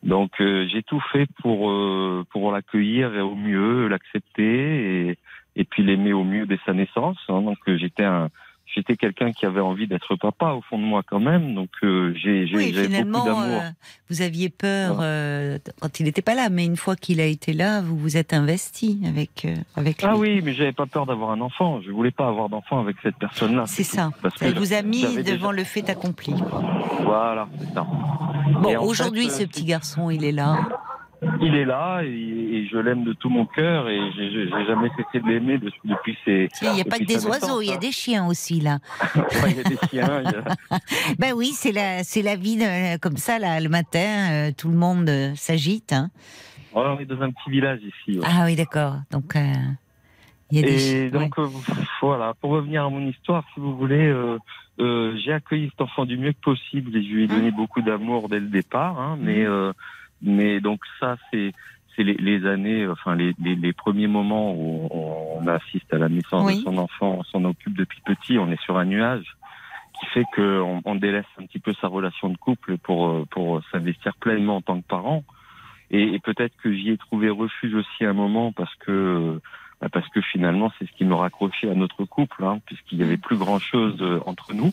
[SPEAKER 7] Donc euh, j'ai tout fait pour euh, pour l'accueillir et au mieux, l'accepter et et puis l'aimer au mieux dès sa naissance. hein. Donc euh, j'étais un j'étais quelqu'un qui avait envie d'être papa au fond de moi quand même. Donc euh, j'ai
[SPEAKER 1] Oui,
[SPEAKER 7] beaucoup
[SPEAKER 1] finalement,
[SPEAKER 7] d'amour.
[SPEAKER 1] euh, vous aviez peur euh, quand il n'était pas là, mais une fois qu'il a été là, vous vous êtes investi avec, avec lui.
[SPEAKER 7] Ah oui, mais j'avais pas peur d'avoir un enfant. Je voulais pas avoir d'enfant avec cette personne-là.
[SPEAKER 1] C'est ça.
[SPEAKER 7] Parce
[SPEAKER 1] Ça
[SPEAKER 7] que
[SPEAKER 1] vous a mis devant
[SPEAKER 7] déjà-
[SPEAKER 1] le fait accompli.
[SPEAKER 7] Voilà, c'est ça.
[SPEAKER 1] Bon, aujourd'hui,
[SPEAKER 7] fait,
[SPEAKER 1] ce petit garçon, il est là.
[SPEAKER 7] Il est là et, et je l'aime de tout mon cœur et j'ai jamais cessé de l'aimer de- depuis ses.
[SPEAKER 1] Tiens, Il n'y a pas que des oiseaux, il y a
[SPEAKER 7] hein.
[SPEAKER 1] des chiens aussi, là.
[SPEAKER 7] Il y a des chiens.
[SPEAKER 1] Ben oui, c'est la, c'est la vie de- comme ça, là, le matin, euh, tout le monde euh, s'agite. hein.
[SPEAKER 7] On est dans un petit village ici. ouais.
[SPEAKER 1] Ah oui, d'accord. Donc, euh, il y a des
[SPEAKER 7] Et donc euh, voilà, pour revenir à mon histoire, si vous voulez, euh, euh, j'ai accueilli cet enfant du mieux que possible et je lui ai donné beaucoup d'amour dès le départ. Hein, mais euh, mais donc ça c'est c'est les, les années, enfin les, les, les premiers moments où on assiste à la naissance
[SPEAKER 1] Oui.
[SPEAKER 7] de son enfant, on s'en occupe depuis petit, on est sur un nuage qui fait qu'on on délaisse un petit peu sa relation de couple pour euh, pour s'investir pleinement en tant que parent. Et, et peut-être que j'y ai trouvé refuge aussi à un moment parce que euh, bah, parce que finalement c'est ce qui me raccrochait à notre couple, hein, puisqu'il y avait plus grand chose entre nous.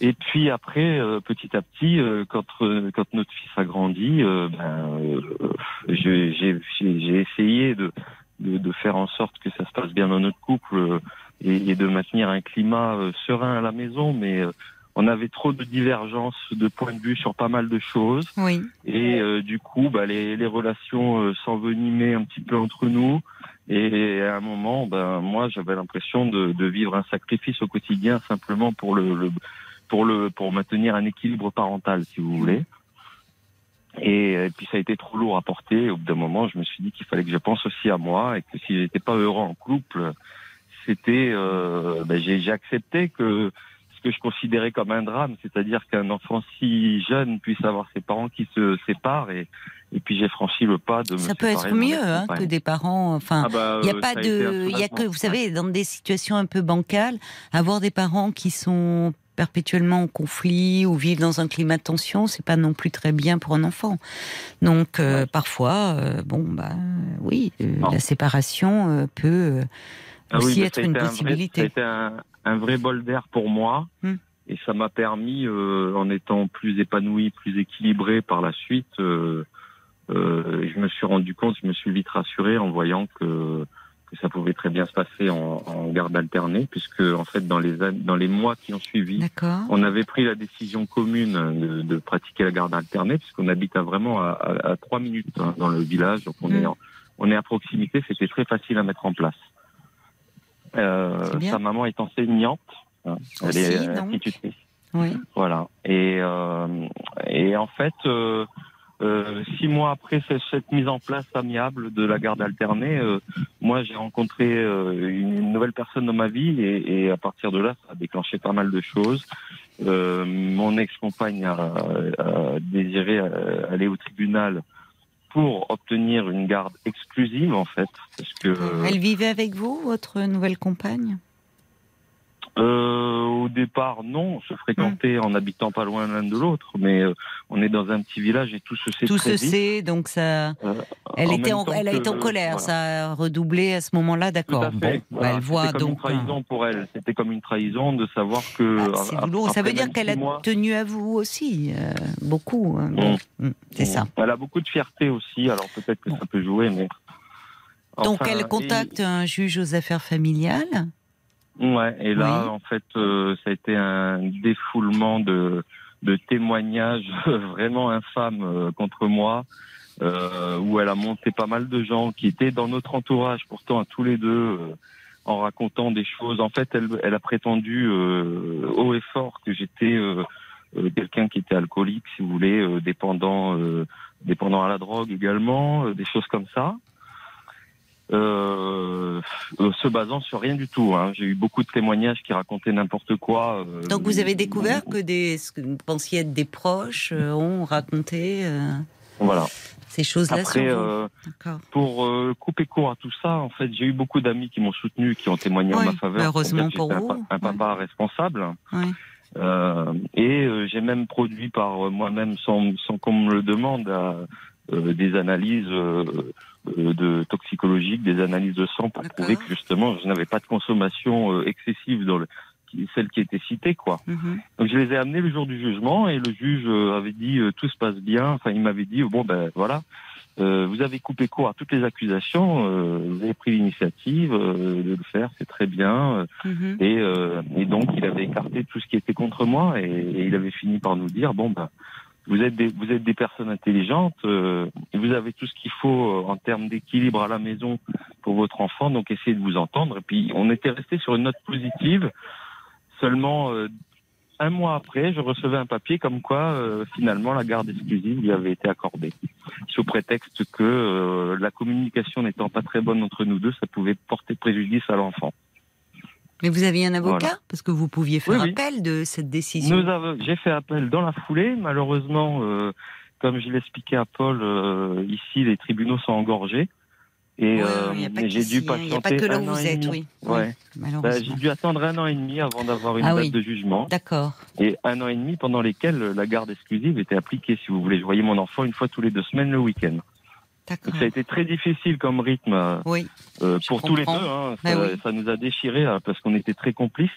[SPEAKER 7] Et puis après, euh, petit à petit, euh, quand euh, quand notre fils a grandi, euh, ben, euh, j'ai essayé de, de de faire en sorte que ça se passe bien dans notre couple euh, et, et de maintenir un climat euh, serein à la maison, mais euh, on avait trop de divergences de points de vue sur pas mal de choses.
[SPEAKER 1] Oui.
[SPEAKER 7] Et euh, du coup, bah, les, les relations euh, s'envenimaient un petit peu entre nous. Et à un moment, ben moi, j'avais l'impression de, de vivre un sacrifice au quotidien simplement pour le, le- pour le pour maintenir un équilibre parental, si vous voulez. Et, puis ça a été trop lourd à porter. Au bout d'un moment, je me suis dit qu'il fallait que je pense aussi à moi et que si j'étais pas heureux en couple, c'était, euh, ben, j'ai accepté que ce que je considérais comme un drame, c'est-à-dire qu'un enfant si jeune puisse avoir ses parents qui se séparent et, et puis j'ai franchi le pas de me
[SPEAKER 1] Ça peut être mieux hein, que des parents. Enfin,
[SPEAKER 7] Ah bah,
[SPEAKER 1] il n'y a
[SPEAKER 7] euh,
[SPEAKER 1] pas de, il y a que, vous savez, dans des situations un peu bancales, avoir des parents qui sont perpétuellement en conflit ou vivent dans un climat de tension, c'est pas non plus très bien pour un enfant. Donc euh,
[SPEAKER 7] Ouais.
[SPEAKER 1] parfois, euh, bon bah oui, euh, la séparation peut
[SPEAKER 7] Ah
[SPEAKER 1] aussi être une possibilité.
[SPEAKER 7] été un, un vrai bol d'air pour moi.
[SPEAKER 1] Hmm.
[SPEAKER 7] Et ça m'a permis, en étant plus épanoui, plus équilibré par la suite, euh, je me suis rendu compte, je me suis vite rassuré en voyant que, que ça pouvait très bien se passer en, en garde alternée, puisque en fait dans les an- dans les mois qui ont suivi, on avait pris la décision commune de, de pratiquer la garde alternée, puisqu'on habite à vraiment à, trois minutes hein, dans le village, donc on
[SPEAKER 1] Mm.
[SPEAKER 7] est en- on est à proximité, c'était très facile à mettre en place. Euh, sa maman est enseignante, hein, elle
[SPEAKER 1] Aussi,
[SPEAKER 7] est euh, institutrice.
[SPEAKER 1] Oui.
[SPEAKER 7] Voilà. Et, euh, et en fait, euh, euh, six mois après cette, mise en place amiable de la garde alternée, euh, moi j'ai rencontré euh, une nouvelle personne dans ma vie et, et à partir de là, ça a déclenché pas mal de choses. Euh, mon ex-compagne a, a désiré aller au tribunal pour obtenir une garde exclusive en fait, parce que
[SPEAKER 1] Elle vivait avec vous, votre nouvelle compagne?
[SPEAKER 7] Euh, au départ, non, on se fréquentait en habitant pas loin l'un de l'autre, mais euh, on est dans un petit village et tout se sait
[SPEAKER 1] Tout
[SPEAKER 7] très
[SPEAKER 1] se
[SPEAKER 7] vite.
[SPEAKER 1] sait, donc ça.
[SPEAKER 7] Euh,
[SPEAKER 1] Elle
[SPEAKER 7] en
[SPEAKER 1] était, en, elle a été en colère,
[SPEAKER 7] voilà.
[SPEAKER 1] ça a redoublé à ce moment-là, d'accord. Bon,
[SPEAKER 7] Voilà,
[SPEAKER 1] bah, elle voit
[SPEAKER 7] C'était comme
[SPEAKER 1] donc.
[SPEAKER 7] une trahison pour elle. C'était comme une trahison de savoir que.
[SPEAKER 1] Ah, c'est
[SPEAKER 7] a-
[SPEAKER 1] douloureux. Ça veut dire qu'elle a
[SPEAKER 7] mois,
[SPEAKER 1] tenu à vous aussi, euh, beaucoup. hein. Bon, mm, c'est ça.
[SPEAKER 7] Elle a beaucoup de fierté aussi, alors peut-être que ça peut jouer, mais.
[SPEAKER 1] Donc elle contacte un juge aux affaires familiales.
[SPEAKER 7] Ouais, et là,
[SPEAKER 1] Oui.
[SPEAKER 7] en fait, euh, ça a été un défoulement de, de témoignages vraiment infâmes euh, contre moi. euh, où elle a monté pas mal de gens qui étaient dans notre entourage, pourtant à tous les deux, euh, en racontant des choses. En fait, elle, elle a prétendu euh, haut et fort que j'étais euh, euh, quelqu'un qui était alcoolique, si vous voulez, euh, dépendant, euh, dépendant à la drogue également, euh, des choses comme ça. Euh, euh, se basant sur rien du tout. Hein. J'ai eu beaucoup de témoignages qui racontaient n'importe quoi. euh,
[SPEAKER 1] Donc vous avez découvert que des, ce que vous pensiez être des proches euh, ont raconté. euh,
[SPEAKER 7] Voilà.
[SPEAKER 1] Ces choses-là
[SPEAKER 7] Après, pour euh, couper court à tout ça, en fait, j'ai eu beaucoup d'amis qui m'ont soutenu, qui ont témoigné en ma faveur.
[SPEAKER 1] bah, heureusement pour vous,
[SPEAKER 7] Un, pa- un papa responsable.
[SPEAKER 1] Oui.
[SPEAKER 7] Euh, et euh, j'ai même produit par euh, moi-même, sans, sans qu'on me le demande, euh, des analyses euh, euh, de toxicologiques, des analyses de sang pour prouver que justement je n'avais pas de consommation euh, excessive dans le, celle qui était citée, quoi.
[SPEAKER 1] Mhm.
[SPEAKER 7] Donc je les ai amenés le jour du jugement et le juge euh, avait dit euh, tout se passe bien. Enfin, il m'avait dit bon ben voilà, euh, vous avez coupé court à toutes les accusations, euh, vous avez pris l'initiative euh, de le faire, c'est très bien. Et, euh, et donc il avait écarté tout ce qui était contre moi et, et il avait fini par nous dire bon ben vous êtes des vous êtes des personnes intelligentes, euh, vous avez tout ce qu'il faut euh, en termes d'équilibre à la maison pour votre enfant, donc essayez de vous entendre. Et puis on était resté sur une note positive. Seulement euh, un mois après, je recevais un papier comme quoi euh, finalement la garde exclusive lui avait été accordée, sous prétexte que euh, la communication n'étant pas très bonne entre nous deux, ça pouvait porter préjudice à l'enfant.
[SPEAKER 1] Mais vous aviez un avocat
[SPEAKER 7] Voilà.
[SPEAKER 1] Parce que vous pouviez faire
[SPEAKER 7] Oui, oui.
[SPEAKER 1] appel de cette décision.
[SPEAKER 7] J'ai fait appel dans la foulée. Malheureusement, euh, comme je l'expliquais à Paul, euh, ici les tribunaux sont engorgés. Et
[SPEAKER 1] Ouais,
[SPEAKER 7] euh, j'ai dû
[SPEAKER 1] hein, il n'y a pas
[SPEAKER 7] patienter
[SPEAKER 1] que là où vous êtes, oui.
[SPEAKER 7] Ouais.
[SPEAKER 1] Oui,
[SPEAKER 7] Bah,
[SPEAKER 1] malheureusement.
[SPEAKER 7] j'ai dû attendre un an et demi avant d'avoir une
[SPEAKER 1] Ah
[SPEAKER 7] date
[SPEAKER 1] oui.
[SPEAKER 7] de jugement.
[SPEAKER 1] D'accord.
[SPEAKER 7] Et un an et demi pendant lesquels la garde exclusive était appliquée, si vous voulez. Je voyais mon enfant une fois tous les deux semaines le week-end. Ça a été très difficile comme rythme euh,
[SPEAKER 1] Oui,
[SPEAKER 7] euh, pour tous les deux. Hein.
[SPEAKER 1] Bah
[SPEAKER 7] Ça,
[SPEAKER 1] oui.
[SPEAKER 7] ça nous a déchirés euh, parce qu'on était très complices.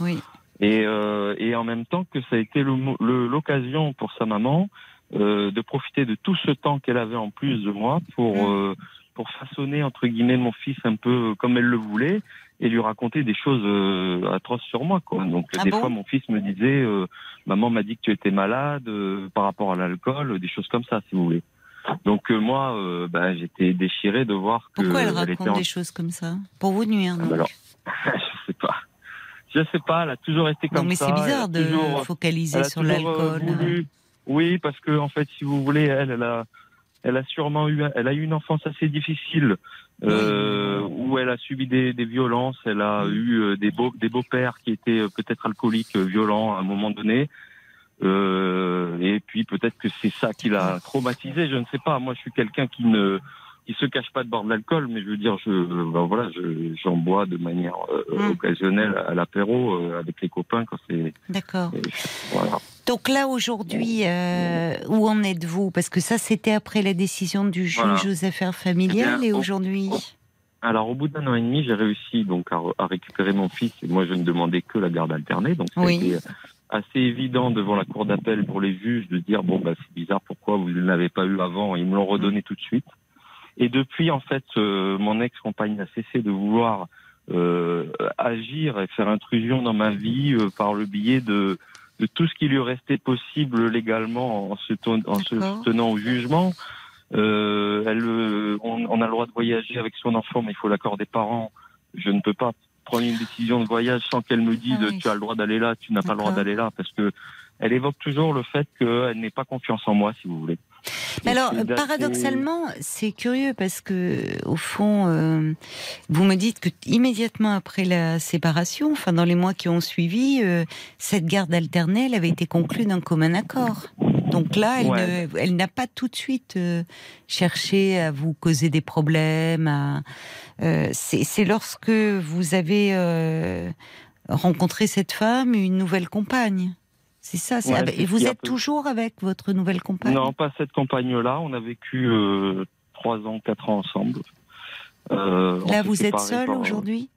[SPEAKER 1] oui.
[SPEAKER 7] Et, euh, et en même temps que ça a été l'occasion pour sa maman euh, de profiter de tout ce temps qu'elle avait en plus de moi pour
[SPEAKER 1] Mm.
[SPEAKER 7] euh, pour façonner entre guillemets mon fils un peu comme elle le voulait et lui raconter des choses euh, atroces sur moi quoi. Donc
[SPEAKER 1] Ah
[SPEAKER 7] des
[SPEAKER 1] bon
[SPEAKER 7] fois mon fils me disait euh, maman m'a dit que tu étais malade euh, par rapport à l'alcool, des choses comme ça si vous voulez. Donc euh, moi euh, bah, j'étais déchiré de voir que
[SPEAKER 1] Pourquoi elle raconte
[SPEAKER 7] en-
[SPEAKER 1] des choses comme ça? Pour vous nuire,
[SPEAKER 7] Ah,
[SPEAKER 1] non
[SPEAKER 7] bah alors, je sais pas. Je sais pas, elle a toujours été comme
[SPEAKER 1] Non, mais
[SPEAKER 7] ça.
[SPEAKER 1] c'est bizarre de
[SPEAKER 7] toujours-
[SPEAKER 1] focaliser
[SPEAKER 7] elle a
[SPEAKER 1] sur
[SPEAKER 7] euh,
[SPEAKER 1] l'alcool.
[SPEAKER 7] voulu- Oui, parce que en fait, si vous voulez, elle, elle a, elle a sûrement eu, elle a eu une enfance assez difficile, euh, où elle a subi des, des violences. Elle a eu euh, des beaux, des beaux pères qui étaient euh, peut-être alcooliques, euh, violents à un moment donné. Euh, et puis peut-être que c'est ça qui l'a traumatisé. Je ne sais pas. Moi, je suis quelqu'un qui ne qui se cache pas de boire de l'alcool, mais je veux dire, je ben voilà, je- j'en bois de manière euh,
[SPEAKER 1] Mm.
[SPEAKER 7] occasionnelle à l'apéro euh, avec les copains quand c'est
[SPEAKER 1] D'accord.
[SPEAKER 7] voilà.
[SPEAKER 1] Donc là, aujourd'hui, où en êtes-vous? Parce que ça, c'était après la décision du juge
[SPEAKER 7] Voilà.
[SPEAKER 1] aux affaires familiales.
[SPEAKER 7] Eh bien,
[SPEAKER 1] Et
[SPEAKER 7] au-
[SPEAKER 1] aujourd'hui?
[SPEAKER 7] Alors, au bout d'un an et demi, j'ai réussi donc à, re- à récupérer mon fils. Et moi, je ne demandais que la garde alternée. Donc, ça
[SPEAKER 1] Oui.
[SPEAKER 7] a été assez évident devant la cour d'appel pour les juges de dire bon, bah, c'est bizarre, pourquoi vous ne l'avez pas eu avant? Ils me l'ont redonné tout de suite. Et depuis, en fait, euh, mon ex-compagne a cessé de vouloir euh, agir et faire intrusion dans ma vie euh, par le biais de, de tout ce qui lui restait possible légalement en se, en tenant au jugement. Euh, elle, euh, on, on a le droit de voyager avec son enfant, mais il faut l'accord des parents. Je ne peux pas prendre une décision de voyage sans qu'elle me dise
[SPEAKER 1] Ah oui.
[SPEAKER 7] tu as le droit d'aller là, tu n'as pas le droit d'aller là, parce que elle évoque toujours le fait qu'elle n'ait pas confiance en moi, si vous voulez.
[SPEAKER 1] Mais alors, paradoxalement, c'est curieux parce que, au fond, euh, vous me dites que immédiatement après la séparation, enfin dans les mois qui ont suivi, euh, cette garde alternée, elle avait été conclue d'un commun accord. Donc là, elle
[SPEAKER 7] Ouais.
[SPEAKER 1] ne- elle n'a pas tout de suite euh, cherché à vous causer des problèmes. à- euh, c'est c'est lorsque vous avez euh, rencontré cette femme, une nouvelle compagne. C'est ça. c'est-
[SPEAKER 7] Ouais,
[SPEAKER 1] avec-
[SPEAKER 7] c'est
[SPEAKER 1] et vous êtes
[SPEAKER 7] peu-
[SPEAKER 1] toujours avec votre nouvelle compagne?
[SPEAKER 7] Non, pas cette compagne-là. On a vécu trois ans, quatre ans ensemble.
[SPEAKER 1] Là, vous êtes seul
[SPEAKER 7] par-
[SPEAKER 1] aujourd'hui?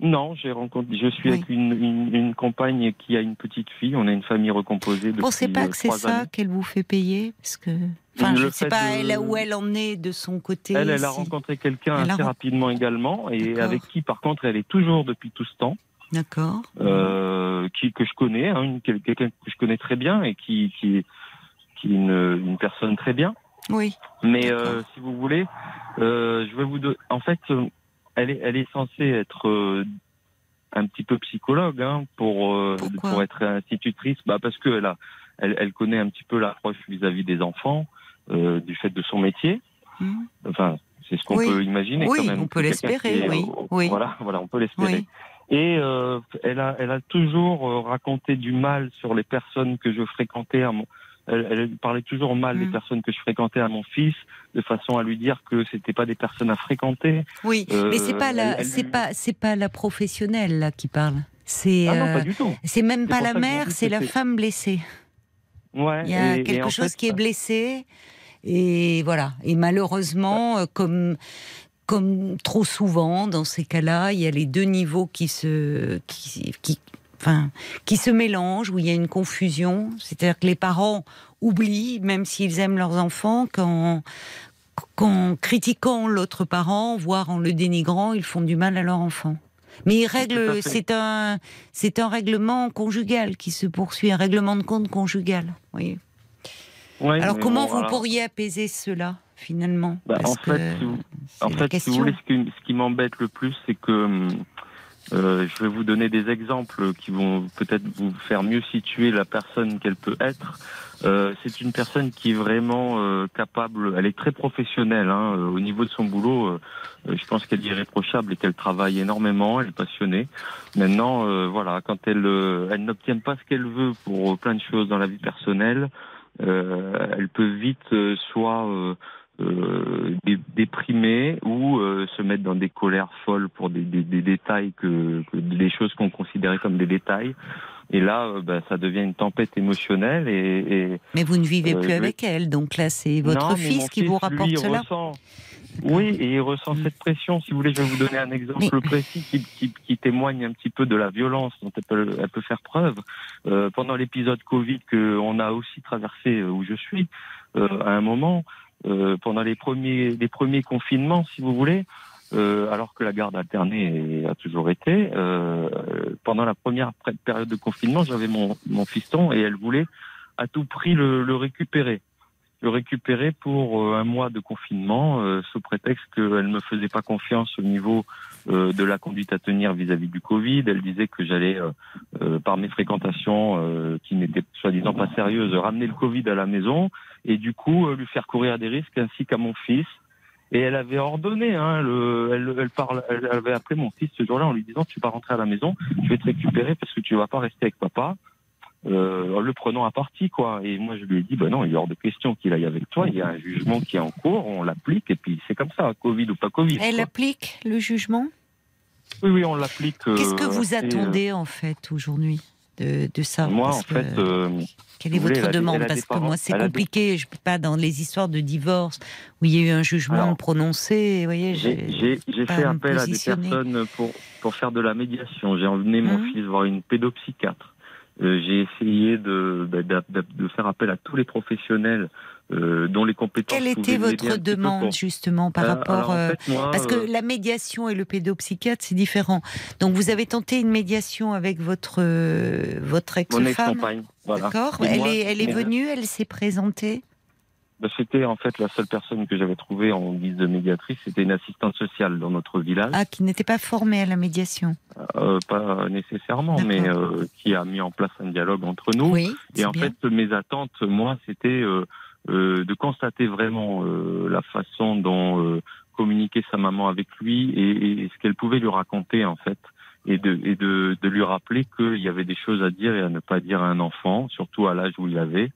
[SPEAKER 7] Non, j'ai rencontré. Je suis
[SPEAKER 1] Oui.
[SPEAKER 7] avec une, une, une compagne qui a une petite fille. On a une famille recomposée depuis
[SPEAKER 1] pensez pas
[SPEAKER 7] euh,
[SPEAKER 1] que c'est ça qu'elle vous fait payer Parce que, enfin, je ne sais pas
[SPEAKER 7] de-
[SPEAKER 1] elle, où elle en est de son côté.
[SPEAKER 7] Elle, elle a rencontré quelqu'un
[SPEAKER 1] a
[SPEAKER 7] assez rapidement également, et avec qui, par contre, elle est toujours depuis tout ce temps,
[SPEAKER 1] D'accord.
[SPEAKER 7] euh, qui que je connais, hein, quelqu'un que je connais très bien et qui qui, qui est une, une personne très bien.
[SPEAKER 1] Oui.
[SPEAKER 7] Mais euh, si vous voulez, euh, je vais vous donner. En fait, euh, elle est elle est censée être euh, un petit peu psychologue hein, pour euh, pour être institutrice. Bah parce que elle a elle, elle connaît un petit peu l'approche vis-à-vis des enfants euh, du fait de son métier.
[SPEAKER 1] Hmm.
[SPEAKER 7] Enfin, c'est ce qu'on
[SPEAKER 1] Oui.
[SPEAKER 7] peut imaginer
[SPEAKER 1] Oui,
[SPEAKER 7] quand même.
[SPEAKER 1] on peut l'espérer, oui,
[SPEAKER 7] euh,
[SPEAKER 1] oui.
[SPEAKER 7] Voilà, voilà, on peut l'espérer. Et euh, elle a, elle a toujours euh, raconté du mal sur les personnes que je fréquentais à mon- elle, elle parlait toujours mal des
[SPEAKER 1] Mm.
[SPEAKER 7] personnes que je fréquentais à mon fils, de façon à lui dire que c'était pas des personnes à fréquenter.
[SPEAKER 1] Oui,
[SPEAKER 7] Euh,
[SPEAKER 1] mais c'est pas la,
[SPEAKER 7] elle- elle
[SPEAKER 1] c'est pas, c'est pas la professionnelle là qui parle. C'est,
[SPEAKER 7] Ah non,
[SPEAKER 1] euh,
[SPEAKER 7] pas du tout.
[SPEAKER 1] c'est même pas la mère, c'est la femme blessée.
[SPEAKER 7] Ouais.
[SPEAKER 1] Il y a
[SPEAKER 7] et-
[SPEAKER 1] quelque chose
[SPEAKER 7] fait,
[SPEAKER 1] qui est blessé et voilà. Et malheureusement, euh, comme comme trop souvent dans ces cas-là, il y a les deux niveaux qui se qui, qui enfin qui se mélangent où il y a une confusion. C'est-à-dire que les parents oublient, même s'ils aiment leurs enfants, qu'en critiquant l'autre parent, voire en le dénigrant, ils font du mal à leur enfant. Mais règlent,
[SPEAKER 7] fait.
[SPEAKER 1] c'est un, c'est un règlement conjugal qui se poursuit, un règlement de compte conjugal. Oui.
[SPEAKER 7] Ouais,
[SPEAKER 1] Alors comment
[SPEAKER 7] bon,
[SPEAKER 1] vous pourriez apaiser cela finalement?
[SPEAKER 7] Bah, en fait, si vous-
[SPEAKER 1] c'est
[SPEAKER 7] En
[SPEAKER 1] la
[SPEAKER 7] fait, si
[SPEAKER 1] question.
[SPEAKER 7] vous voulez, ce qui, ce qui m'embête le plus, c'est que hum, euh, je vais vous donner des exemples qui vont peut-être vous faire mieux situer la personne qu'elle peut être. Euh, c'est une personne qui est vraiment euh, capable, elle est très professionnelle hein, euh, au niveau de son boulot. euh, euh, je pense qu'elle est irréprochable et qu'elle travaille énormément, elle est passionnée. Maintenant, voilà, quand elle, elle n'obtient pas ce qu'elle veut pour plein de choses dans la vie personnelle, elle peut vite soit euh, dé- déprimer ou euh, se mettre dans des colères folles pour des, des, des détails que, que des choses qu'on considérait comme des détails. Et là, euh, bah, ça devient une tempête émotionnelle et, et
[SPEAKER 1] Mais vous ne vivez
[SPEAKER 7] euh,
[SPEAKER 1] plus
[SPEAKER 7] je-
[SPEAKER 1] avec elle, donc là c'est votre
[SPEAKER 7] non,
[SPEAKER 1] fils qui
[SPEAKER 7] fils,
[SPEAKER 1] vous rapporte
[SPEAKER 7] lui,
[SPEAKER 1] cela.
[SPEAKER 7] ressent- Oui, et il ressent cette pression. Si vous voulez, je vais vous donner un exemple précis qui, qui, qui témoigne un petit peu de la violence dont elle peut, elle peut faire preuve. Pendant l'épisode Covid que on a aussi traversé où je suis, à un moment, euh, pendant les premiers, les premiers confinements, si vous voulez, euh, alors que la garde alternée a toujours été, euh, pendant la première période de confinement, j'avais mon, mon fiston et elle voulait à tout prix le, le récupérer le récupérer pour euh, un mois de confinement, euh, sous prétexte qu'elle ne me faisait pas confiance au niveau euh, de la conduite à tenir vis-à-vis du Covid. Elle disait que j'allais, par mes fréquentations qui n'étaient soi-disant pas sérieuses, ramener le Covid à la maison et du coup euh, lui faire courir des risques ainsi qu'à mon fils. Et elle avait ordonné, hein, le, elle, elle, parle, elle avait appelé mon fils ce jour-là en lui disant tu vas rentrer à la maison, je vais te récupérer parce que tu vas pas rester avec papa euh, en le prenant à partie, quoi. Et moi, je lui ai dit, bah non, il est hors de question qu'il aille avec toi. Il y a un jugement qui est en cours, on l'applique, et puis c'est comme ça, Covid ou pas Covid.
[SPEAKER 1] Elle
[SPEAKER 7] quoi.
[SPEAKER 1] applique le jugement?
[SPEAKER 7] Oui, oui, on l'applique. euh,
[SPEAKER 1] Qu'est-ce que vous
[SPEAKER 7] assez, euh,
[SPEAKER 1] attendez en fait aujourd'hui? De, de ça
[SPEAKER 7] Moi, en
[SPEAKER 1] que-
[SPEAKER 7] fait, euh,
[SPEAKER 1] Quelle est
[SPEAKER 7] voulez,
[SPEAKER 1] votre demande Parce que moi,
[SPEAKER 7] parents-
[SPEAKER 1] c'est compliqué. Je peux pas dans les histoires de divorce où il y a eu un jugement
[SPEAKER 7] Alors,
[SPEAKER 1] prononcé. Vous voyez,
[SPEAKER 7] j'ai fait appel à des personnes pour, pour faire de la médiation. J'ai emmené mon
[SPEAKER 1] Mhm.
[SPEAKER 7] fils voir une pédopsychiatre. Euh, j'ai essayé de, bah, de, de- de faire appel à tous les professionnels euh, dont les compétences.
[SPEAKER 1] Quelle était votre demande justement par
[SPEAKER 7] Euh,
[SPEAKER 1] rapport
[SPEAKER 7] alors, en
[SPEAKER 1] euh,
[SPEAKER 7] fait, moi,
[SPEAKER 1] Parce que la médiation et le pédopsychiatre, c'est différent. Donc, vous avez tenté une médiation avec votre, votre
[SPEAKER 7] mon
[SPEAKER 1] ex-femme
[SPEAKER 7] ex-compagne, voilà.
[SPEAKER 1] D'accord Elle,
[SPEAKER 7] moi,
[SPEAKER 1] est, elle est venue, elle s'est présentée
[SPEAKER 7] Bah, C'était en fait la seule personne que j'avais trouvée en guise de médiatrice. C'était une assistante sociale dans notre village.
[SPEAKER 1] Ah, qui n'était pas formée à la médiation
[SPEAKER 7] Euh, pas nécessairement, mais euh, qui a mis en place un dialogue entre nous.
[SPEAKER 1] Oui.
[SPEAKER 7] Et en
[SPEAKER 1] bien.
[SPEAKER 7] fait, mes attentes, moi, c'était euh, euh, de constater vraiment euh, la façon dont euh, communiquait sa maman avec lui et, et ce qu'elle pouvait lui raconter en fait, et de, et de, de lui rappeler qu'il y avait des choses à dire et à ne pas dire à un enfant, surtout à l'âge où il avait.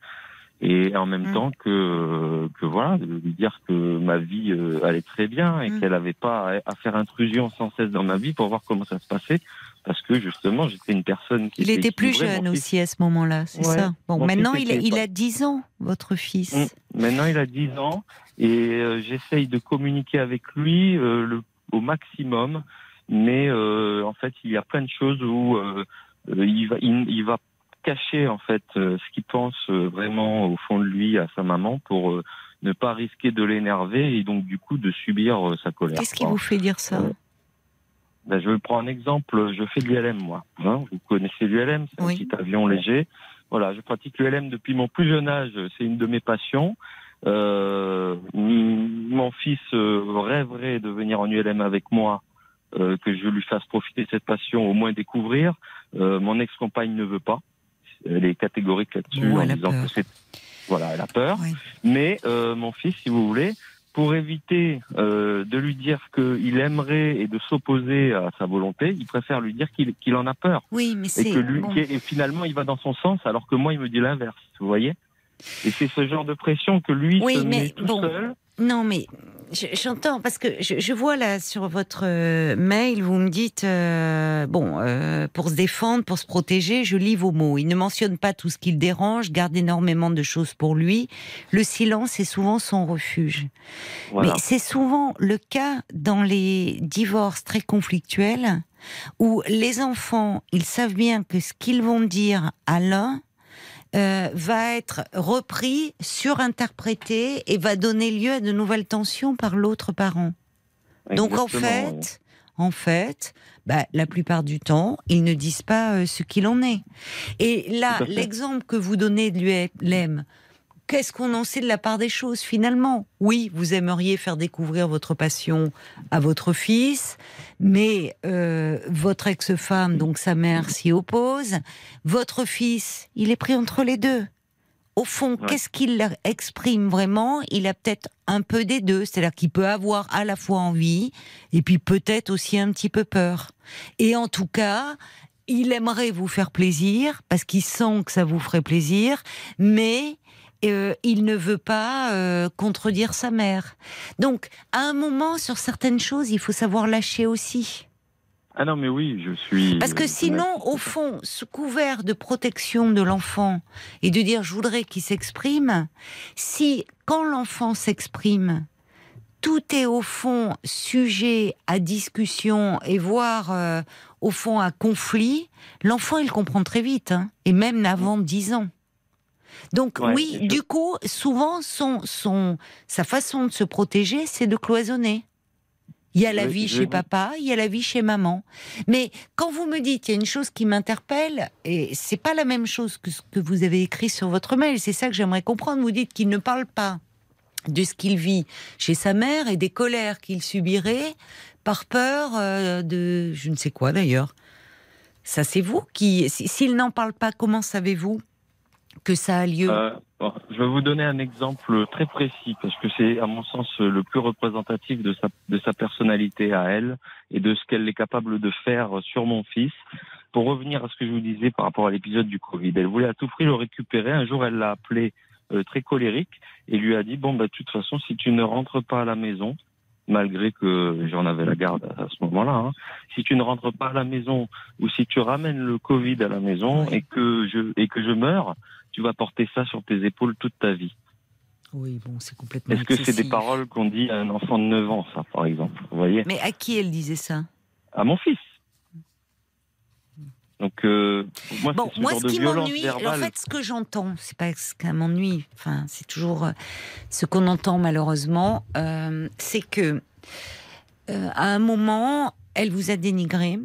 [SPEAKER 7] Et en même
[SPEAKER 1] Mm.
[SPEAKER 7] temps que, que voilà, de lui dire que ma vie euh, allait très bien et
[SPEAKER 1] Mm.
[SPEAKER 7] qu'elle n'avait pas à, à faire intrusion sans cesse dans ma vie pour voir comment ça se passait, parce que justement j'étais une personne qui
[SPEAKER 1] Il était plus jeune aussi à ce moment-là, c'est
[SPEAKER 7] Ouais.
[SPEAKER 1] ça? Bon,
[SPEAKER 7] Mon
[SPEAKER 1] maintenant, il il a 10 ans, votre fils.
[SPEAKER 7] Mm. Maintenant, il a 10 ans et euh, j'essaye de communiquer avec lui euh, le, au maximum, mais euh, en fait, il y a plein de choses où euh, euh, il, va, il, il va cacher en fait euh, ce qu'il pense euh, vraiment au fond de lui à sa maman pour euh, ne pas risquer de l'énerver et donc du coup de subir sa colère.
[SPEAKER 1] Qu'est-ce qui vous fait dire ça?
[SPEAKER 7] Ben, je vais prendre un exemple. Je fais de l'ULM, moi. Hein, vous connaissez l'ULM, c'est
[SPEAKER 1] Oui.
[SPEAKER 7] un petit avion léger. Voilà, je pratique l'ULM depuis mon plus jeune âge. C'est une de mes passions. Euh, mon fils rêverait de venir en ULM avec moi, euh, que je lui fasse profiter de cette passion, au moins découvrir. Euh, mon ex-compagne ne veut pas. Elle est catégorique là-dessus en disant
[SPEAKER 1] peur.
[SPEAKER 7] que c'est voilà, elle a peur.
[SPEAKER 1] Oui.
[SPEAKER 7] Mais euh, mon fils, si vous voulez, pour éviter euh, de lui dire qu'il aimerait et de s'opposer à sa volonté, il préfère lui dire qu'il qu'il en a peur
[SPEAKER 1] Oui, mais
[SPEAKER 7] et
[SPEAKER 1] c'est.
[SPEAKER 7] que lui,
[SPEAKER 1] bon.
[SPEAKER 7] et finalement il va dans son sens, alors que moi il me dit l'inverse. Vous voyez? Et c'est ce genre de pression que lui
[SPEAKER 1] Oui,
[SPEAKER 7] se met tout
[SPEAKER 1] bon.
[SPEAKER 7] seul.
[SPEAKER 1] Non, mais je- j'entends parce que je, je vois là sur votre euh, mail, vous me dites euh, bon euh, pour se défendre, pour se protéger, je lis vos mots. Il ne mentionne pas tout ce qui le dérange, garde énormément de choses pour lui. Le silence est souvent son refuge.
[SPEAKER 7] Voilà.
[SPEAKER 1] Mais c'est souvent le cas dans les divorces très conflictuels où les enfants, ils savent bien que ce qu'ils vont dire à l'un euh, va être repris, surinterprété et va donner lieu à de nouvelles tensions par l'autre parent. Donc en fait, en fait, bah, la plupart du temps, ils ne disent pas euh, ce qu'il en est. Et là, l'exemple que vous donnez de l'ULM, qu'est-ce qu'on en sait de la part des choses finalement? Oui, vous aimeriez faire découvrir votre passion à votre fils, mais euh, votre ex-femme, donc sa mère, s'y oppose. Votre fils, il est pris entre les deux. Au fond,
[SPEAKER 7] Ouais.
[SPEAKER 1] qu'est-ce qu'il exprime vraiment? Il a peut-être un peu des deux, c'est-à-dire qu'il peut avoir à la fois envie et puis peut-être aussi un petit peu peur. Et en tout cas, il aimerait vous faire plaisir parce qu'il sent que ça vous ferait plaisir, mais euh, il ne veut pas euh, contredire sa mère. Donc, à un moment, sur certaines choses, il faut savoir lâcher aussi.
[SPEAKER 7] Ah non, mais oui, je suis.
[SPEAKER 1] Parce que
[SPEAKER 7] euh,
[SPEAKER 1] sinon, au fond, sous couvert de protection de l'enfant et de dire je voudrais qu'il s'exprime, si quand l'enfant s'exprime, tout est au fond sujet à discussion et voire euh, au fond à conflit, l'enfant il comprend très vite, hein, et même avant 10 ans. Donc
[SPEAKER 7] Ouais,
[SPEAKER 1] oui, du coup, souvent son, son, sa façon de se protéger, c'est de cloisonner. Il y a la vie chez papa, il y a la vie chez maman. Mais quand vous me dites, il y a une chose qui m'interpelle, et c'est pas la même chose que ce que vous avez écrit sur votre mail, c'est ça que j'aimerais comprendre. Vous dites qu'il ne parle pas de ce qu'il vit chez sa mère et des colères qu'il subirait par peur euh, de je ne sais quoi d'ailleurs. Ça, c'est vous qui. si- S'il n'en parle pas, comment savez-vous? Que ça a lieu
[SPEAKER 7] Euh, bon, je vais vous donner un exemple très précis parce que c'est, à mon sens, le plus représentatif de sa, de sa personnalité à elle et de ce qu'elle est capable de faire sur mon fils. Pour revenir à ce que je vous disais par rapport à l'épisode du Covid, elle voulait à tout prix le récupérer. Un jour, elle l'a appelé euh, très colérique et lui a dit bon bah de toute façon, si tu ne rentres pas à la maison, malgré que j'en avais la garde à ce moment-là, hein, si tu ne rentres pas à la maison ou si tu ramènes le Covid à la maison et que je et que je meurs, tu vas porter ça sur tes épaules toute ta vie.
[SPEAKER 1] Oui, bon, c'est complètement.
[SPEAKER 7] Est-ce que c'est des paroles qu'on dit à un enfant de 9 ans, ça, par exemple Vous voyez?
[SPEAKER 1] Mais à qui elle disait ça?
[SPEAKER 7] À mon fils. Donc, euh, moi,
[SPEAKER 1] Bon,
[SPEAKER 7] ce
[SPEAKER 1] moi,
[SPEAKER 7] genre
[SPEAKER 1] ce
[SPEAKER 7] de
[SPEAKER 1] qui m'ennuie, en fait, ce que j'entends, c'est pas ce qu'elle m'ennuie, enfin, c'est toujours euh, ce qu'on entend malheureusement, euh, c'est que euh, à un moment, elle vous a dénigré.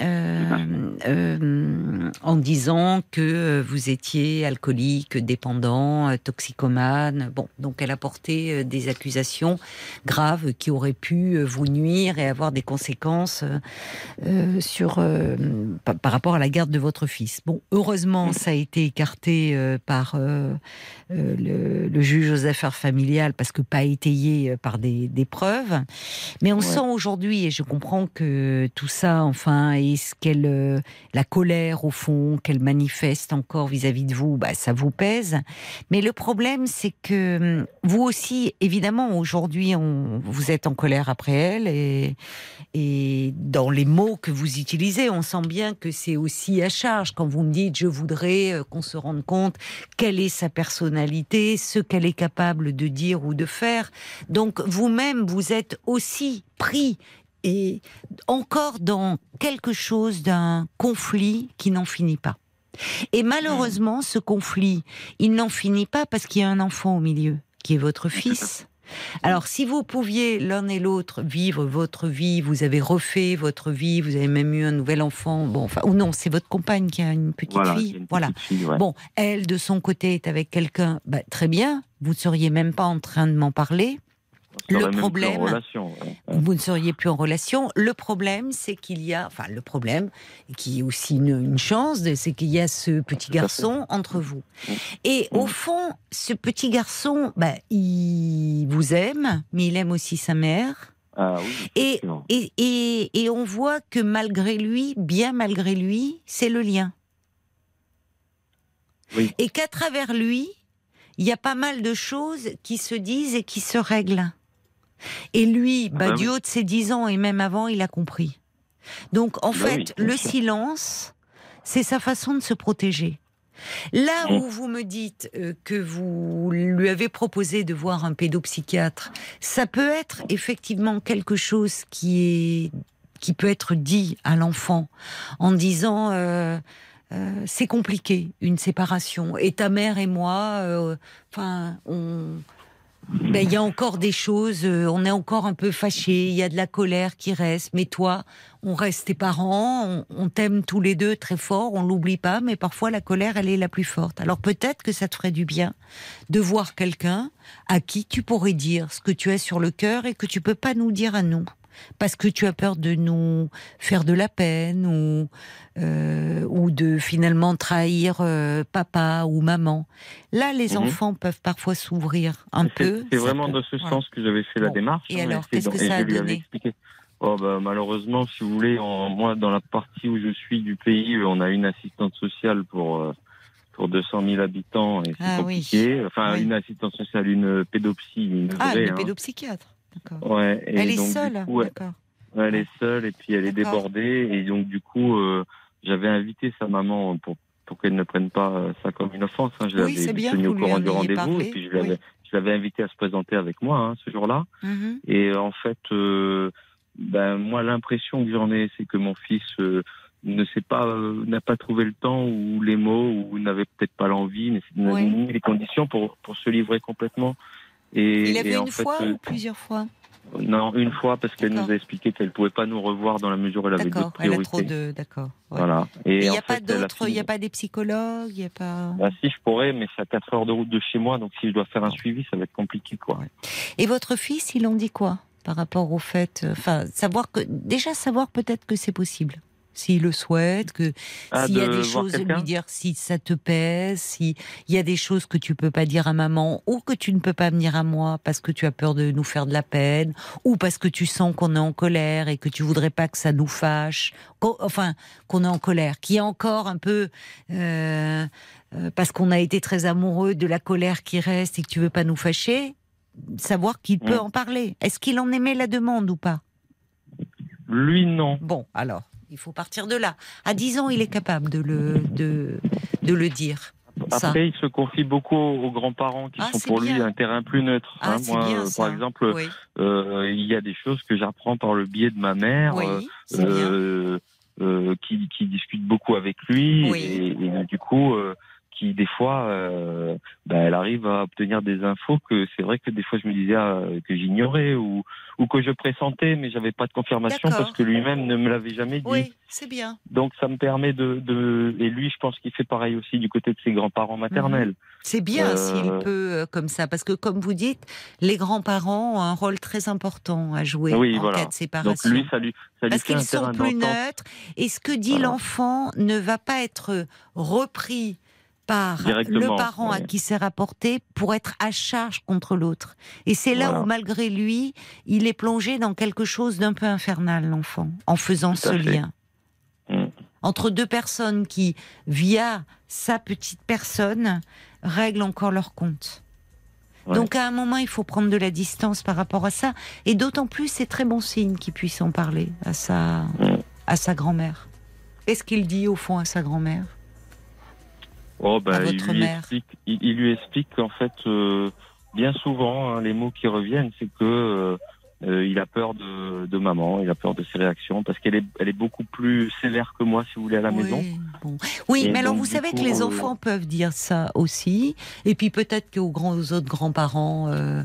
[SPEAKER 1] Euh, euh, en disant que euh, vous étiez alcoolique, dépendant, toxicomane. Bon, donc elle a porté des accusations graves qui auraient pu vous nuire et avoir des conséquences euh, sur euh, par, rapport à la garde de votre fils. Bon, heureusement, ça a été écarté par le, le juge aux affaires familiales parce que pas étayé par des, des preuves. Mais on
[SPEAKER 7] Ouais.
[SPEAKER 1] sent aujourd'hui, et je comprends que tout ça, enfin, et qu'elle, euh, la colère au fond qu'elle manifeste encore vis-à-vis de vous, bah, ça vous pèse. Mais le problème, c'est que hum, vous aussi, évidemment, aujourd'hui, vous êtes en colère après elle, et, et dans les mots que vous utilisez, on sent bien que c'est aussi à charge. Quand vous me dites, je voudrais euh, qu'on se rende compte quelle est sa personnalité, ce qu'elle est capable de dire ou de faire. Donc vous-même, vous êtes aussi pris et encore dans quelque chose d'un conflit qui n'en finit pas. Et malheureusement, ce conflit, il n'en finit pas parce qu'il y a un enfant au milieu, qui est votre fils. Alors, si vous pouviez l'un et l'autre vivre votre vie, vous avez refait votre vie, vous avez même eu un nouvel enfant, bon, enfin, ou non, c'est votre compagne qui a une petite
[SPEAKER 7] Voilà,
[SPEAKER 1] fille,
[SPEAKER 7] une
[SPEAKER 1] voilà.
[SPEAKER 7] petite fille, ouais.
[SPEAKER 1] Bon, elle, de son côté, est avec quelqu'un, bah, très bien, vous ne seriez même pas en train de m'en parler. Le
[SPEAKER 7] même plus en
[SPEAKER 1] problème-
[SPEAKER 7] relation.
[SPEAKER 1] Vous ne seriez plus en relation. Le problème, c'est qu'il y a, enfin, le problème, qui est aussi une, une chance, c'est qu'il y a ce petit garçon entre vous. Et au fond, ce petit garçon, bah, il vous aime, mais il aime aussi sa mère.
[SPEAKER 7] Ah oui,
[SPEAKER 1] Et, et, et, et on voit que malgré lui, bien malgré lui, c'est le lien.
[SPEAKER 7] Oui.
[SPEAKER 1] Et qu'à travers lui, il y a pas mal de choses qui se disent et qui se règlent. Et lui, bah,
[SPEAKER 7] bah
[SPEAKER 1] du haut de ses 10 ans et même avant, il a compris. Donc, en
[SPEAKER 7] Bah
[SPEAKER 1] fait,
[SPEAKER 7] oui,
[SPEAKER 1] le
[SPEAKER 7] sûr.
[SPEAKER 1] silence, c'est sa façon de se protéger. Là où vous me dites euh, que vous lui avez proposé de voir un pédopsychiatre, ça peut être effectivement quelque chose qui est qui peut être dit à l'enfant en disant euh, euh, c'est compliqué une séparation et ta mère et moi, euh, enfin ben, il y a encore des choses, euh, on est encore un peu fâchés, il y a de la colère qui reste, mais toi, on reste tes parents, on, on t'aime tous les deux très fort, on l'oublie pas, mais parfois la colère, elle est la plus forte. Alors peut-être que ça te ferait du bien de voir quelqu'un à qui tu pourrais dire ce que tu as sur le cœur et que tu peux pas nous dire à nous. Parce que tu as peur de nous faire de la peine ou, euh, ou de finalement trahir euh, papa ou maman. Là, les
[SPEAKER 7] Mhm.
[SPEAKER 1] enfants peuvent parfois s'ouvrir un peu.
[SPEAKER 7] C'est vraiment
[SPEAKER 1] peut-
[SPEAKER 7] dans ce
[SPEAKER 1] voilà.
[SPEAKER 7] sens que j'avais fait la démarche.
[SPEAKER 1] Et
[SPEAKER 7] hein,
[SPEAKER 1] alors, qu'est-ce
[SPEAKER 7] dans-
[SPEAKER 1] que ça a donné.
[SPEAKER 7] Oh, bah, malheureusement, si vous voulez, en, moi, dans la partie où je suis du pays, euh, on a une assistante sociale pour euh, pour 200 000 habitants et c'est
[SPEAKER 1] Ah oui.
[SPEAKER 7] Enfin,
[SPEAKER 1] Oui.
[SPEAKER 7] une assistante sociale, une pédopsie, une
[SPEAKER 1] Ah,
[SPEAKER 7] vraie.
[SPEAKER 1] le
[SPEAKER 7] hein.
[SPEAKER 1] pédopsychiatre. D'accord.
[SPEAKER 7] Ouais. Et
[SPEAKER 1] Elle est
[SPEAKER 7] donc,
[SPEAKER 1] seule.
[SPEAKER 7] coup, elle est seule et puis elle est débordée et donc du coup, euh, j'avais invité sa maman pour pour qu'elle ne prenne pas euh, ça comme une offense. Hein. Je
[SPEAKER 1] Oui,
[SPEAKER 7] l'avais
[SPEAKER 1] c'est bien,
[SPEAKER 7] tenu au courant du rendez-vous et puis je l'avais
[SPEAKER 1] oui.
[SPEAKER 7] je l'avais invité à se présenter avec moi hein, ce jour-là.
[SPEAKER 1] Mhm.
[SPEAKER 7] Et euh, en fait, euh, ben moi l'impression que j'en ai, c'est que mon fils euh, ne sait pas, euh, n'a pas trouvé le temps ou les mots ou n'avait peut-être pas l'envie, ni les conditions pour pour se livrer complètement. Et,
[SPEAKER 1] Il
[SPEAKER 7] et en
[SPEAKER 1] une
[SPEAKER 7] fait,
[SPEAKER 1] fois
[SPEAKER 7] euh,
[SPEAKER 1] ou plusieurs fois
[SPEAKER 7] non, une fois parce qu'elle
[SPEAKER 1] D'accord.
[SPEAKER 7] nous a expliqué qu'elle pouvait pas nous revoir dans la mesure où elle avait
[SPEAKER 1] D'accord.
[SPEAKER 7] d'autres
[SPEAKER 1] Elle a
[SPEAKER 7] priorités.
[SPEAKER 1] trop de. D'accord. ouais.
[SPEAKER 7] Voilà.
[SPEAKER 1] Et
[SPEAKER 7] Et
[SPEAKER 1] il n'y a pas
[SPEAKER 7] fait,
[SPEAKER 1] il
[SPEAKER 7] fini-
[SPEAKER 1] n'y a pas des psychologues, il n'y a pas.
[SPEAKER 7] Bah, si je pourrais, mais c'est à 4 heures de route de chez moi, donc si je dois faire un suivi, ça va être compliqué, quoi.
[SPEAKER 1] Ouais. Et votre fils, il en dit quoi par rapport au fait, euh, enfin, savoir que déjà savoir peut-être que c'est possible, s'il le souhaite, que
[SPEAKER 7] Ah,
[SPEAKER 1] s'il y a
[SPEAKER 7] de
[SPEAKER 1] des choses,
[SPEAKER 7] quelqu'un
[SPEAKER 1] lui dire si ça te pèse, s'il y a des choses que tu peux pas dire à maman ou que tu ne peux pas venir à moi parce que tu as peur de nous faire de la peine ou parce que tu sens qu'on est en colère et que tu voudrais pas que ça nous fâche, enfin qu'on est en colère, qui est encore un peu euh, euh, parce qu'on a été très amoureux de la colère qui reste et que tu veux pas nous fâcher, savoir qu'il peut
[SPEAKER 7] Mm.
[SPEAKER 1] en parler. Est-ce qu'il en aimait la demande ou pas?
[SPEAKER 7] Lui, non.
[SPEAKER 1] Bon, alors, il faut partir de là. À 10 ans, il est capable de le, de, de le dire. Ça.
[SPEAKER 7] Après, il se confie beaucoup aux grands-parents qui
[SPEAKER 1] Ah,
[SPEAKER 7] sont pour lui un terrain plus neutre.
[SPEAKER 1] Ah,
[SPEAKER 7] hein. Moi,
[SPEAKER 1] bien,
[SPEAKER 7] euh, par exemple,
[SPEAKER 1] Oui,
[SPEAKER 7] euh, il y a des choses que j'apprends par le biais de ma mère,
[SPEAKER 1] oui
[SPEAKER 7] euh, qui, qui discute beaucoup avec lui,
[SPEAKER 1] Oui.
[SPEAKER 7] et, et du coup, qui des fois, euh, bah, elle arrive à obtenir des infos que c'est vrai que des fois je me disais ah, que j'ignorais ou, ou que je pressentais, mais j'avais pas de confirmation parce que lui-même ne me l'avait jamais dit.
[SPEAKER 1] Oui, c'est bien.
[SPEAKER 7] Donc ça me permet de, de et lui je pense qu'il fait pareil aussi du côté de ses grands-parents maternels.
[SPEAKER 1] C'est bien
[SPEAKER 7] Euh,
[SPEAKER 1] s'il peut euh, comme ça, parce que comme vous dites, les grands-parents ont un rôle très important à jouer
[SPEAKER 7] Oui,
[SPEAKER 1] en
[SPEAKER 7] voilà.
[SPEAKER 1] cas de
[SPEAKER 7] Donc
[SPEAKER 1] séparation.
[SPEAKER 7] lui ça lui ça lui
[SPEAKER 1] parce qu'ils sont plus neutres. Et ce que dit
[SPEAKER 7] Voilà.
[SPEAKER 1] l'enfant ne va pas être repris par le parent à qui c'est rapporté pour être à charge contre l'autre. Et c'est là
[SPEAKER 7] Voilà.
[SPEAKER 1] où, malgré lui, il est plongé dans quelque chose d'un peu infernal, l'enfant, en faisant ce
[SPEAKER 7] fait.
[SPEAKER 1] lien.
[SPEAKER 7] Mm.
[SPEAKER 1] Entre deux personnes qui, via sa petite personne, règlent encore leur compte.
[SPEAKER 7] Ouais.
[SPEAKER 1] Donc à un moment, il faut prendre de la distance par rapport à ça. Et d'autant plus, c'est très bon signe qu'il puisse en parler à sa,
[SPEAKER 7] Mm.
[SPEAKER 1] à sa grand-mère. Qu'est-ce qu'il dit au fond à sa grand-mère?
[SPEAKER 7] Oh, bah,
[SPEAKER 1] à
[SPEAKER 7] il,
[SPEAKER 1] votre
[SPEAKER 7] lui
[SPEAKER 1] mère.
[SPEAKER 7] explique, il, il lui explique qu'en fait, euh, bien souvent, hein, les mots qui reviennent, c'est que euh, euh, il a peur de, de maman, il a peur de ses réactions, parce qu'elle est, elle est beaucoup plus sévère que moi, si vous voulez, à la
[SPEAKER 1] oui,
[SPEAKER 7] maison.
[SPEAKER 1] bon. Oui,
[SPEAKER 7] Et
[SPEAKER 1] mais alors vous savez
[SPEAKER 7] coup,
[SPEAKER 1] que les
[SPEAKER 7] euh,
[SPEAKER 1] enfants peuvent dire ça aussi, et puis peut-être qu'aux grands, aux autres grands-parents, euh,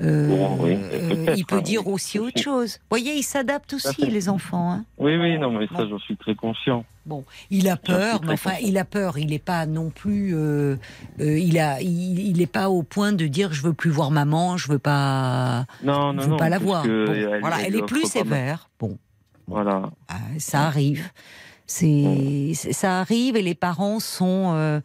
[SPEAKER 7] Bon, oui, peut-être,
[SPEAKER 1] il peut
[SPEAKER 7] hein,
[SPEAKER 1] dire
[SPEAKER 7] oui,
[SPEAKER 1] aussi autre chose. Vous voyez, ils s'adaptent aussi, les enfants. Hein.
[SPEAKER 7] Oui, oui, non, mais ça, j'en suis très conscient.
[SPEAKER 1] Il a peur, mais enfin, il a peur. Il n'est pas non plus. euh, euh, il a, il, il est pas au point de dire je veux plus voir maman, je veux pas,
[SPEAKER 7] Non,
[SPEAKER 1] je veux
[SPEAKER 7] non.
[SPEAKER 1] pas la voir. Bon,
[SPEAKER 7] elle-
[SPEAKER 1] voilà, elle, est plus sévère. Bon,
[SPEAKER 7] Voilà.
[SPEAKER 1] ah, ça arrive. C'est, ça arrive et les parents sont euh,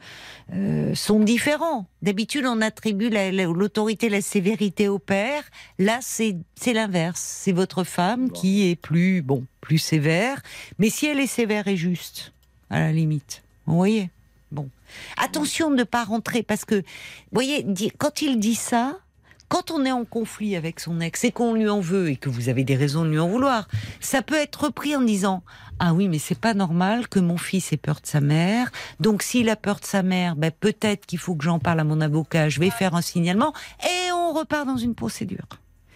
[SPEAKER 1] euh, sont différents. D'habitude, on attribue la- la- l'autorité, la sévérité au père. Là, c'est c'est l'inverse. C'est votre femme
[SPEAKER 7] Bon.
[SPEAKER 1] qui est plus bon, plus sévère. Mais si elle est sévère et juste, à la limite, vous voyez? Bon. Attention de ne pas rentrer parce que, vous voyez, quand il dit ça, quand on est en conflit avec son ex et qu'on lui en veut et que vous avez des raisons de lui en vouloir, ça peut être repris en disant ah oui mais c'est pas normal que mon fils ait peur de sa mère. Donc s'il a peur de sa mère, ben peut-être qu'il faut que j'en parle à mon avocat. Je vais faire un signalement et on repart dans une procédure.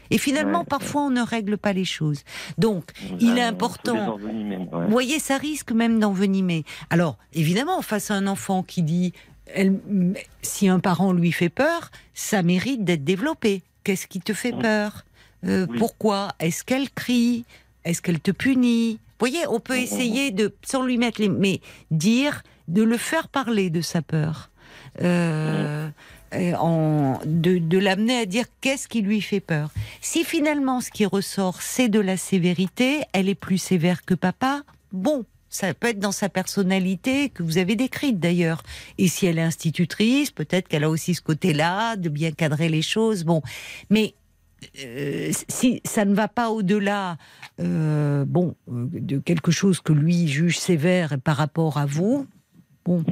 [SPEAKER 1] Et finalement,
[SPEAKER 7] Ouais.
[SPEAKER 1] parfois, on ne règle pas les choses. Donc, il est important. Vous voyez, ça risque même d'envenimer. Alors, évidemment, face à un enfant qui dit elle- si un parent lui fait peur, ça mérite d'être développé. Qu'est-ce qui te fait peur Euh,
[SPEAKER 7] Oui.
[SPEAKER 1] Pourquoi Est-ce qu'elle crie Est-ce qu'elle te punit Vous voyez, on peut
[SPEAKER 7] Mhm.
[SPEAKER 1] essayer de, sans lui mettre les, mais dire, de le faire parler de sa peur. Euh, euh, en, de, de l'amener à dire qu'est-ce qui lui fait peur. Si finalement ce qui ressort c'est de la sévérité, elle est plus sévère que papa, bon, ça peut être dans sa personnalité que vous avez décrite d'ailleurs. Et si elle est institutrice, peut-être qu'elle a aussi ce côté-là de bien cadrer les choses. Bon, mais euh, si ça ne va pas au-delà, euh, bon, de quelque chose que lui juge sévère par rapport à vous, bon,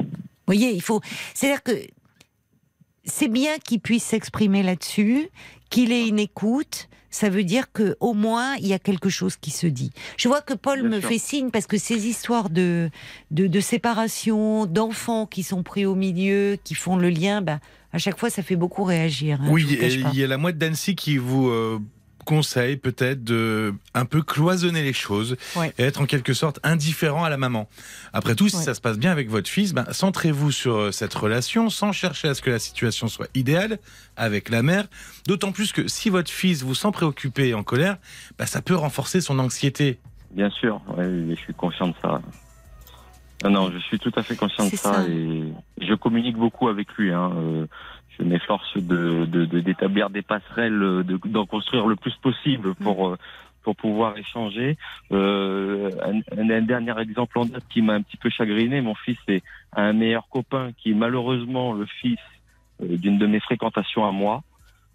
[SPEAKER 1] voyez, il faut. C'est-à-dire que c'est bien qu'il puisse s'exprimer là-dessus, qu'il ait une écoute. Ça veut dire que au moins il y a quelque chose qui se dit. Je vois que Paul
[SPEAKER 7] Bien
[SPEAKER 1] me
[SPEAKER 7] sûr.
[SPEAKER 1] fait signe parce que ces histoires de de, de séparation, d'enfants qui sont pris au milieu, qui font le lien, bah, à chaque fois ça fait beaucoup réagir. hein,
[SPEAKER 3] Oui, il y a la mouette d'Annecy qui vous euh, conseille peut-être de un peu cloisonner les choses
[SPEAKER 1] Ouais.
[SPEAKER 3] et être en quelque sorte indifférent à la maman. Après tout, si
[SPEAKER 1] Ouais.
[SPEAKER 3] ça se passe bien avec votre fils, ben, centrez-vous sur euh, cette relation sans chercher à ce que la situation soit idéale avec la mère. D'autant plus que si votre fils vous sent préoccupé et en colère, ben, ça peut renforcer son anxiété.
[SPEAKER 7] Bien sûr, ouais, je suis conscient de ça. Non, non, je suis tout à fait conscient de ça. et je communique beaucoup avec lui. Hein. euh, Je m'efforce de de- de- d'établir des passerelles, euh, de- d'en construire le plus possible pour euh, pour pouvoir échanger. Euh, un, un- dernier exemple en date qui m'a un petit peu chagriné, mon fils est un meilleur copain qui est malheureusement le fils euh, d'une de mes fréquentations à moi,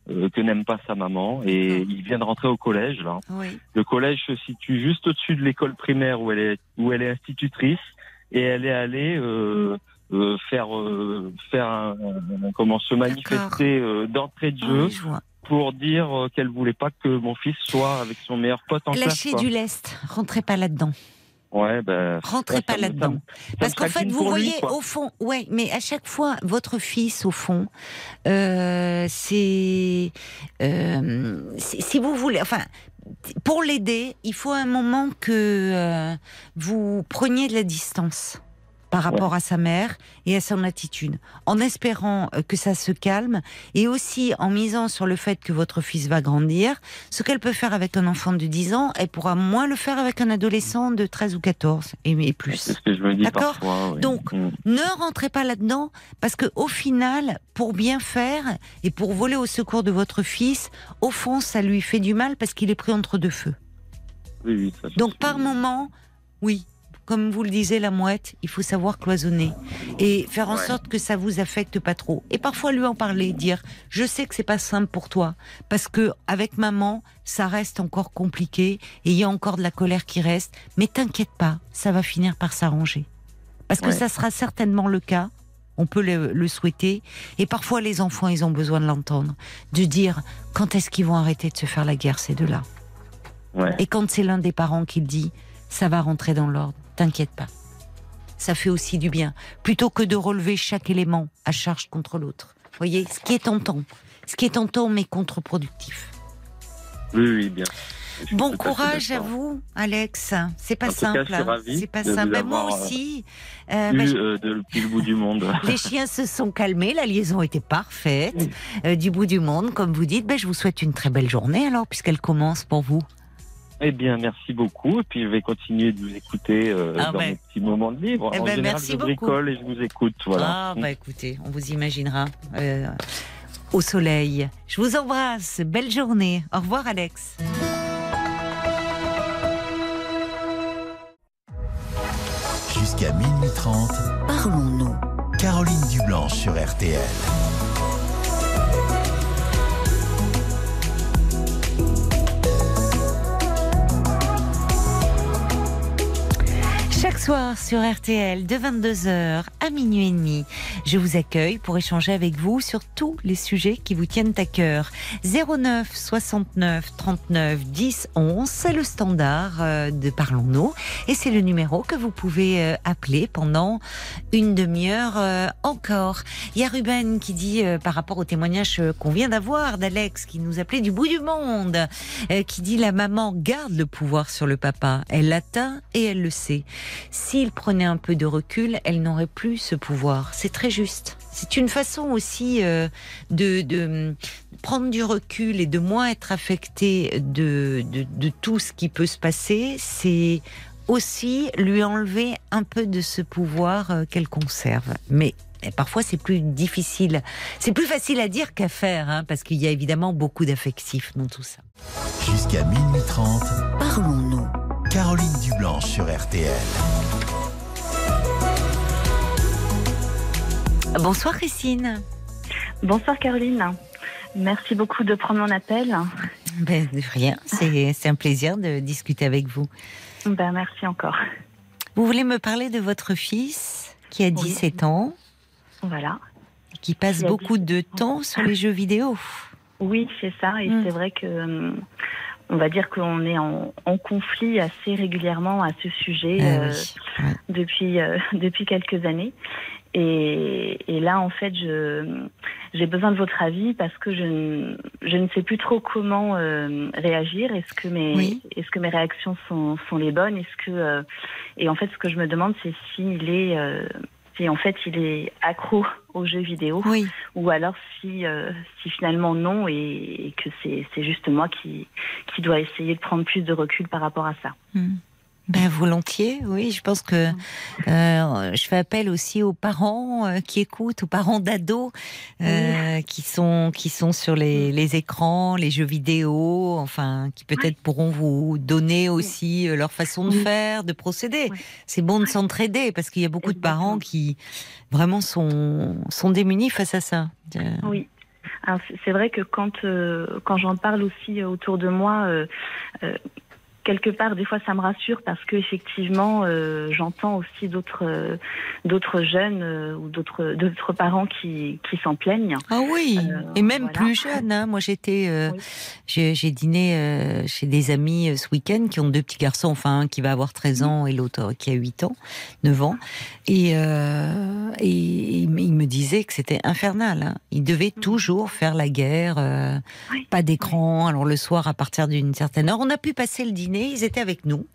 [SPEAKER 7] euh, que n'aime pas sa maman, et
[SPEAKER 1] D'accord.
[SPEAKER 7] il vient de rentrer au collège là.
[SPEAKER 1] Oui.
[SPEAKER 7] Le collège se situe juste au-dessus de l'école primaire où elle est où elle est institutrice et elle est allée euh, euh, faire euh, faire un, comment se manifester euh, d'entrée de
[SPEAKER 1] Ah
[SPEAKER 7] jeu
[SPEAKER 1] oui, je vois.
[SPEAKER 7] pour dire qu'elle voulait pas que mon fils soit avec son meilleur pote en classe.
[SPEAKER 1] Lâchez du lest, rentrez pas là-dedans.
[SPEAKER 7] Ouais, ben.
[SPEAKER 1] Rentrez pas là-dedans. Parce qu'en fait, vous
[SPEAKER 7] lui,
[SPEAKER 1] voyez, au fond, ouais, mais à chaque fois, votre fils, au fond, euh, c'est, euh, si si vous voulez, enfin, pour l'aider, il faut un moment que euh, vous preniez de la distance par rapport à sa mère et à son attitude, en espérant euh, que ça se calme et aussi en misant sur le fait que votre fils va grandir. Ce qu'elle peut faire avec un enfant de 10 ans, elle pourra moins le faire avec un adolescent de 13 ou 14 et, plus.
[SPEAKER 7] C'est ce que je me dis
[SPEAKER 1] D'accord
[SPEAKER 7] ouais.
[SPEAKER 1] Donc,
[SPEAKER 7] Mm.
[SPEAKER 1] Ne rentrez pas là-dedans parce que au final, pour bien faire et pour voler au secours de votre fils, au fond, ça lui fait du mal parce qu'il est pris entre deux feux.
[SPEAKER 7] Oui, oui, ça,
[SPEAKER 1] Donc par moment, oui, comme vous le disiez la mouette, il faut savoir cloisonner et faire en
[SPEAKER 7] Ouais.
[SPEAKER 1] sorte que ça vous affecte pas trop. Et parfois lui en parler, dire je sais que c'est pas simple pour toi parce que avec maman, ça reste encore compliqué et il y a encore de la colère qui reste, mais t'inquiète pas, ça va finir par s'arranger. Parce que
[SPEAKER 7] Ouais.
[SPEAKER 1] ça sera certainement le cas. On peut le, le souhaiter. Et parfois, les enfants, ils ont besoin de l'entendre. De dire, quand est-ce qu'ils vont arrêter de se faire la guerre, ces deux-là?
[SPEAKER 7] Ouais.
[SPEAKER 1] et quand c'est l'un des parents qui le dit, ça va rentrer dans l'ordre. T'inquiète pas. Ça fait aussi du bien. Plutôt que de relever chaque élément à charge contre l'autre. Voyez, ce qui est tentant. Ce qui est tentant, mais contre-productif.
[SPEAKER 7] Oui, oui, bien. Je
[SPEAKER 1] Bon courage à vous, Alex. C'est pas
[SPEAKER 7] En
[SPEAKER 1] simple. hein. C'est pas simple. Ben, moi
[SPEAKER 7] euh,
[SPEAKER 1] aussi. Euh,
[SPEAKER 7] Eu,
[SPEAKER 1] ben, je-
[SPEAKER 7] euh, de- depuis le bout du monde.
[SPEAKER 1] Les chiens se sont calmés, la liaison était parfaite, euh, du bout du monde, comme vous dites. Ben, je vous souhaite une très belle journée alors, puisqu'elle commence pour vous.
[SPEAKER 7] Eh bien, merci beaucoup. Et puis, je vais continuer de vous écouter euh,
[SPEAKER 1] Ah
[SPEAKER 7] dans
[SPEAKER 1] ben.
[SPEAKER 7] mes petits moments de libre.
[SPEAKER 1] Eh
[SPEAKER 7] en
[SPEAKER 1] ben,
[SPEAKER 7] général,
[SPEAKER 1] merci
[SPEAKER 7] je
[SPEAKER 1] beaucoup.
[SPEAKER 7] bricole et je vous écoute. Voilà.
[SPEAKER 1] Ah, bah écoutez, on vous imaginera euh, au soleil. Je vous embrasse, belle journée. Au revoir, Alex.
[SPEAKER 4] Jusqu'à minuit 30,
[SPEAKER 5] Parlons-nous.
[SPEAKER 4] Caroline Dublanche sur RTL.
[SPEAKER 1] Chaque soir, sur RTL de 22h à minuit et demi. Je vous accueille pour échanger avec vous sur tous les sujets qui vous tiennent à cœur. 09 69 39 10 11, c'est le standard euh, de Parlons-nous et c'est le numéro que vous pouvez euh, appeler pendant une demi-heure euh, encore. Il y a Ruben qui dit par rapport au témoignage qu'on vient d'avoir d'Alex qui nous appelait du bout du monde, qui dit la maman garde le pouvoir sur le papa, elle l'atteint et elle le sait. S'il prenait un peu de recul, elle n'aurait plus ce pouvoir. C'est très juste. C'est une façon aussi euh, de, prendre du recul et de moins être affecté de, tout ce qui peut se passer. C'est aussi lui enlever un peu de ce pouvoir euh, qu'elle conserve. Mais parfois c'est plus difficile. C'est plus facile à dire qu'à faire, hein, parce qu'il y a évidemment beaucoup d'affectifs dans tout ça.
[SPEAKER 4] Jusqu'à minuit 30, parlons-nous. Caroline Dublanche sur RTL.
[SPEAKER 1] Bonsoir Christine.
[SPEAKER 8] Bonsoir Caroline. Merci beaucoup de prendre mon appel.
[SPEAKER 1] Ben, rien, c'est un plaisir de discuter avec vous.
[SPEAKER 8] Ben, merci encore.
[SPEAKER 1] Vous voulez me parler de votre fils qui a 17 ans
[SPEAKER 8] Voilà.
[SPEAKER 1] Qui passe beaucoup de temps sur les jeux vidéo.
[SPEAKER 8] Oui, c'est ça. Et hmm. c'est vrai que hum, on va dire qu'on est en, conflit assez régulièrement à ce sujet ah euh, depuis euh, depuis quelques années. Et, là, en fait, je j'ai besoin de votre avis parce que je, je ne sais plus trop comment euh, réagir. Est-ce que mes est-ce que mes réactions sont, sont les bonnes? Est-ce que et en fait, ce que je me demande, c'est s'il est si en fait il est accro aux jeux vidéo ou alors si, euh, si finalement non et, que c'est juste moi qui, qui dois essayer de prendre plus de recul par rapport à ça.
[SPEAKER 1] Hmm. Ben volontiers, oui. Je pense que euh, je fais appel aussi aux parents euh, qui écoutent, aux parents d'ados euh, qui sont qui sont sur les, les, écrans, les jeux vidéo, enfin qui peut-être pourront vous donner aussi leur façon de faire, de procéder. C'est bon de s'entraider parce qu'il y a beaucoup de parents qui vraiment sont sont démunis face à ça.
[SPEAKER 8] Oui. C'est vrai que quand quand j'en parle aussi autour de moi quelque part, des fois, ça me rassure parce que effectivement, euh, j'entends aussi d'autres euh, d'autres jeunes euh, ou d'autres d'autres parents qui, qui s'en plaignent.
[SPEAKER 1] Ah oui, et même plus jeunes. Hein. Moi, j'étais, j'ai dîné chez des amis ce week-end qui ont deux petits garçons, enfin un qui va avoir 13 ans et l'autre qui a 8 ans, 9 ans, et, et ils me disaient que c'était infernal. Hein. Ils devaient mm. toujours faire la guerre, pas d'écran. Alors le soir, à partir d'une certaine heure, on a pu passer le dîner ils étaient avec nous.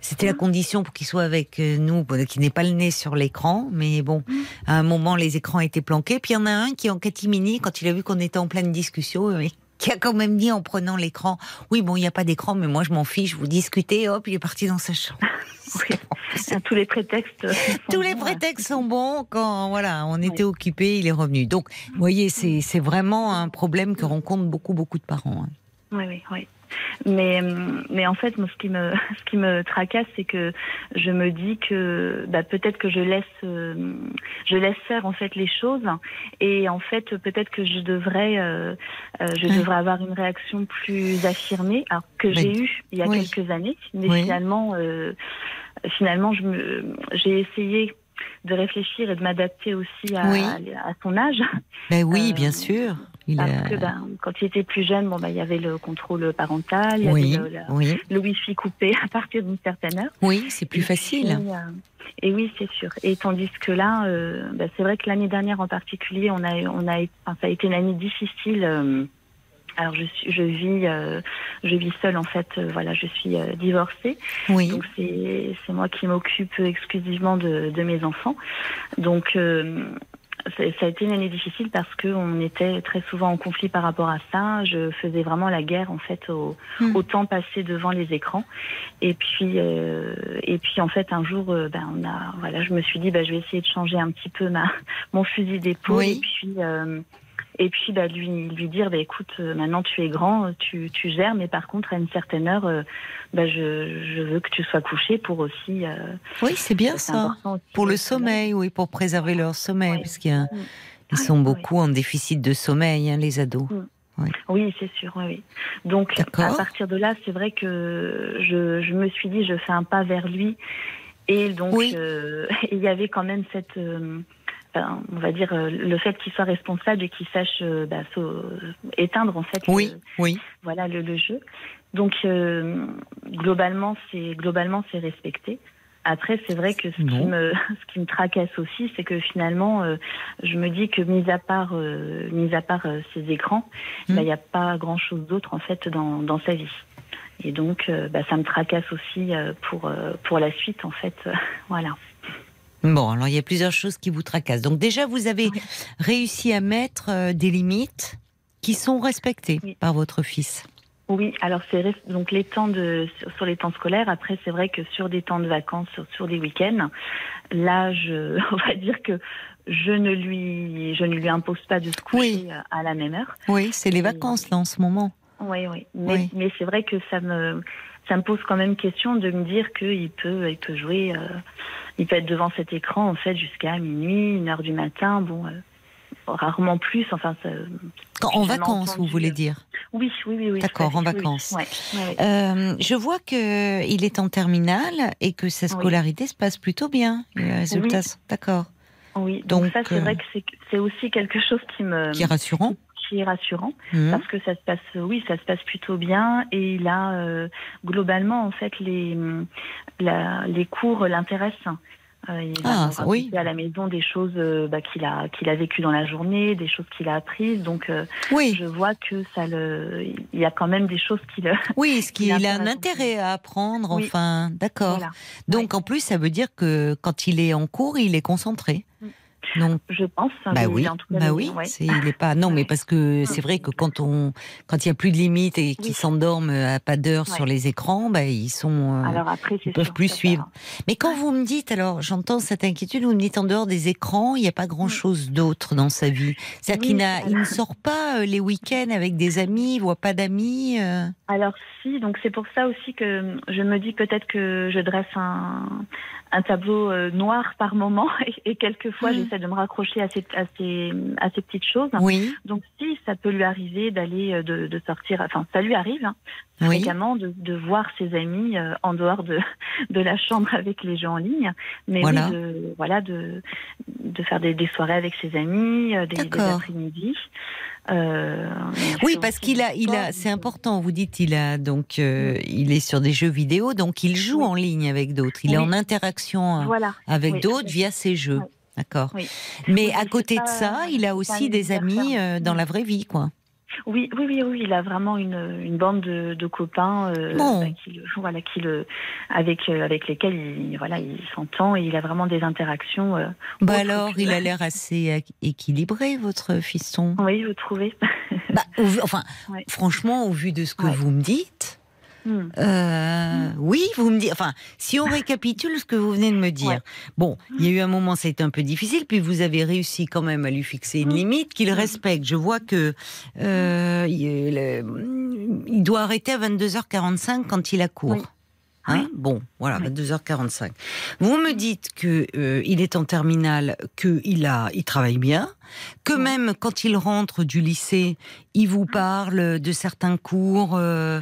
[SPEAKER 1] C'était la condition pour qu'ils soient avec euh, nous, qu'ils n'aient pas le nez sur l'écran. Mais bon, à un moment, les écrans étaient planqués. Puis il y en a un qui, en catimini, quand il a vu qu'on était en pleine discussion, euh, qui a quand même dit en prenant l'écran, oui, bon, il n'y a pas d'écran, mais moi je m'en fiche, vous discutez, hop, il est parti dans sa chambre.
[SPEAKER 8] Tous les prétextes.
[SPEAKER 1] Tous les prétextes sont bons quand voilà, on était occupé, il est revenu. Donc, vous voyez, c'est vraiment un problème que rencontrent beaucoup, beaucoup de parents. Hein.
[SPEAKER 8] Oui, oui, oui. Mais, mais en fait, moi, ce qui me, ce qui me tracasse, c'est que je me dis que bah, peut-être que je laisse, euh, je laisse faire en fait les choses, et en fait, peut-être que je devrais, euh, euh, je devrais avoir une réaction plus affirmée, alors que j'ai eu il y a quelques années, mais finalement, finalement, je me, j'ai essayé de réfléchir et de m'adapter aussi à, à, son âge.
[SPEAKER 1] Ben oui, bien sûr.
[SPEAKER 8] Parce que ben, quand il était plus jeune, bon, ben, il y avait le contrôle parental, il y avait le, le wifi coupé à partir d'une certaine heure.
[SPEAKER 1] Oui, c'est plus facile.
[SPEAKER 8] Euh, et, oui, c'est sûr. Et tandis que là, euh, ben, c'est vrai que l'année dernière en particulier, on a, on a, enfin, ça a été une année difficile. Euh, alors je suis, je vis, je vis seule en fait. voilà, je suis divorcée.
[SPEAKER 1] Oui.
[SPEAKER 8] Donc c'est, c'est moi qui m'occupe exclusivement de, de mes enfants. Donc ça a été une année difficile parce qu'on était très souvent en conflit par rapport à ça. Je faisais vraiment la guerre en fait au, hmm. au temps passé devant les écrans. Et puis euh, et puis en fait un jour, euh, ben on a voilà, je me suis dit ben je vais essayer de changer un petit peu ma mon fusil d'épaule et puis euh, et puis bah, lui, lui dire, bah, écoute, euh, maintenant tu es grand, tu, tu gères, mais par contre à une certaine heure, euh, bah, je, je, veux que tu sois couché pour aussi. Euh,
[SPEAKER 1] oui, c'est bien ça. Pour le sommeil, oui, pour préserver leur sommeil, parce qu'ils mm. sont beaucoup en déficit de sommeil, hein, les ados. Mm.
[SPEAKER 8] Oui, c'est sûr. Oui, Donc à partir de là, c'est vrai que je, je me suis dit, je fais un pas vers lui Et donc, il y avait quand même cette on va dire le fait qu'il soit responsable et qu'il sache bah, éteindre en fait
[SPEAKER 1] oui, oui.
[SPEAKER 8] voilà le, jeu donc globalement c'est globalement c'est respecté après, c'est vrai que ce qui, me, ce qui me tracasse aussi, c'est que finalement, euh, je me dis que mis à part, euh, mis à part euh, ces écrans, hmm. bah, il n'y a pas grand-chose d'autre en fait dans, dans, sa vie. Et donc, bah, ça me tracasse aussi pour pour la suite en fait, voilà.
[SPEAKER 1] Bon, alors il y a plusieurs choses qui vous tracassent. Donc déjà, vous avez réussi à mettre des limites qui sont respectées par votre fils.
[SPEAKER 8] Oui, alors c'est donc les temps de sur les temps scolaires. Après, c'est vrai que sur des temps de vacances, sur, des week-ends, là, je, on va dire que je ne lui je ne lui impose pas de se coucher à la même heure.
[SPEAKER 1] Oui, c'est les vacances là en ce moment.
[SPEAKER 8] Oui, oui. Mais, mais c'est vrai que ça me ça me pose quand même question de me dire qu'il peut il peut jouer, euh, il peut être devant cet écran en fait jusqu'à minuit, une heure du matin. Bon. Euh, rarement plus. Enfin,
[SPEAKER 1] en vacances, vous voulez dire?
[SPEAKER 8] Oui, oui, oui.
[SPEAKER 1] D'accord, en vacances. Euh, je vois que il est en terminale et que sa scolarité se passe plutôt bien. résultats, d'accord.
[SPEAKER 8] Oui, donc, ça, c'est vrai euh, que c'est aussi quelque chose qui me
[SPEAKER 1] qui est rassurant.
[SPEAKER 8] Qui est rassurant mmh. parce que ça se passe, oui, ça se passe plutôt bien et il a euh, globalement en fait les les cours l'intéressent. Euh, il ah, oui. à la maison des choses euh, bah, qu'il a qu'il a vécues dans la journée, des choses qu'il a apprises. Donc, euh, oui. je vois que ça le, il y a quand même des choses qu'il.
[SPEAKER 1] Oui, ce qu'il a un intérêt à apprendre. Enfin, d'accord. Donc, en plus, ça veut dire que quand il est en cours, il est concentré. Mm.
[SPEAKER 8] Donc, je pense.
[SPEAKER 1] Hein, bah oui, bah oui. il est pas. Non, mais parce que c'est vrai que quand on, quand il y a plus de limites et qu'ils s'endorment à pas d'heure sur les écrans, bah ils sont. Euh, alors après, ils peuvent plus suivre. Mais quand vous me dites, alors j'entends cette inquiétude, vous me dites en dehors des écrans, il n'y a pas grand chose d'autre dans sa vie. C'est-à-dire qu'il il ne sort pas euh, les week-ends avec des amis, il voit pas d'amis. Euh.
[SPEAKER 8] Alors si, donc c'est pour ça aussi que je me dis peut-être que je dresse un un tableau euh, noir par moment et, quelquefois mm. j'essaie de me raccrocher à ces, à ces, à ces petites choses.
[SPEAKER 1] Oui.
[SPEAKER 8] Donc si ça peut lui arriver d'aller euh, de, de, sortir, enfin ça lui arrive hein, fréquemment de, de, voir ses amis euh, en dehors de, de la chambre avec les gens en ligne, mais voilà, de, voilà de, de faire des, des soirées avec ses amis, des, des après-midi.
[SPEAKER 1] Euh, oui, parce qu'il a, il a, c'est important. Vous dites, il a donc, euh, il est sur des jeux vidéo, donc il joue en ligne avec d'autres. Il est en interaction euh, avec d'autres via ses jeux. D'accord. Mais à côté de ça, il a aussi des amis dans la vraie vie, quoi.
[SPEAKER 8] Oui, oui, oui, oui, il a vraiment une, une bande de, de copains euh, bah, qui, voilà, qui le, avec, euh, avec lesquels il, voilà, il s'entend et il a vraiment des interactions. Euh,
[SPEAKER 1] bah alors, il a l'air assez équilibré, votre fiston.
[SPEAKER 8] Oui, vous trouvez
[SPEAKER 1] bah, Enfin, franchement, au vu de ce que vous me dites, Euh, oui, vous me dites. Enfin, si on récapitule ce que vous venez de me dire. Bon, il y a eu un moment, ça a été un peu difficile, puis vous avez réussi quand même à lui fixer une hmm. limite qu'il hmm. respecte. Je vois que euh, il, doit arrêter à 22h45 quand il a cours. Hein bon, voilà, 22h45. Vous me dites que euh, il est en terminale, que il a, il travaille bien, que même quand il rentre du lycée, il vous parle de certains cours, euh,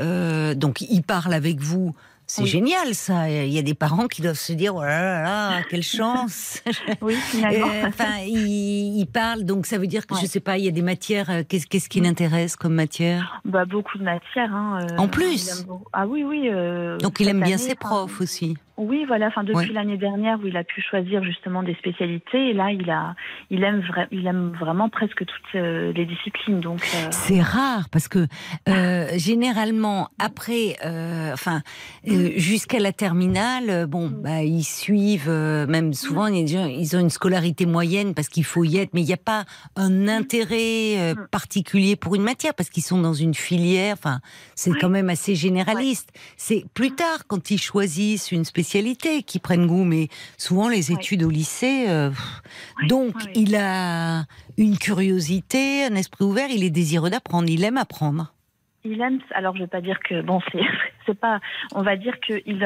[SPEAKER 1] euh, donc il parle avec vous c'est génial ça. Il y a des parents qui doivent se dire oh là là, quelle chance.
[SPEAKER 8] oui, finalement. Euh,
[SPEAKER 1] enfin, ils, parlent, donc ça veut dire que je sais pas, il y a des matières. Euh, qu'est-ce qu'est-ce qui l'intéresse comme matière?
[SPEAKER 8] Bah beaucoup de matières. Hein,
[SPEAKER 1] en plus.
[SPEAKER 8] Ah oui, oui.
[SPEAKER 1] donc il aime bien ses profs aussi.
[SPEAKER 8] Oui, voilà. Enfin, depuis l'année dernière où il a pu choisir justement des spécialités, et là, il a, il aime, il aime vraiment presque toutes euh, les disciplines. Donc,
[SPEAKER 1] euh. c'est rare parce que euh, généralement après, enfin, jusqu'à la terminale, bon, mm. bah, ils suivent. même souvent, ils ont une scolarité moyenne parce qu'il faut y être, mais il n'y a pas un mm. intérêt mm. particulier pour une matière parce qu'ils sont dans une filière. Enfin, c'est quand même assez généraliste. C'est plus tard quand ils choisissent une spécialité qui prennent goût, mais souvent les études au lycée. Euh, donc, il a une curiosité, un esprit ouvert, il est désireux d'apprendre, il aime apprendre.
[SPEAKER 8] Il aime, alors je vais pas dire que, bon, c'est c'est pas. On va dire que il,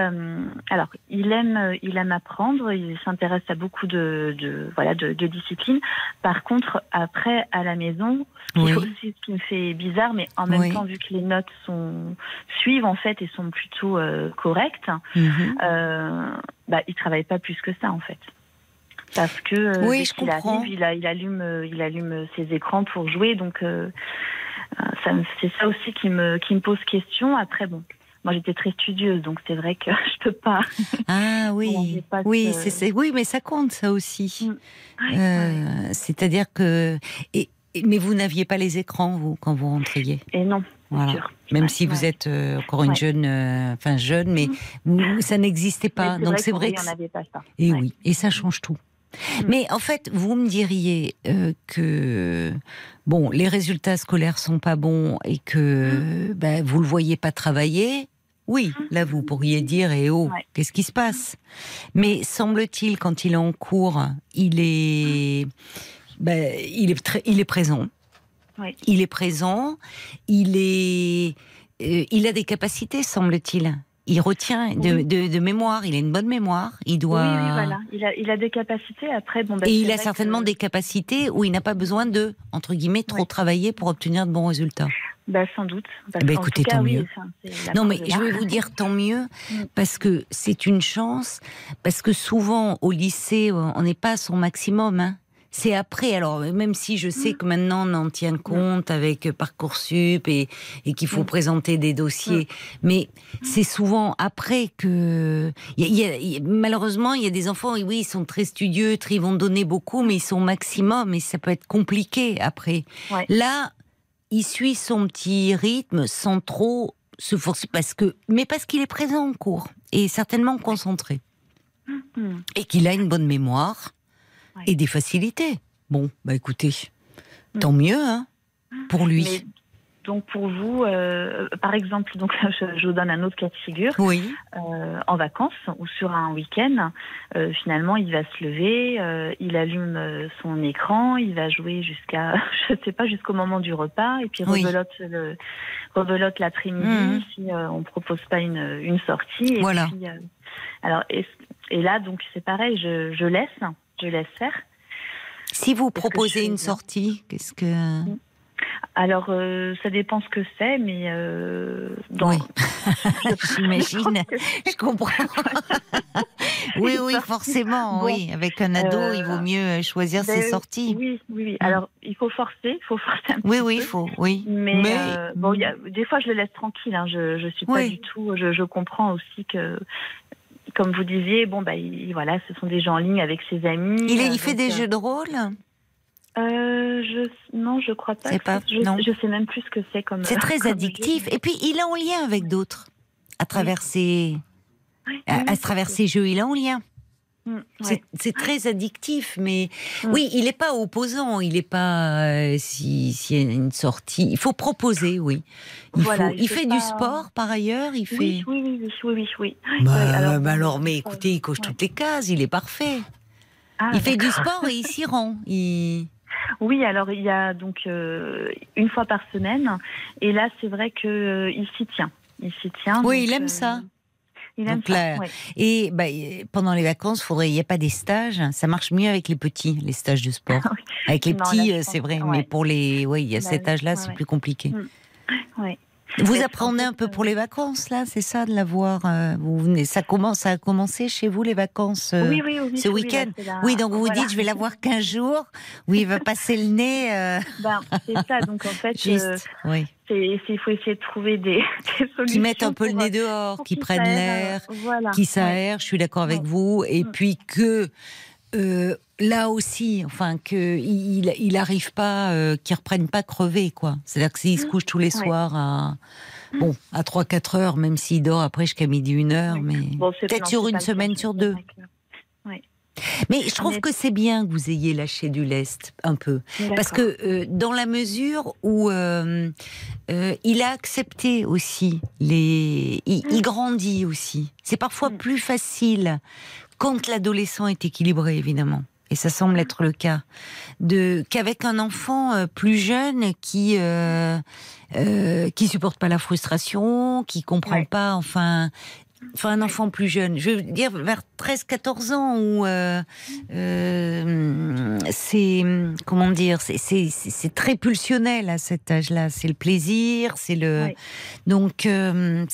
[SPEAKER 8] alors, il aime, il aime apprendre. Il s'intéresse à beaucoup de, de voilà, de, de, disciplines. Par contre, après, à la maison, ce qui, aussi, ce qui me fait bizarre, mais en même temps, vu que les notes sont suivent en fait et sont plutôt correctes, mhm. bah, il travaille pas plus que ça en fait parce que
[SPEAKER 1] euh, oui, je comprends.
[SPEAKER 8] il, il, allume, euh, il allume ses écrans pour jouer. Donc, euh, c'est ça aussi qui me, qui me pose question. Après, bon, moi j'étais très studieuse, donc c'est vrai que je peux pas.
[SPEAKER 1] Ah oui, oui, c'est oui, mais ça compte ça aussi. Mm. C'est-à-dire que, et, mais vous n'aviez pas les écrans vous quand vous rentriez?
[SPEAKER 8] Et non.
[SPEAKER 1] Voilà. Même si vous êtes encore une jeune, enfin jeune, mais mm. ça n'existait pas. Donc c'est vrai que. Et oui, et ça change tout. Mm. Mais en fait, vous me diriez euh, que bon, les résultats scolaires sont pas bons et que mm. ben, vous le voyez pas travailler. Oui, mm. là vous pourriez dire et eh oh, qu'est-ce qui se passe? Mais semble-t-il, quand il est en cours, il est, ben, il est très, il est présent. Il est présent. Il est, euh, il a des capacités, semble-t-il il retient de, mémoire, il a une bonne mémoire, il doit.
[SPEAKER 8] Oui, oui voilà, il a, il a des capacités. Après, bon.
[SPEAKER 1] Bah, et il a certainement des capacités où il n'a pas besoin de, entre guillemets, trop travailler pour obtenir de bons résultats.
[SPEAKER 8] Bah, sans doute.
[SPEAKER 1] Bah, écoutez, tant mieux. non, mais je vais vous dire tant mieux, mm. parce que c'est une chance, parce que souvent au lycée, on n'est pas à son maximum. Hein. C'est après, alors même si je sais mm. que maintenant on en tient compte avec Parcoursup et, et qu'il faut mm. présenter des dossiers, mm. mais c'est souvent après que... malheureusement, il y a des enfants, oui, ils sont très studieux, ils vont donner beaucoup, mais ils sont au maximum et ça peut être compliqué après. Là, il suit son petit rythme sans trop se forcer, parce que, mais parce qu'il est présent en cours et certainement concentré. Et qu'il a une bonne mémoire et des facilités. Bon, bah écoutez, mm. tant mieux, hein, pour lui.
[SPEAKER 8] donc pour vous, euh, par exemple, donc je, vous donne un autre cas de figure.
[SPEAKER 1] Oui.
[SPEAKER 8] Euh, en vacances ou sur un week-end, euh, finalement, il va se lever, il allume son écran, il va jouer jusqu'à, je sais pas, jusqu'au moment du repas, et puis rebelote le rebelote l'après-midi mm. si on propose pas une, une sortie. Et
[SPEAKER 1] voilà.
[SPEAKER 8] alors et, et, là, donc c'est pareil, je, je laisse je laisse faire.
[SPEAKER 1] Si vous proposez une sortie, qu'est-ce que...
[SPEAKER 8] Alors, euh, ça dépend ce que c'est, mais euh,
[SPEAKER 1] oui, j'imagine, je comprends. oui, oui, forcément, oui. Avec un ado, il vaut euh, mieux choisir ses ben, sorties.
[SPEAKER 8] Oui, oui. Mm. Alors, il faut forcer, il faut forcer un
[SPEAKER 1] oui, oui, il faut, oui.
[SPEAKER 8] Mais, bon, y a, des fois, je le laisse tranquille. Hein. je, je suis pas du tout. Je, je comprends aussi que comme vous disiez, bon, bah, voilà, ce sont des gens en ligne avec ses amis.
[SPEAKER 1] Il, il fait des euh, jeux de rôle?
[SPEAKER 8] Euh, je, non, je crois pas.
[SPEAKER 1] pas
[SPEAKER 8] je,
[SPEAKER 1] non.
[SPEAKER 8] je sais même plus ce que c'est comme.
[SPEAKER 1] C'est très addictif. Et puis, il est en lien avec d'autres. À travers ses, à, travers ses jeux, il est en lien. Mm, c'est très addictif, mais mm. oui, il n'est pas opposant, il n'est pas euh, s'il y a une sortie. Il faut proposer, oui. Il, il fait du sport par ailleurs, il fait.
[SPEAKER 8] Oui, oui, oui, oui, oui.
[SPEAKER 1] Bah, bah, alors, mais écoutez, il coche toutes les cases, il est parfait. Ah, il fait du sport et il s'y rend.
[SPEAKER 8] Oui, alors il y a donc euh, une fois par semaine, et là c'est vrai que euh, il s'y tient. Il s'y tient.
[SPEAKER 1] Oui, il aime ça. Donc Et bah, pendant les vacances, faudrait, il n'y a pas des stages. Ça marche mieux avec les petits, les stages de sport. Avec les petits, euh, c'est vrai, mais pour les, oui, il y a bah cet âge-là, c'est plus compliqué.
[SPEAKER 8] Mm.
[SPEAKER 1] Vous apprenez un peu pour les vacances, là, c'est ça, de l'avoir. Euh, vous venez, ça commence, ça a commencé chez vous les vacances
[SPEAKER 8] euh, oui, oui,
[SPEAKER 1] ce week-end. Oui, donc vous vous dites, je vais l'avoir 15 jours. Oui, il va passer le nez.
[SPEAKER 8] Ben, c'est ça, donc en fait, Juste, oui. Il faut essayer de trouver des, des, solutions.
[SPEAKER 1] Qui mettent un peu le nez dehors, qui prennent l'air, qui s'aèrent, je suis d'accord avec vous. Et mm. puis que euh, là aussi, enfin, qu'il il n'arrive pas, euh, qu'il reprenne pas crevé, quoi. C'est-à-dire que s'il se couche tous les soirs à. Bon, à 3-4 heures, même s'il dort après jusqu'à midi, une heure, mais peut-être sur une semaine sur deux. Mais je trouve que c'est bien que vous ayez lâché du lest un peu, parce que euh, dans la mesure où euh, euh, il a accepté aussi les, il, mm. grandit aussi. C'est parfois mm. plus facile quand l'adolescent est équilibré, évidemment. et ça semble être le cas, de qu'avec un enfant euh, plus jeune qui euh, euh, qui supporte pas la frustration, qui comprend pas, enfin. Enfin, un enfant plus jeune, je veux dire vers 13-14 ans où euh, euh, c'est comment dire, c'est très pulsionnel à cet âge-là. C'est le plaisir, c'est le donc euh,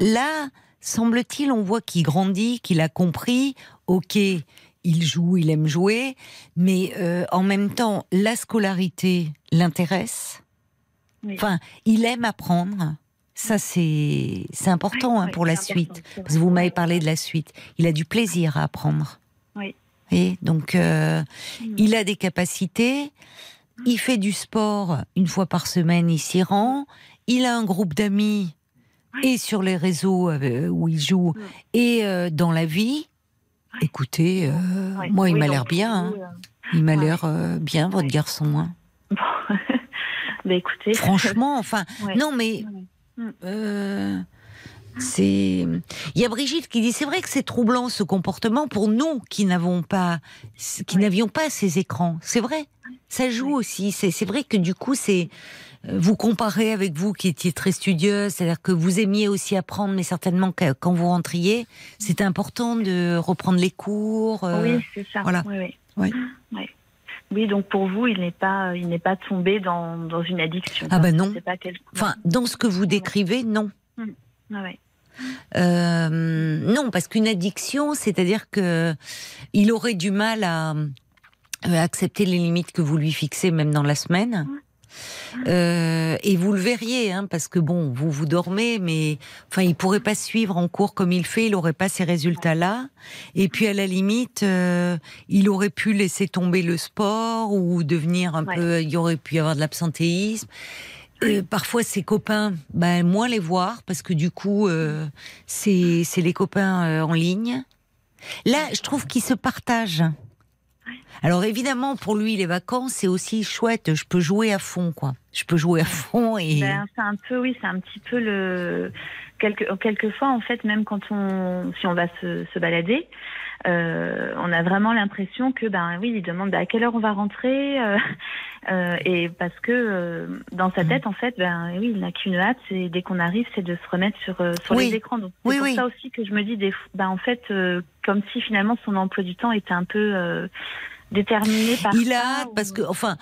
[SPEAKER 1] là semble-t-il, on voit qu'il grandit, qu'il a compris. Ok, il joue, il aime jouer, mais euh, en même temps, la scolarité l'intéresse. Enfin, il aime apprendre. Ça, c'est important hein, pour la suite. Parce que vous m'avez parlé de la suite. Il a du plaisir à apprendre.
[SPEAKER 8] Oui.
[SPEAKER 1] Et donc, euh, mm. il a des capacités. Il fait du sport une fois par semaine, il s'y rend. Il a un groupe d'amis et sur les réseaux euh, où il joue mm. et euh, dans la vie. Écoutez, euh, moi, il m'a l'air bien. Hein. Il m'a l'air bien, votre garçon. Hein.
[SPEAKER 8] bah, écoutez.
[SPEAKER 1] Franchement, enfin, non, mais. Mm. c'est. Il y a Brigitte qui dit c'est vrai que c'est troublant ce comportement pour nous qui n'avons pas, qui n'avions pas ces écrans. C'est vrai, ça joue aussi. C'est vrai que du coup c'est euh, vous comparez avec vous qui étiez très studieuse, c'est-à-dire que vous aimiez aussi apprendre, mais certainement que quand vous rentriez, c'était important de reprendre les cours.
[SPEAKER 8] Euh, oui, c'est ça. Voilà. Oui, oui. oui. oui. donc pour vous, il n'est pas, il n'est pas tombé dans, dans une addiction.
[SPEAKER 1] Ah ben non. Pas Enfin, dans ce que vous décrivez, non.
[SPEAKER 8] Mmh. Ah ouais.
[SPEAKER 1] Euh, non, parce qu'une addiction, c'est-à-dire que il aurait du mal à, à accepter les limites que vous lui fixez, même dans la semaine. Euh, et vous le verriez, hein, parce que bon, vous vous dormez, mais enfin, il pourrait pas suivre en cours comme il fait, il aurait pas ces résultats-là. Et puis à la limite, euh, il aurait pu laisser tomber le sport ou devenir un peu, il y aurait pu y avoir de l'absentéisme. Euh, parfois ses copains, ben moins les voir parce que du coup euh, c'est c'est les copains euh, en ligne. Là, je trouve qu'ils se partagent. Alors évidemment, pour lui, les vacances, c'est aussi chouette. Je peux jouer à fond, quoi. Je peux jouer à fond et.
[SPEAKER 8] Ben, c'est un peu, oui, c'est un petit peu le. Quelque, quelquefois, en fait, même quand on, si on va se, se balader, euh, on a vraiment l'impression que, ben oui, il demande ben, à quelle heure on va rentrer, euh, euh, et parce que euh, dans sa tête, en fait, ben oui, il n'a qu'une hâte, c'est dès qu'on arrive, c'est de se remettre sur euh, sur les écrans. Donc c'est pour ça aussi que je me dis, des, ben en fait, comme si finalement son emploi du temps était un peu déterminé par.
[SPEAKER 1] Il a hâte parce que, enfin,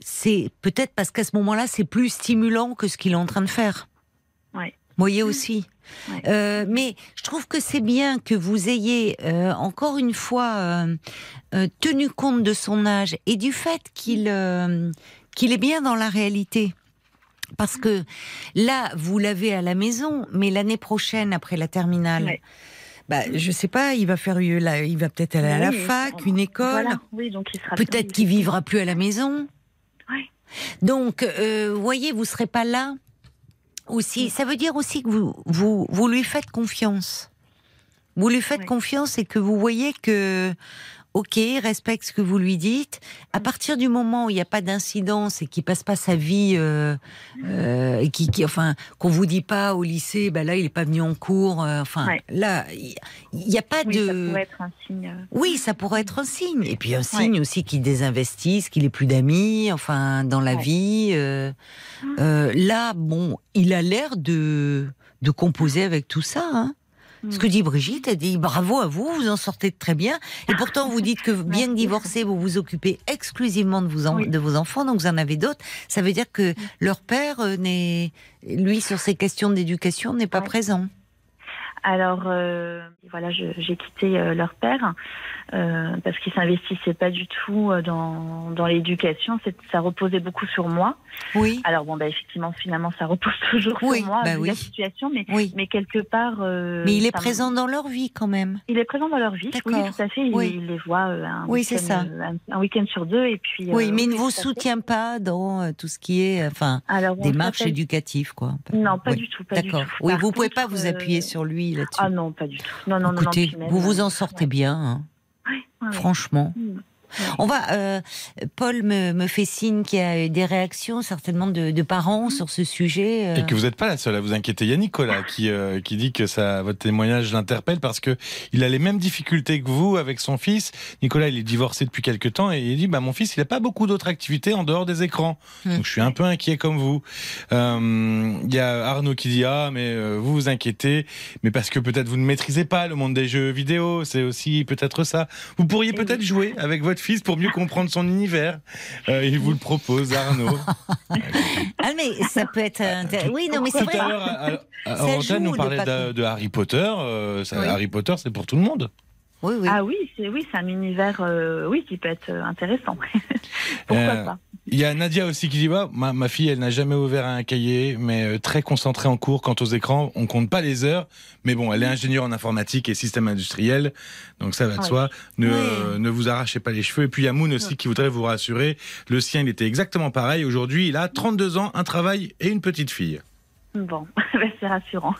[SPEAKER 1] c'est peut-être parce qu'à ce moment-là, c'est plus stimulant que ce qu'il est en train de faire.
[SPEAKER 8] Ouais.
[SPEAKER 1] Voyez aussi. Euh, mais je trouve que c'est bien que vous ayez euh, encore une fois euh, tenu compte de son âge et du fait qu'il qu'il est bien dans la réalité. Parce que là, vous l'avez à la maison, mais l'année prochaine, après la terminale, bah, je sais pas, il va faire, il va peut-être aller à la fac, une école.
[SPEAKER 8] Oui, donc.
[SPEAKER 1] Peut-être qu'il vivra plus à la maison. Donc, vous voyez, vous serez pas là aussi. Ça veut dire aussi que vous, vous, vous lui faites confiance. Vous lui faites confiance et que vous voyez que ok, respecte ce que vous lui dites. À partir du moment où il n'y a pas d'incidence et qu'il passe pas sa vie, euh, euh, qui, qui, enfin, qu'on vous dit pas au lycée, bah là, il est pas venu en cours. Euh, enfin, là, il n'y a pas
[SPEAKER 8] oui,
[SPEAKER 1] de.
[SPEAKER 8] Ça pourrait être un signe.
[SPEAKER 1] Oui, ça pourrait être un signe. Et puis un signe aussi qu'il désinvestisse, qu'il ait plus d'amis, enfin, dans la vie. Euh, euh, là, bon, il a l'air de de composer avec tout ça. Hein. Ce que dit Brigitte, elle dit bravo à vous, vous en sortez très bien. Et pourtant, vous dites que bien que divorcé, vous vous occupez exclusivement de, vous de vos enfants, donc vous en avez d'autres. Ça veut dire que leur père euh, n'est, lui, sur ces questions d'éducation, n'est pas présent.
[SPEAKER 8] Alors euh, voilà, j'ai quitté euh, leur père euh, parce qu'ils s'investissaient pas du tout euh, dans, dans l'éducation. Ça reposait beaucoup sur moi.
[SPEAKER 1] Oui.
[SPEAKER 8] Alors bon, bah effectivement, finalement, ça repose toujours sur moi
[SPEAKER 1] bah oui.
[SPEAKER 8] la situation, mais mais quelque part. Euh,
[SPEAKER 1] mais il est présent dans leur vie quand même.
[SPEAKER 8] Il est présent dans leur vie. Oui, tout à fait. Il, les voit un
[SPEAKER 1] oui, c'est ça.
[SPEAKER 8] un, week-end sur deux et puis.
[SPEAKER 1] Oui, mais il ne vous soutient pas dans tout ce qui est, enfin, Alors, démarche éducative, quoi.
[SPEAKER 8] Non, pas du tout.
[SPEAKER 1] D'accord. Oui, vous pouvez pas vous appuyer sur lui
[SPEAKER 8] ah non, pas du tout. Non, non,
[SPEAKER 1] Écoutez, vous vous en sortez bien. Hein. Franchement. On va. Euh, Paul me, me, fait signe qu'il y a des réactions certainement de, de parents sur ce sujet.
[SPEAKER 3] Euh. Et que vous n'êtes pas la seule à vous inquiéter. Il y a Nicolas qui, euh, qui dit que ça, votre témoignage l'interpelle parce que il a les mêmes difficultés que vous avec son fils. Nicolas, il est divorcé depuis quelques temps et il dit bah mon fils, il n'a pas beaucoup d'autres activités en dehors des écrans. Hmm. Donc je suis un peu inquiet comme vous. Il y a Arnaud qui dit ah mais vous vous inquiétez, mais parce que peut-être vous ne maîtrisez pas le monde des jeux vidéo. C'est aussi peut-être ça. Vous pourriez peut-être jouer avec votre fils pour mieux comprendre son univers. Euh, il vous le propose, Arnaud.
[SPEAKER 1] ah, mais ça peut être. Oui, non, mais c'est vrai. Tout à
[SPEAKER 3] l'heure, on parlait de, Harry Potter. Euh, Harry Potter, c'est pour tout le monde.
[SPEAKER 8] Oui, oui. Ah oui, c'est oui, un univers euh, oui, qui peut être intéressant. Pourquoi pas
[SPEAKER 3] il y a Nadia aussi qui dit bah, ma, ma fille, elle n'a jamais ouvert un cahier, mais euh, très concentrée en cours. Quant aux écrans, on compte pas les heures, mais bon, elle est ingénieure en informatique et système industriel, donc ça va de soi. Ne, euh, ne vous arrachez pas les cheveux. Et puis il y a Moon aussi qui voudrait vous rassurer. Le sien, il était exactement pareil. Aujourd'hui, il a 32 ans, un travail et une petite fille.
[SPEAKER 8] Bon, ben, c'est rassurant.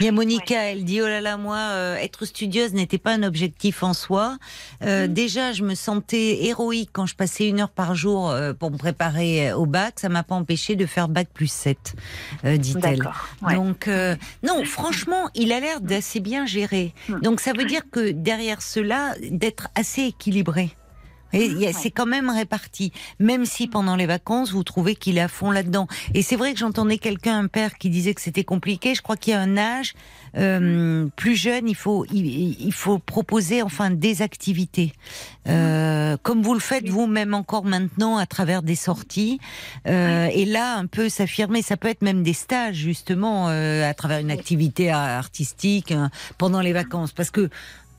[SPEAKER 1] Il y a Monica, elle dit oh là là, moi, euh, être studieuse n'était pas un objectif en soi. Euh, mm. Déjà, je me sentais héroïque quand je passais une heure par jour euh, pour me préparer au bac. Ça m'a pas empêché de faire bac plus 7, dit-elle. Donc, non, franchement, il a l'air d'assez bien gérer. Mm. Donc, ça veut dire que derrière cela, d'être assez équilibré. C'est quand même réparti, même si pendant les vacances, vous trouvez qu'il est à fond là-dedans. Et c'est vrai que j'entendais quelqu'un, un père, qui disait que c'était compliqué. Je crois qu'il y a un âge euh, plus jeune, il faut, il, faut proposer enfin des activités, euh, comme vous le faites vous-même encore maintenant à travers des sorties. Euh, et là, un peu s'affirmer. Ça peut être même des stages justement à travers une activité artistique hein, pendant les vacances, parce que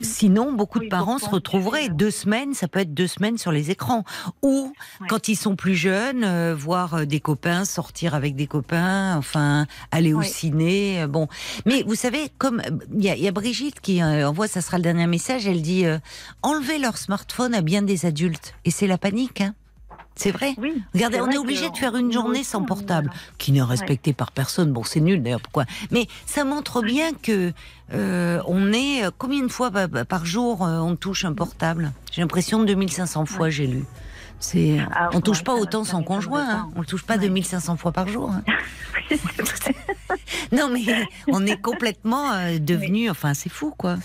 [SPEAKER 1] Sinon, beaucoup de parents se retrouveraient deux semaines, ça peut être deux semaines sur les écrans. Ou, quand ils sont plus jeunes, euh, voir euh, des copains, sortir avec des copains, enfin, aller au ciné. Euh, bon. Mais vous savez, comme il y, a Brigitte qui envoie, ça sera le dernier message, elle dit enlever leur smartphone à bien des adultes. Et c'est la panique, hein c'est vrai. Oui, Regardez, on est obligé de faire une journée sans portable, qui n'est respectée par personne. Bon, c'est nul d'ailleurs. Pourquoi? Mais ça montre bien que euh, on est euh, combien de fois par jour euh, on touche un portable? J'ai l'impression de 2500 fois, j'ai lu. C'est, ah, on touche pas autant son conjoint. Hein. On le touche pas 2500 fois par jour. Hein. non, mais on est complètement devenu. Enfin, c'est fou, quoi.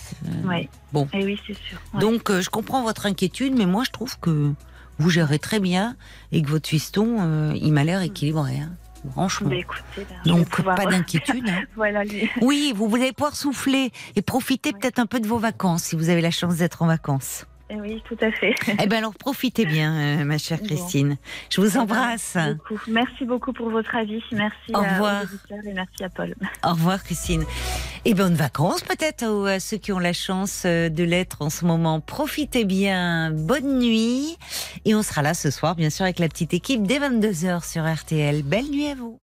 [SPEAKER 8] Oui. Bon. Et eh oui, c'est sûr.
[SPEAKER 1] Donc, je comprends votre inquiétude, mais moi, je trouve que vous gérez très bien et que votre fiston, euh, il m'a l'air équilibré. Hein, franchement. Bah, Donc, pas d'inquiétude. Hein.
[SPEAKER 8] voilà,
[SPEAKER 1] Oui, vous allez pouvoir souffler et profiter peut-être un peu de vos vacances si vous avez la chance d'être en vacances.
[SPEAKER 8] Eh oui, tout à fait.
[SPEAKER 1] Eh bien, alors profitez bien, euh, ma chère Christine. Je vous embrasse.
[SPEAKER 8] Merci beaucoup pour votre avis. Merci Au revoir. et merci à Paul.
[SPEAKER 1] Au revoir, Christine. Et bonnes vacances, peut-être, à ceux qui ont la chance euh, de l'être en ce moment. Profitez bien. Bonne nuit. Et on sera là ce soir, bien sûr, avec la petite équipe dès 22h sur RTL. Belle nuit à vous.